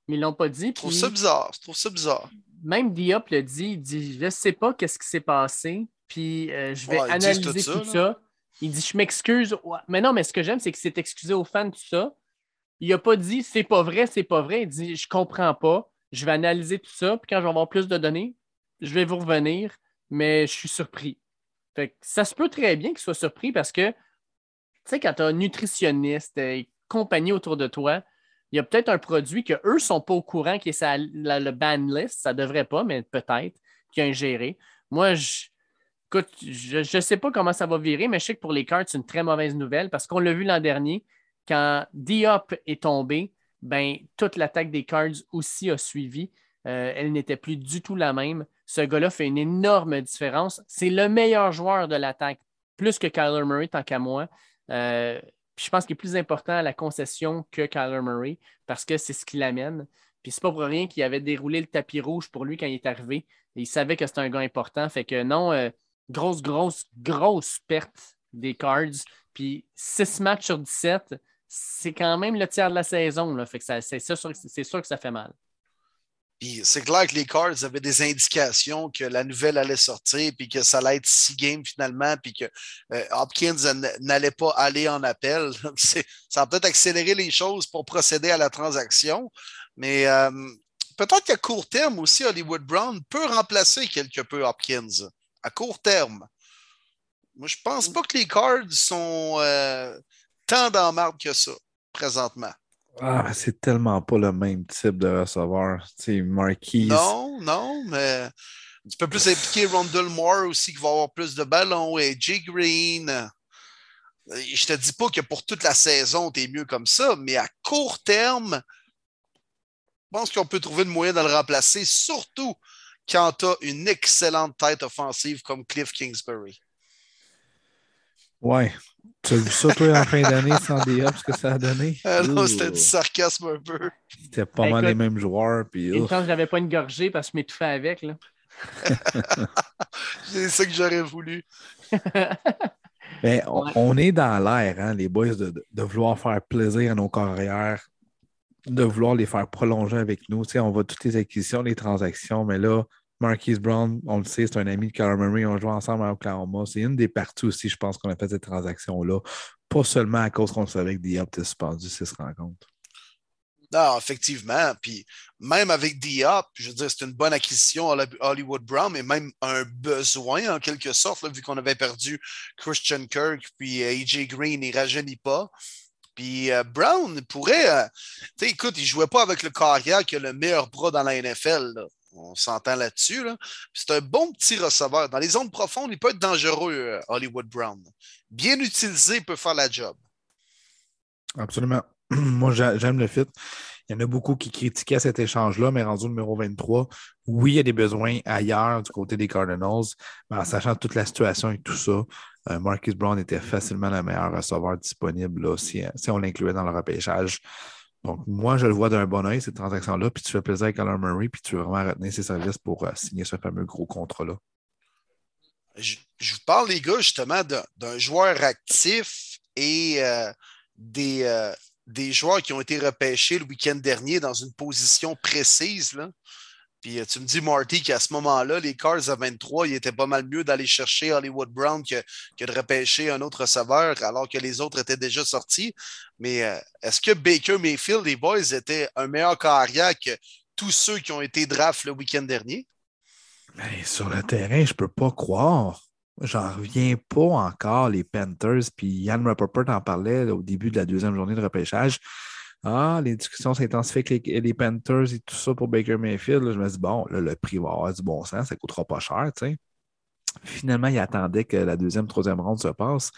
Speaker 3: Mais ils l'ont pas dit. Je
Speaker 1: trouve ça bizarre. Je trouve ça bizarre.
Speaker 3: Même Diop le dit, il dit Je ne sais pas qu'est-ce qui s'est passé, puis euh, je vais analyser tout, ça, Il dit Je m'excuse. Mais non, mais ce que j'aime, c'est qu'il s'est excusé aux fans, tout ça. Il n'a pas dit c'est pas vrai, c'est pas vrai. Il dit Je comprends pas. Je vais analyser tout ça, puis quand je vais avoir plus de données, je vais vous revenir, mais je suis surpris. Fait ça se peut très bien qu'il soit surpris parce que, tu sais, quand tu as un nutritionniste et compagnie autour de toi, il y a peut-être un produit qu'eux ne sont pas au courant qui est le ban list. Ça ne devrait pas, mais peut-être, qui a ingéré. Moi, je, écoute, je ne sais pas comment ça va virer, mais je sais que pour les cartes, c'est une très mauvaise nouvelle parce qu'on l'a vu l'an dernier, quand Diop est tombé, ben, toute l'attaque des cards aussi a suivi. Euh, elle n'était plus du tout la même. Ce gars-là fait une énorme différence. C'est le meilleur joueur de l'attaque, plus que Kyler Murray, tant qu'à moi. Euh, je pense qu'il est plus important à la concession que Kyler Murray parce que c'est ce qui l'amène. Puis c'est pas pour rien qu'il avait déroulé le tapis rouge pour lui quand il est arrivé. il savait que c'était un gars important. Fait que non, euh, grosse, grosse, grosse perte des Cards. Puis 6 matchs sur 17, c'est quand même le tiers de la saison. Fait que c'est sûr que ça fait mal
Speaker 1: c'est clair que les Cards avaient des indications que la nouvelle allait sortir, puis que ça allait être six games finalement, puis que euh, Hopkins n'allait pas aller en appel. (laughs) ça a peut-être accéléré les choses pour procéder à la transaction, mais euh, peut-être qu'à court terme aussi, Hollywood Brown peut remplacer quelque peu Hopkins. À court terme. Moi, je pense pas que les Cards sont euh, tant dans marde que ça, présentement.
Speaker 2: Ah, c'est tellement pas le même type de receveur. Sais, Marquis.
Speaker 1: Non, non, mais tu peux plus impliquer Rondell Moore aussi qui va avoir plus de ballons et Jay Green. Je te dis pas que pour toute la saison, tu es mieux comme ça, mais à court terme, je pense qu'on peut trouver le moyen de le remplacer, surtout quand tu as une excellente tête offensive comme Cliff Kingsbury.
Speaker 2: Ouais, tu as vu ça, toi, en fin d'année, sans DA, ce que ça a donné? (laughs)
Speaker 1: Ah non, c'était du sarcasme un peu.
Speaker 2: C'était pas ben, mal les mêmes joueurs. Puis,
Speaker 3: une chance que j'avais pas une gorgée parce que je m'étouffais avec. Là. (laughs)
Speaker 1: C'est ça que j'aurais voulu. (laughs)
Speaker 2: Ben, on, est dans l'air, hein, les boys, de, de, vouloir faire plaisir à nos carrières, de vouloir les faire prolonger avec nous. Tu sais, on voit toutes les acquisitions, les transactions, mais là, Marquise Brown, on le sait, c'est un ami de Kyler Murray. On joue ensemble à Oklahoma. C'est une des parties aussi, je pense, qu'on a fait cette transaction-là. Pas seulement à cause qu'on savait que Diop était suspendu si se rencontre.
Speaker 1: Non, effectivement. Puis même avec Diop, je veux dire, c'est une bonne acquisition à Hollywood Brown, mais même un besoin en quelque sorte, vu qu'on avait perdu Christian Kirk, puis euh, AJ Green, il ne rajeunit pas. Puis euh, Brown pourrait. Euh, tu sais, écoute, il ne jouait pas avec le carrière qui a le meilleur bras dans la NFL. On s'entend là-dessus. C'est un bon petit receveur. Dans les zones profondes, il peut être dangereux, euh, Hollywood Brown. Bien utilisé, il peut faire la job.
Speaker 2: Absolument. (clears throat) Moi, j'aime le fit. Il y en a beaucoup qui critiquaient cet échange-là, mais rendu numéro 23, oui, il y a des besoins ailleurs du côté des Cardinals, mais en sachant toute la situation et tout ça, euh, Marcus Brown était facilement le meilleur receveur disponible si, si, on l'incluait dans le repêchage. Donc, moi, je le vois d'un bon oeil, cette transaction-là, puis tu fais plaisir avec Alan Murray, puis tu veux vraiment retenir ses services pour euh, signer ce fameux gros contrat-là.
Speaker 1: Je, vous parle, les gars, justement, d'un joueur actif et euh, des, euh, des joueurs qui ont été repêchés le week-end dernier dans une position précise. Là. Puis euh, tu me dis, Marty, qu'à ce moment-là, les Cards à 23, il était pas mal mieux d'aller chercher Hollywood Brown que, de repêcher un autre receveur alors que les autres étaient déjà sortis. Mais euh, est-ce que Baker Mayfield, les boys, étaient un meilleur carrière que tous ceux qui ont été drafts le week-end dernier?
Speaker 2: Ben, sur le terrain, je peux pas croire. J'en reviens pas encore, les Panthers. Puis Yann Rappaport en parlait au début de la deuxième journée de repêchage. Ah, les discussions s'intensifient avec les, Panthers et tout ça pour Baker Mayfield. je me dis, bon, le prix va avoir du bon sens, ça ne coûtera pas cher. sais. Finalement, il attendait que la deuxième, troisième ronde se passe.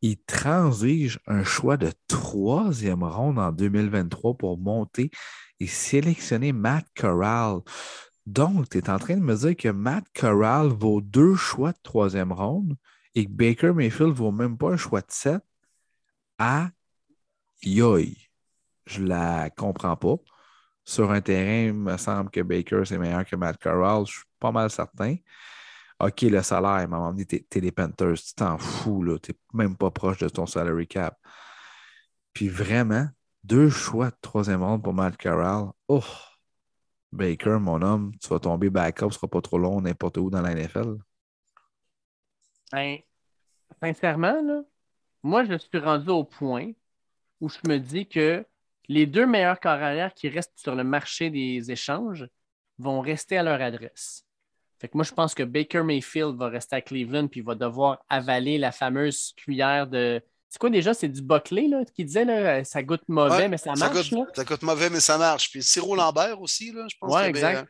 Speaker 2: Il transige un choix de troisième ronde en 2023 pour monter et sélectionner Matt Corral. Donc, tu es en train de me dire que Matt Corral vaut deux choix de troisième ronde et que Baker Mayfield ne vaut même pas un choix de sept à Yoy je la comprends pas. Sur un terrain, il me semble que Baker, c'est meilleur que Matt Corral. Je suis pas mal certain. OK, le salaire, il m'a dit, t'es les Panthers, tu t'en fous, là. T'es même pas proche de ton salary cap. Puis vraiment, deux choix de troisième ronde pour Matt Corral. Oh! Baker, mon homme, tu vas tomber backup, ce sera pas trop long n'importe où dans la NFL.
Speaker 3: Ben, sincèrement, là, moi, je suis rendu au point où je me dis que les deux meilleurs carrières qui restent sur le marché des échanges vont rester à leur adresse. Fait que moi, je pense que Baker Mayfield va rester à Cleveland puis va devoir avaler la fameuse cuillère de. C'est quoi déjà? C'est du Buckley là, qui disait là, ça goûte mauvais, mais ça marche.
Speaker 1: Ça goûte, mauvais, mais ça marche. Puis Ciro Lambert aussi, là, je pense.
Speaker 3: Oui, exact.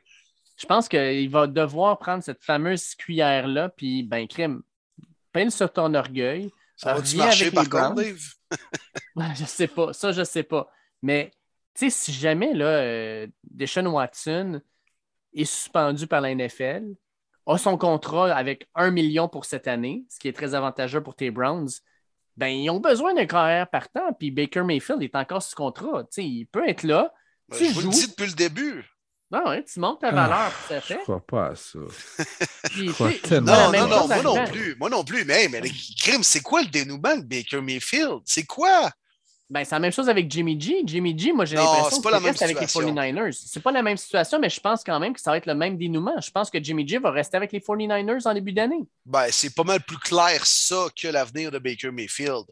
Speaker 3: Je pense qu'il va devoir prendre cette fameuse cuillère-là, puis ben, crime, peine sur ton orgueil.
Speaker 1: Ça va marcher par contre, Dave? (laughs)
Speaker 3: je sais pas. Ça, je sais pas. Mais, tu sais, si jamais là, euh, Deshaun Watson est suspendu par la NFL, a son contrat avec un million pour cette année, ce qui est très avantageux pour tes Browns, ben, ils ont besoin d'un carrière partant, puis Baker Mayfield est encore sous contrat. sais, il peut être là.
Speaker 1: Ben, je vous le dis depuis le début.
Speaker 3: Non, ouais, tu montes ta valeur, ah,
Speaker 2: ça fait. Je crois pas à ça. (laughs)
Speaker 1: non, non, non, moi non plus. Moi non plus. Mais, mais crime, c'est quoi le dénouement de Baker Mayfield? C'est quoi?
Speaker 3: Ben, c'est la même chose avec Jimmy G. Jimmy G, moi, j'ai l'impression que reste avec les 49ers. C'est pas la même situation, mais je pense quand même que ça va être le même dénouement. Je pense que Jimmy G va rester avec les 49ers en début d'année.
Speaker 1: Ben, c'est pas mal plus clair ça que l'avenir de Baker Mayfield.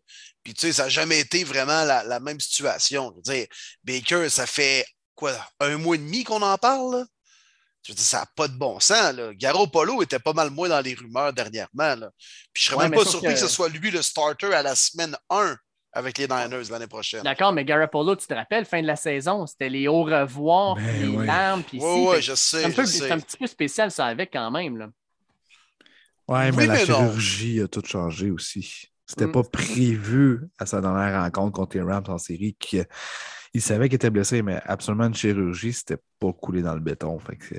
Speaker 1: Puis, tu sais, ça n'a jamais été vraiment la, même situation. Je veux dire, Baker, ça fait quoi, un mois et demi qu'on en parle? Je veux dire, ça n'a pas de bon sens. Là. Garo Polo était pas mal moins dans les rumeurs dernièrement. Là. Puis je serais même pas surpris que... ce soit lui le starter à la semaine 1 avec les Niners l'année prochaine.
Speaker 3: D'accord, mais Garoppolo, tu te rappelles, fin de la saison, c'était les au revoir, ben les larmes, puis
Speaker 1: Oui, oui, je sais.
Speaker 3: C'est un, petit peu spécial, ça, avec quand même. Là.
Speaker 2: Ouais, mais la chirurgie a tout changé aussi. C'était mm. pas prévu à sa dernière rencontre contre les Rams en série qu'il savait qu'il était blessé, mais absolument une chirurgie, c'était pas coulé dans le béton. Fait que...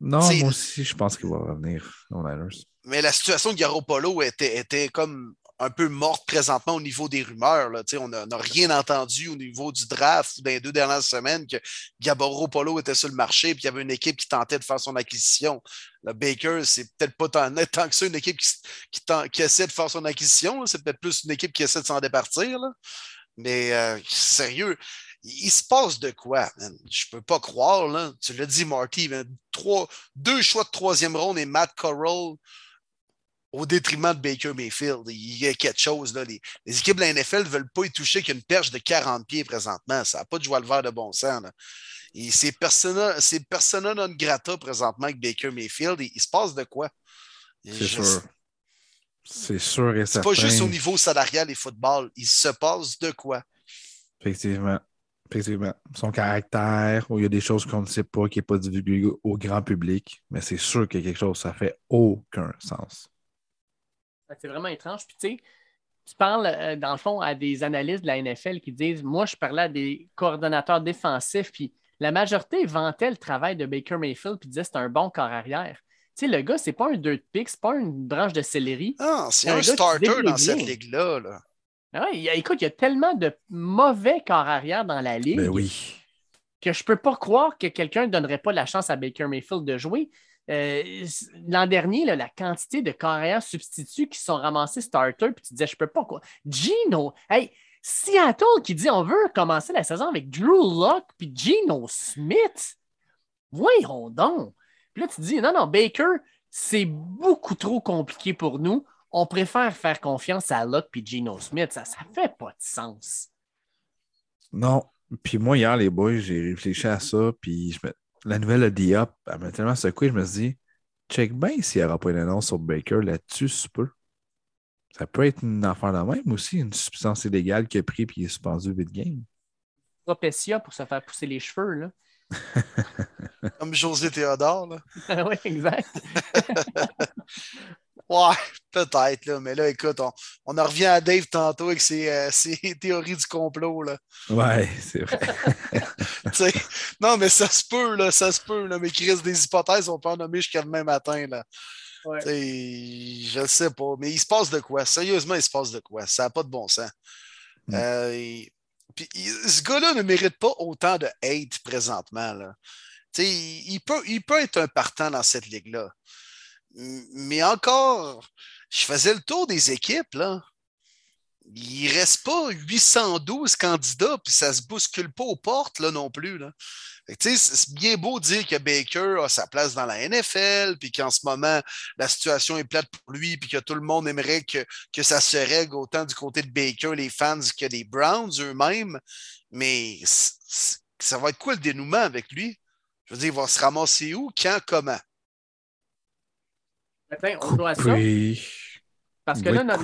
Speaker 2: Non, moi aussi, je pense qu'il va revenir aux Niners.
Speaker 1: Mais la situation de Garoppolo était, était comme un peu morte présentement au niveau des rumeurs. On n'a rien entendu au niveau du draft dans les deux dernières semaines que Gaboro Polo était sur le marché et qu'il y avait une équipe qui tentait de faire son acquisition. Le Baker, c'est peut-être pas tant, (laughs) tant, que ça une équipe qui, essaie de faire son acquisition. C'est peut-être plus une équipe qui essaie de s'en départir. Mais euh, sérieux, il, se passe de quoi? Je peux pas croire. Là. Tu l'as dit, Marty, deux choix de troisième ronde et Matt Corral au détriment de Baker Mayfield. Il y a quelque chose. Là. Les, équipes de la NFL ne veulent pas y toucher qu'une perche de 40 pieds présentement. Ça n'a pas de joie le vert de bon sens. Et c'est persona, persona non grata présentement avec Baker Mayfield. il se passe de quoi?
Speaker 2: C'est sûr. C'est sûr et
Speaker 1: certain. Pas juste au niveau salarial et football. Il se passe de quoi?
Speaker 2: Effectivement. Effectivement. Son caractère, où il y a des choses qu'on ne sait pas, qui n'est pas divulgué au grand public, mais c'est sûr qu'il y a quelque chose, ça fait aucun sens.
Speaker 3: C'est vraiment étrange. Puis tu sais, tu parles, euh, dans le fond, à des analystes de la NFL qui disent Moi, je parlais à des coordonnateurs défensifs, puis la majorité vantait le travail de Baker Mayfield, puis disait c'est un bon corps arrière. Tu sais, le gars, c'est pas un deux de pique, c'est pas une branche de céleri.
Speaker 1: Non, c'est un, starter dans cette ligue-là. Là.
Speaker 3: Ah écoute, il y a tellement de mauvais corps arrière dans la ligue
Speaker 2: ben oui.
Speaker 3: que je peux pas croire que quelqu'un ne donnerait pas la chance à Baker Mayfield de jouer. Euh, l'an dernier, la quantité de carrières substituts qui sont ramassés starter, puis tu disais, je peux pas quoi. Gino, hey, Seattle qui dit on veut commencer la saison avec Drew Locke puis Gino Smith. Voyons donc. Puis là, tu dis, non, non, Baker, c'est beaucoup trop compliqué pour nous. On préfère faire confiance à Locke puis Gino Smith. Ça ne fait pas de sens.
Speaker 2: Non. Puis moi, hier, les boys, j'ai réfléchi à ça, puis je me la nouvelle de Diop, elle m'a tellement secoué, je me suis dit, check bien s'il n'y aura pas une annonce sur Baker là-dessus, ça peut. Ça peut être une affaire de même aussi, une substance illégale qui a pris et qui est suspendu 8 games.
Speaker 3: Propessia pour se faire pousser les cheveux, là. (laughs)
Speaker 1: Comme José Théodore, là. (laughs)
Speaker 3: oui, exact. (laughs)
Speaker 1: Ouais, (laughs) peut-être, là. Mais là, écoute, on, on en revient à Dave tantôt avec ses, euh, (laughs) théories du complot, là.
Speaker 2: Ouais, c'est vrai. (laughs)
Speaker 1: non, mais ça se peut, là, ça se peut, là. Mais qui reste des hypothèses, on peut en nommer jusqu'à demain matin, là. Ouais. Je ne sais pas. Mais il se passe de quoi? Sérieusement, il se passe de quoi? Ça n'a pas de bon sens. Mm. Euh, puis, ce gars-là ne mérite pas autant de hate présentement. Là. il, peut, il peut être un partant dans cette ligue-là. Mais encore, je faisais le tour des équipes, là. Il ne reste pas 812 candidats, puis ça ne se bouscule pas aux portes là, non plus. Là. C'est bien beau dire que Baker a sa place dans la NFL, puis qu'en ce moment, la situation est plate pour lui, puis que tout le monde aimerait que, que ça se règle autant du côté de Baker, les fans, que des Browns eux-mêmes. Mais ça va être quoi le dénouement avec lui? Je veux dire, il va se ramasser où, quand, comment?
Speaker 3: On doit ça. Parce que là,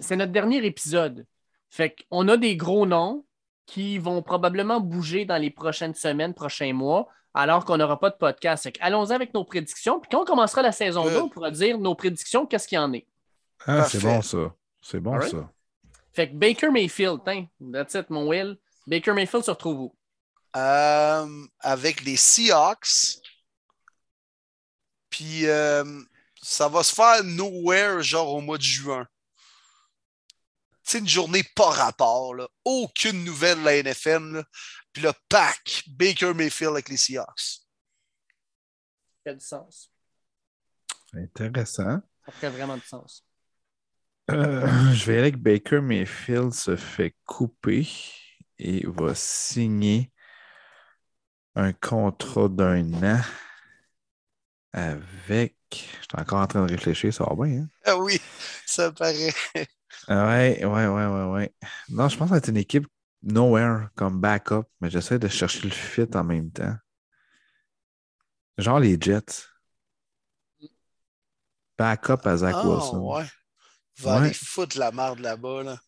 Speaker 3: c'est notre, dernier épisode. Fait qu'on a des gros noms qui vont probablement bouger dans les prochaines semaines, prochains mois, alors qu'on n'aura pas de podcast. Allons-y avec nos prédictions. Puis quand on commencera la saison 2, euh. on pourra dire nos prédictions, qu'est-ce qu'il y en est.
Speaker 2: Ah, c'est bon ça. C'est bon ça.
Speaker 3: Fait que Baker Mayfield, hein, that's it, mon Will. Baker Mayfield se retrouve où?
Speaker 1: Euh, avec les Seahawks, Puis euh, ça va se faire nowhere, genre au mois de juin. C'est une journée pas rapport, là. aucune nouvelle de la NFM. Là. Puis le pack, Baker Mayfield avec les Seahawks.
Speaker 3: Ça fait du sens.
Speaker 2: Intéressant.
Speaker 3: Ça ferait vraiment du sens.
Speaker 2: Euh, je vais aller avec Baker Mayfield se fait couper et va signer un contrat d'un an avec. Je suis encore en train de réfléchir, ça va bien. Hein?
Speaker 1: Ah oui, ça paraît.
Speaker 2: Ah ouais, ouais, ouais, ouais, ouais. Non, je pense que c'est une équipe nowhere comme backup, mais j'essaie de chercher le fit en même temps. Genre les Jets. Backup à Zach
Speaker 1: Ah,
Speaker 2: Wilson.
Speaker 1: ouais. Va
Speaker 2: Ouais.
Speaker 1: aller foutre la merde là-bas. Là.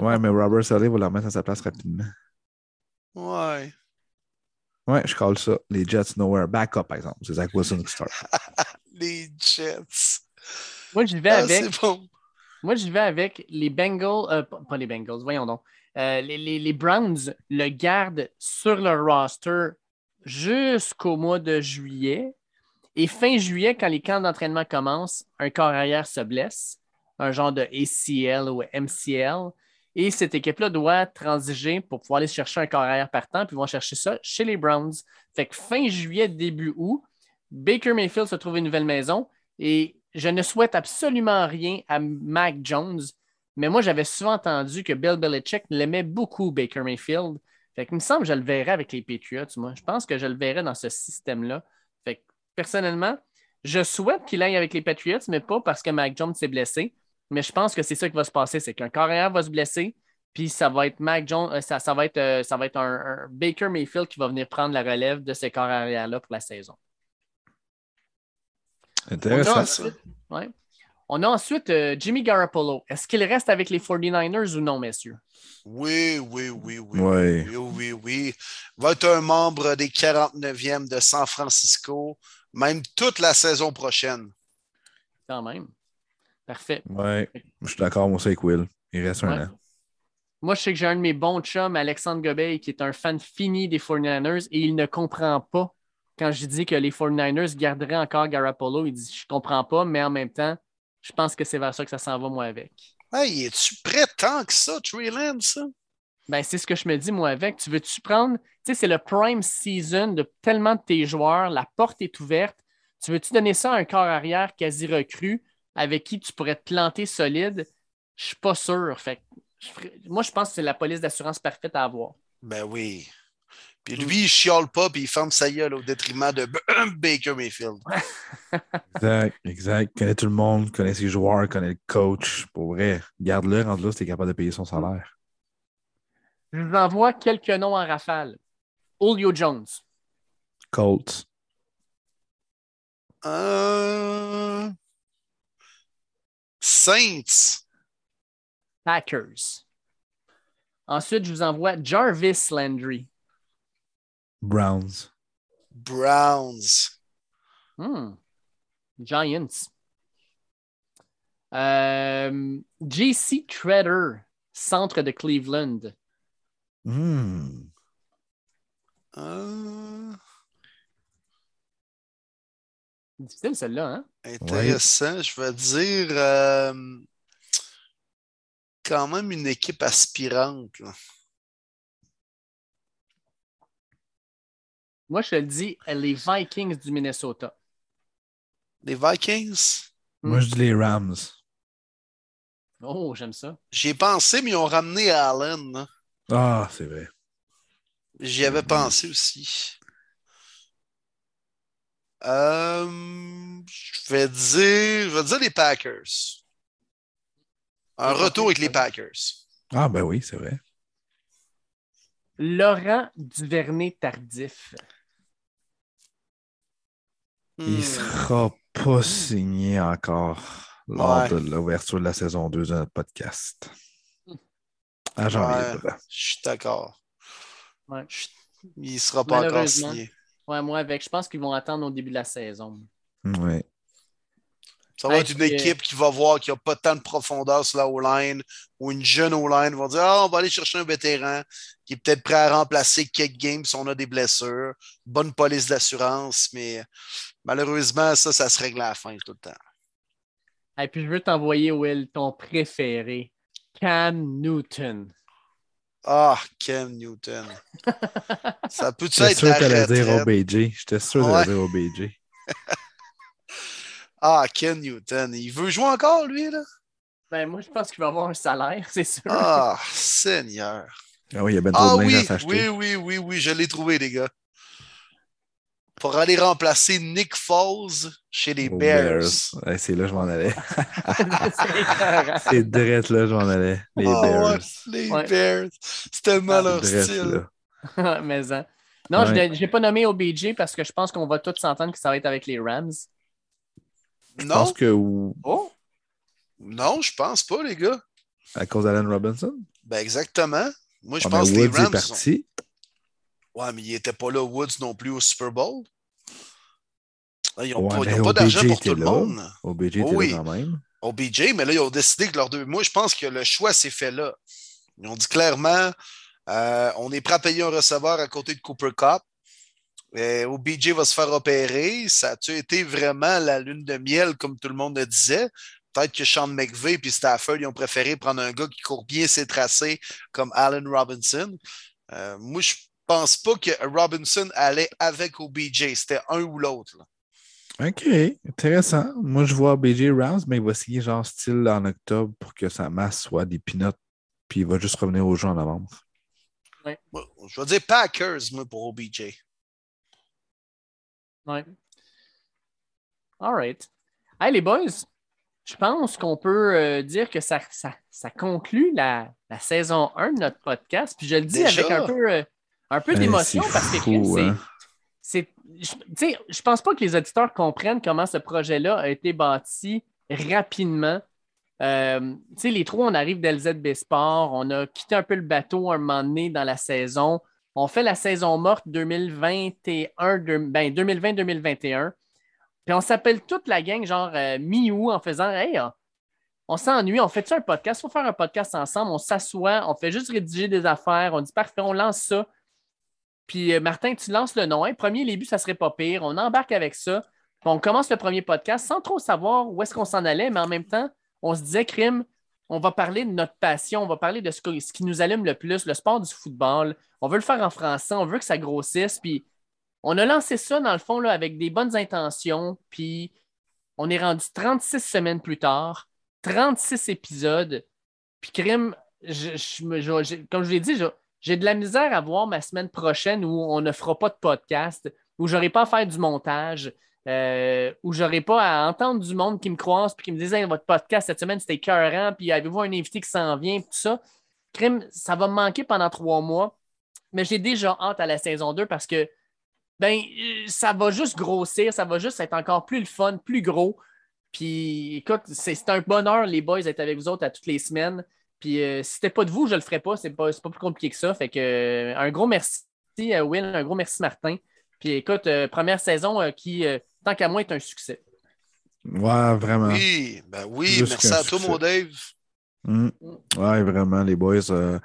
Speaker 2: Ouais, mais Robert Saleh va la remettre à sa place rapidement.
Speaker 1: Ouais.
Speaker 2: Ouais, je colle ça. Les Jets nowhere. Backup, par exemple. C'est Zach Wilson qui start. (laughs)
Speaker 1: Les Jets.
Speaker 3: Moi, j'y vais
Speaker 1: Ah,
Speaker 3: avec.
Speaker 1: bon.
Speaker 3: Moi, j'y vais avec les Bengals, euh, pas pas les Bengals, voyons donc. Euh, les, les- les Browns le gardent sur leur roster jusqu'au mois de juillet. Et fin juillet, quand les camps d'entraînement commencent, un corps arrière se blesse, un genre de ACL ou MCL. Et cette équipe-là doit transiger pour pouvoir aller chercher un corps arrière partant, puis ils vont chercher ça chez les Browns. Fait que fin juillet, début août, Baker Mayfield se trouve une nouvelle maison. Et je ne souhaite absolument rien à Mac Jones, mais moi, j'avais souvent entendu que Bill Belichick l'aimait beaucoup, Baker Mayfield. Fait que, il me semble que je le verrais avec les Patriots, moi. Je pense que je le verrais dans ce système-là. Fait que, personnellement, je souhaite qu'il aille avec les Patriots, mais pas parce que Mac Jones s'est blessé. Mais je pense que c'est ça qui va se passer, c'est qu'un carrière va se blesser, puis ça va être Mac Jones, euh, ça, ça va être, euh, ça va être un, un Baker Mayfield qui va venir prendre la relève de ces corps arrière-là pour la saison. On a
Speaker 2: Intéressant.
Speaker 3: ensuite, ouais. On a ensuite euh, Jimmy Garoppolo. Est-ce qu'il reste avec les 49ers ou non, messieurs?
Speaker 1: Oui, oui, oui, oui.
Speaker 2: Ouais.
Speaker 1: Oui, oui, oui. Va être un membre des 49e de San Francisco, même toute la saison prochaine.
Speaker 3: Quand même. Parfait.
Speaker 2: Ouais. Je suis d'accord, moi aussi, avec Will. Il reste un an.
Speaker 3: Moi, je sais que j'ai un de mes bons chums, Alexandre Gobeil, qui est un fan fini des 49ers et il ne comprend pas quand je dis que les 49ers garderaient encore Garoppolo. Il dit Je comprends pas, mais en même temps, je pense que c'est vers ça que ça s'en va, moi, avec.
Speaker 1: Hey, es-tu prêt tant que ça, Trey Lance? ça?
Speaker 3: Ben, c'est ce que je me dis, moi, avec. Tu veux-tu prendre, tu sais, c'est le prime season de tellement de tes joueurs, la porte est ouverte. Tu veux-tu donner ça à un corps arrière quasi recru? Avec qui tu pourrais te planter solide? Je suis pas sûr. Fait que je ferais- moi, je pense que c'est la police d'assurance parfaite à avoir.
Speaker 1: Ben oui. Puis
Speaker 3: Mm.
Speaker 1: lui, il chiale pas, puis il ferme sa gueule au détriment de (clears throat) Baker Mayfield. (laughs)
Speaker 2: Exact, exact. Connaît tout le monde, connaît ses joueurs, connaît le coach. Pour vrai, garde-le, rentre là si t'es capable de payer son salaire.
Speaker 3: Je vous envoie quelques noms en rafale. Julio Jones.
Speaker 2: Colts.
Speaker 1: Euh... Saints.
Speaker 3: Packers. Ensuite, je vous envoie Jarvis Landry.
Speaker 2: Browns.
Speaker 1: Browns.
Speaker 3: Hmm. Giants. Euh, JC Treader, centre de Cleveland.
Speaker 2: Hmm.
Speaker 1: Euh,
Speaker 3: Difficile celle-là, hein?
Speaker 1: Intéressant. Je vais dire euh, quand même une équipe aspirante. là.
Speaker 3: Moi, je te le dis, les Vikings du Minnesota.
Speaker 1: Les Vikings?
Speaker 2: Moi, je dis les Rams.
Speaker 3: Oh, j'aime ça.
Speaker 1: J'y ai pensé, mais ils ont ramené Allen. là.
Speaker 2: Ah, c'est vrai.
Speaker 1: J'y avais pensé aussi. Euh, je vais dire, je vais dire les Packers. Un retour avec les Packers.
Speaker 2: Ah, ben oui, c'est vrai.
Speaker 3: Laurent Duvernay tardif.
Speaker 2: Il
Speaker 1: Hmm.
Speaker 2: sera pas signé encore lors
Speaker 1: Ouais.
Speaker 2: de l'ouverture de la saison 2 de notre podcast.
Speaker 1: Ouais.
Speaker 2: libre.
Speaker 1: Je suis d'accord.
Speaker 3: Ouais.
Speaker 1: Il ne sera pas encore signé.
Speaker 3: Ouais, moi, avec, je pense qu'ils vont attendre au début de la saison.
Speaker 2: Ouais.
Speaker 1: Ça va être une
Speaker 3: euh,
Speaker 1: équipe qui va voir qu'il n'y a pas tant de profondeur sur la O-line ou une jeune O-line va dire Ah, on va aller chercher un vétéran qui est peut-être prêt à remplacer quelques games si on a des blessures. Bonne police d'assurance, mais Malheureusement, ça, ça se règle à la fin tout le temps.
Speaker 3: Et puis, je veux t'envoyer, Will, ton préféré, Cam Newton.
Speaker 1: Ah, Cam Newton. (laughs) ça peut
Speaker 2: J'étais
Speaker 1: être
Speaker 2: sûr
Speaker 1: la
Speaker 2: qu'elle allait dire? OBJ. J'étais sûr
Speaker 1: Ouais.
Speaker 2: qu'elle allait dire OBJ. (laughs)
Speaker 1: Ah, Ken Newton. Il veut jouer encore, lui, là?
Speaker 3: Ben, moi, je pense qu'il va avoir un salaire, c'est sûr.
Speaker 1: Ah, Seigneur.
Speaker 2: Ah oui, il y a bien
Speaker 1: Ah
Speaker 2: de
Speaker 1: oui,
Speaker 2: à s'acheter.
Speaker 1: oui, oui, oui, oui, je l'ai trouvé, les gars. Pour aller remplacer Nick Foles chez les
Speaker 2: Aux
Speaker 1: Bears.
Speaker 2: Ouais, c'est là que je m'en allais. (laughs)
Speaker 3: c'est
Speaker 2: direct là que je m'en allais. Les
Speaker 1: Ah
Speaker 2: Bears.
Speaker 1: ouais, les
Speaker 3: Ouais.
Speaker 1: Bears. C'est tellement leur
Speaker 2: Direct
Speaker 1: style. (laughs)
Speaker 3: Mais hein. Non, je n'ai pas nommé OBJ parce que je pense qu'on va tous s'entendre que ça va être avec les Rams.
Speaker 2: Je
Speaker 1: Non,
Speaker 2: pense que
Speaker 3: Oh!
Speaker 1: non, je pense pas, les gars.
Speaker 2: à cause d'Allen Robinson?
Speaker 1: Ben exactement. Moi, je
Speaker 2: Ah,
Speaker 1: pense que les
Speaker 2: est
Speaker 1: Rams. sont-
Speaker 2: parti.
Speaker 1: Ouais, mais il n'était pas là, Woods non plus au Super Bowl. Là, Ils n'ont
Speaker 2: Ouais,
Speaker 1: pas, d'argent pour
Speaker 2: était
Speaker 1: tout le monde.
Speaker 2: OBJ était
Speaker 1: Oh oui.
Speaker 2: là quand même.
Speaker 1: OBJ, mais là, ils ont décidé que leurs deux. Moi, je pense que le choix s'est fait là. Ils ont dit clairement euh, on est prêt à payer un receveur à côté de Cooper Cup. Et OBJ va se faire opérer. Ça a-tu été vraiment la lune de miel, comme tout le monde le disait? Peut-être que Sean McVay et Stafford ils ont préféré prendre un gars qui court bien ses tracés comme Allen Robinson. Euh, moi, je pense pas que Robinson allait avec OBJ. C'était un ou l'autre.
Speaker 2: OK, intéressant. Moi, je vois BJ Rams, mais il va signer genre style en octobre pour que sa masse soit des peanuts, puis il va juste revenir aux gens en.
Speaker 1: Moi, Je vais dire Packers, moi, pour OBJ.
Speaker 3: Ouais. All right. Hey, les boys, je pense qu'on peut euh, dire que ça, ça, ça conclut la, la saison 1 de notre podcast. Puis je le dis
Speaker 1: Déjà?
Speaker 3: avec un peu, euh, un peu
Speaker 2: Eh,
Speaker 3: d'émotion parce que c'est-
Speaker 2: hein?
Speaker 3: Je tu sais, je pense pas que les auditeurs comprennent comment ce projet-là a été bâti rapidement. Euh, tu sais, les trois, on arrive d'LZB Sport, on a quitté un peu le bateau un moment donné dans la saison. On fait la saison morte 2021, de- ben 2020-2021. Puis on s'appelle toute la gang, genre euh, mi-août, en faisant Hey, on, on s'ennuie, on fait-tu un podcast? Il faut faire un podcast ensemble. On s'assoit, on fait juste rédiger des affaires. On dit parfait, on lance ça. Puis euh, Martin, tu lances le nom. Hein, premier début, ça serait pas pire. On embarque avec ça. On commence le premier podcast sans trop savoir où est-ce qu'on s'en allait, mais en même temps, on se disait, crime, on va parler de notre passion, on va parler de ce, qui nous allume le plus, le sport du football. On veut le faire en français, on veut que ça grossisse. Puis on a lancé ça, dans le fond, là, avec des bonnes intentions. Puis on est rendu 36 semaines plus tard, 36 épisodes. Puis crime, je- je je- comme je l'ai dit, j'ai de la misère à voir ma semaine prochaine où on ne fera pas de podcast, où j'aurai pas à faire du montage, euh, où j'aurai pas à entendre du monde qui me croise puis qui me Hey, votre podcast cette semaine c'était écœurant, puis avez-vous un invité qui s'en vient, tout ça. Crime, ça va me manquer pendant trois mois, mais j'ai déjà hâte à la saison 2 parce que ben, ça va juste grossir, ça va juste être encore plus le fun, plus gros. Puis écoute, c'est un bonheur, les boys, d'être avec vous autres à toutes les semaines. Puis euh, si c'était pas de vous, je le ferais pas. C'est pas, c'est pas plus compliqué que ça. Fait que euh, un gros merci, euh, Will, un gros merci, Martin. Puis écoute, euh, première saison euh, qui, euh, tant qu'à moi, est un succès.
Speaker 2: Ouais, vraiment.
Speaker 1: Oui, ben oui,
Speaker 2: Juste
Speaker 1: merci à toi, mon Dave.
Speaker 2: Mm. Ouais, vraiment, les boys. euh,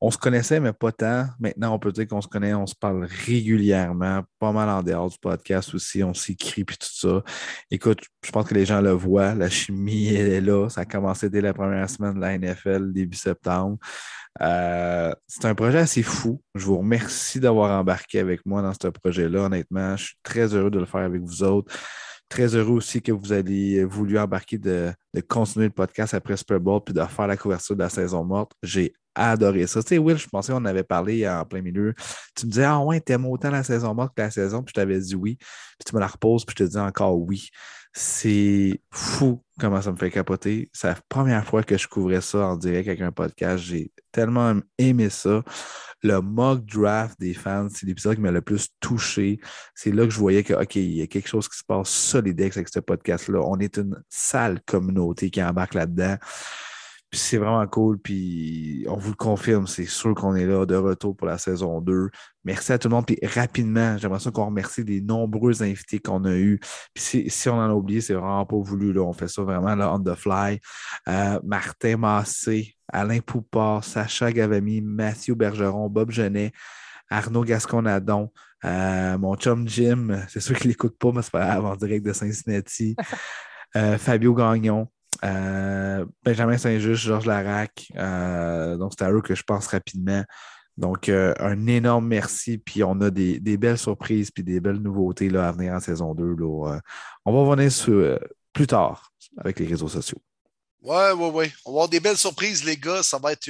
Speaker 2: on se connaissait, mais pas tant. Maintenant, on peut dire qu'on se connaît, on se parle régulièrement, pas mal en dehors du podcast aussi. On s'écrit puis tout ça. Écoute, je pense que les gens le voient. La chimie, elle (laughs) est là. Ça a commencé dès la première semaine de la NFL, début septembre. Euh, c'est un projet assez fou. Je vous remercie d'avoir embarqué avec moi dans ce projet-là. Honnêtement, je suis très heureux de le faire avec vous autres. Très heureux aussi que vous ayez voulu embarquer de, de continuer le podcast après Super Bowl puis de faire la couverture de la saison morte. J'ai adoré ça. Tu sais, Will, je pensais qu'on avait parlé en plein milieu. Tu me disais, ah ouais, t'aimes autant la saison morte que la saison, puis je t'avais dit oui. Puis tu me la reposes, puis je te dis encore oui. C'est fou comment ça me fait capoter. C'est la première fois que je couvrais ça en direct avec un podcast. J'ai tellement aimé ça. Le mock draft des fans, c'est l'épisode qui m'a le plus touché. C'est là que je voyais que, OK, il y a quelque chose qui se passe solidex avec ce podcast-là. On est une sale communauté qui embarque là-dedans. Puis c'est vraiment cool. Puis on vous le confirme, c'est sûr qu'on est là de retour pour la saison 2. Merci à tout le monde. Puis rapidement, j'aimerais ça qu'on remercie les nombreux invités qu'on a eus. Puis si, si on en a oublié, c'est vraiment pas voulu. Là. On fait ça vraiment là, on the fly. Euh, Martin Massé, Alain Poupard, Sacha Gavami, Mathieu Bergeron, Bob Genet, Arnaud Gasconadon, mon chum Jim, c'est sûr qu'il n'écoute pas, mais c'est pas grave, en direct de Cincinnati. (laughs) Fabio Gagnon, Benjamin Saint-Just, Georges Larac. donc, c'est à eux que je pense rapidement. Donc, un énorme merci. Puis, on a des, belles surprises puis des belles nouveautés là, à venir en saison 2. Là. on va revenir sur, plus tard avec les réseaux sociaux.
Speaker 1: Ouais, ouais, ouais. On va avoir des belles surprises, les gars. Ça va être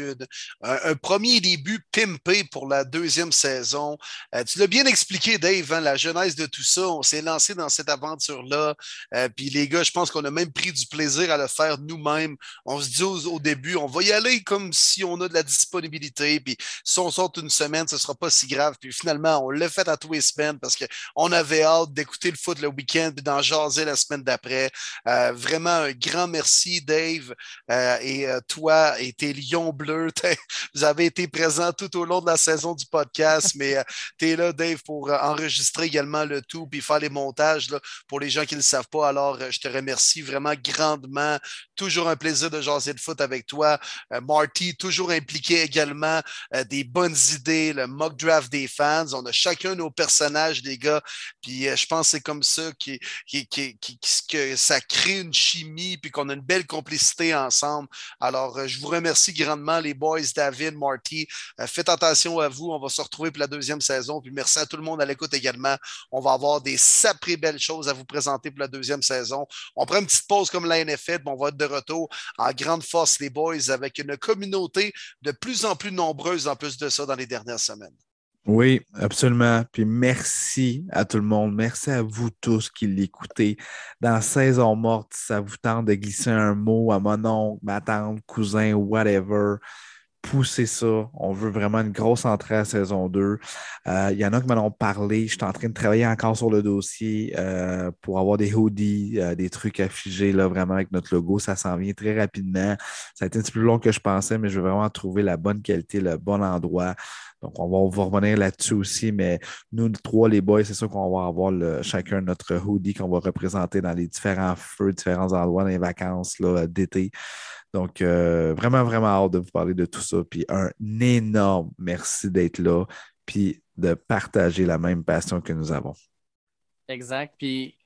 Speaker 1: un, premier début pimpé pour la deuxième saison. Euh, tu l'as bien expliqué, Dave, hein, la genèse de tout ça. On s'est lancé dans cette aventure-là. Euh, puis les gars, je pense qu'on a même pris du plaisir à le faire nous-mêmes. On se dit au, début, on va y aller comme si on a de la disponibilité. Puis si on sort une semaine, ce ne sera pas si grave. Puis finalement, on l'a fait à tous les semaines parce qu'on avait hâte d'écouter le foot le week-end puis d'en jaser la semaine d'après. Euh, vraiment un grand merci, Dave. Euh, et euh, toi et tes Lions bleus, (laughs) vous avez été présents tout au long de la saison du podcast, mais euh, tu es là, Dave, pour enregistrer également le tout puis faire les montages pour les gens qui ne le savent pas. Alors, je te remercie vraiment grandement. Toujours un plaisir de jaser de foot avec toi. Marty, toujours impliqué également des bonnes idées, le mock draft des fans. On a chacun nos personnages, les gars. Puis je pense que c'est comme ça que ça crée une chimie puis qu'on a une belle complicité ensemble. Alors, euh, je vous remercie grandement, les boys, David, Marty. Euh, faites attention à vous. On va se retrouver pour la deuxième saison. Puis merci à tout le monde à l'écoute également. On va avoir des saprées belles choses à vous présenter pour la deuxième saison. On prend une petite pause comme la NFL, on va être de retour en grande force, les boys, avec une communauté de plus en plus nombreuse en plus de ça dans les dernières semaines.
Speaker 2: Oui, absolument. Puis merci à tout le monde. Merci à vous tous qui l'écoutez. Dans Saison morte, ça vous tente de glisser un mot à mon oncle, ma tante, cousin, whatever pousser ça. On veut vraiment une grosse entrée à saison 2. Euh, il y en a qui m'en ont parlé. Je suis en train de travailler encore sur le dossier euh, pour avoir des hoodies, euh, des trucs affichés là, vraiment avec notre logo. Ça s'en vient très rapidement. Ça a été un petit peu plus long que je pensais, mais je veux vraiment trouver la bonne qualité, le bon endroit. Donc, on va, revenir là-dessus aussi, mais nous, trois, les boys, c'est sûr qu'on va avoir chacun notre hoodie qu'on va représenter dans les différents feux, différents endroits dans les vacances d'été. Donc, euh, vraiment, vraiment hâte de vous parler de tout ça. Puis un énorme merci d'être là, puis de partager la même passion que nous avons.
Speaker 3: Exact. Puis,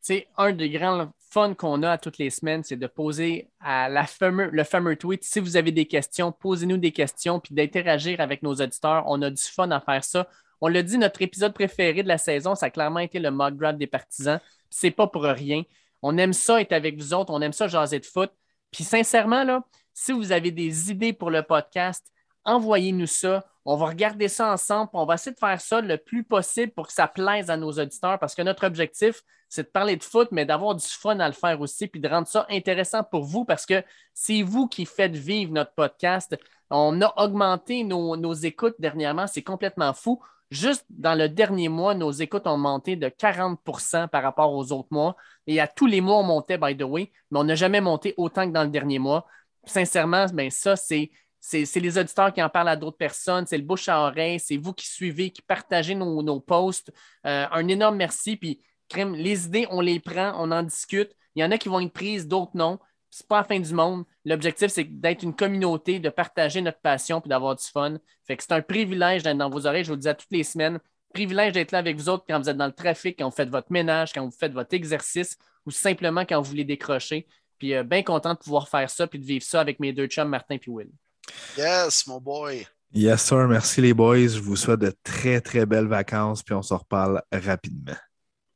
Speaker 3: sais, un des grands fun qu'on a à toutes les semaines, c'est de poser à la le fameux tweet. Si vous avez des questions, posez-nous des questions, puis d'interagir avec nos auditeurs. On a du fun à faire ça. On l'a dit, notre épisode préféré de la saison, ça a clairement été le mock draft des partisans. C'est pas pour rien. On aime ça être avec vous autres, on aime ça jaser de foot. Puis sincèrement, là, si vous avez des idées pour le podcast, envoyez-nous ça. On va regarder ça ensemble. On va essayer de faire ça le plus possible pour que ça plaise à nos auditeurs parce que notre objectif, c'est de parler de foot, mais d'avoir du fun à le faire aussi, puis de rendre ça intéressant pour vous parce que c'est vous qui faites vivre notre podcast. On a augmenté nos, écoutes dernièrement. C'est complètement fou. Juste dans le dernier mois, nos écoutes ont monté de 40% par rapport aux autres mois. Et à tous les mois, on montait, by the way, mais on n'a jamais monté autant que dans le dernier mois. Sincèrement, ben ça, c'est, c'est, les auditeurs qui en parlent à d'autres personnes, c'est le bouche à oreille, c'est vous qui suivez, qui partagez nos, posts. Euh, un énorme merci. Puis, crème, les idées, on les prend, on en discute. Il y en a qui vont être prises, d'autres non c'est pas la fin du monde. L'objectif, c'est d'être une communauté, de partager notre passion puis d'avoir du fun. Fait que c'est un privilège d'être dans vos oreilles. Je vous le dis à toutes les semaines. Privilège d'être là avec vous autres quand vous êtes dans le trafic, quand vous faites votre ménage, quand vous faites votre exercice ou simplement quand vous voulez décrocher. Puis euh, bien content de pouvoir faire ça puis de vivre ça avec mes deux chums, Martin et Will.
Speaker 1: Yes, mon boy.
Speaker 2: Yes, sir. Merci les boys. Je vous souhaite de très, très belles vacances puis on se reparle rapidement.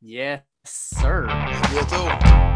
Speaker 3: Yes, sir.
Speaker 1: À bientôt.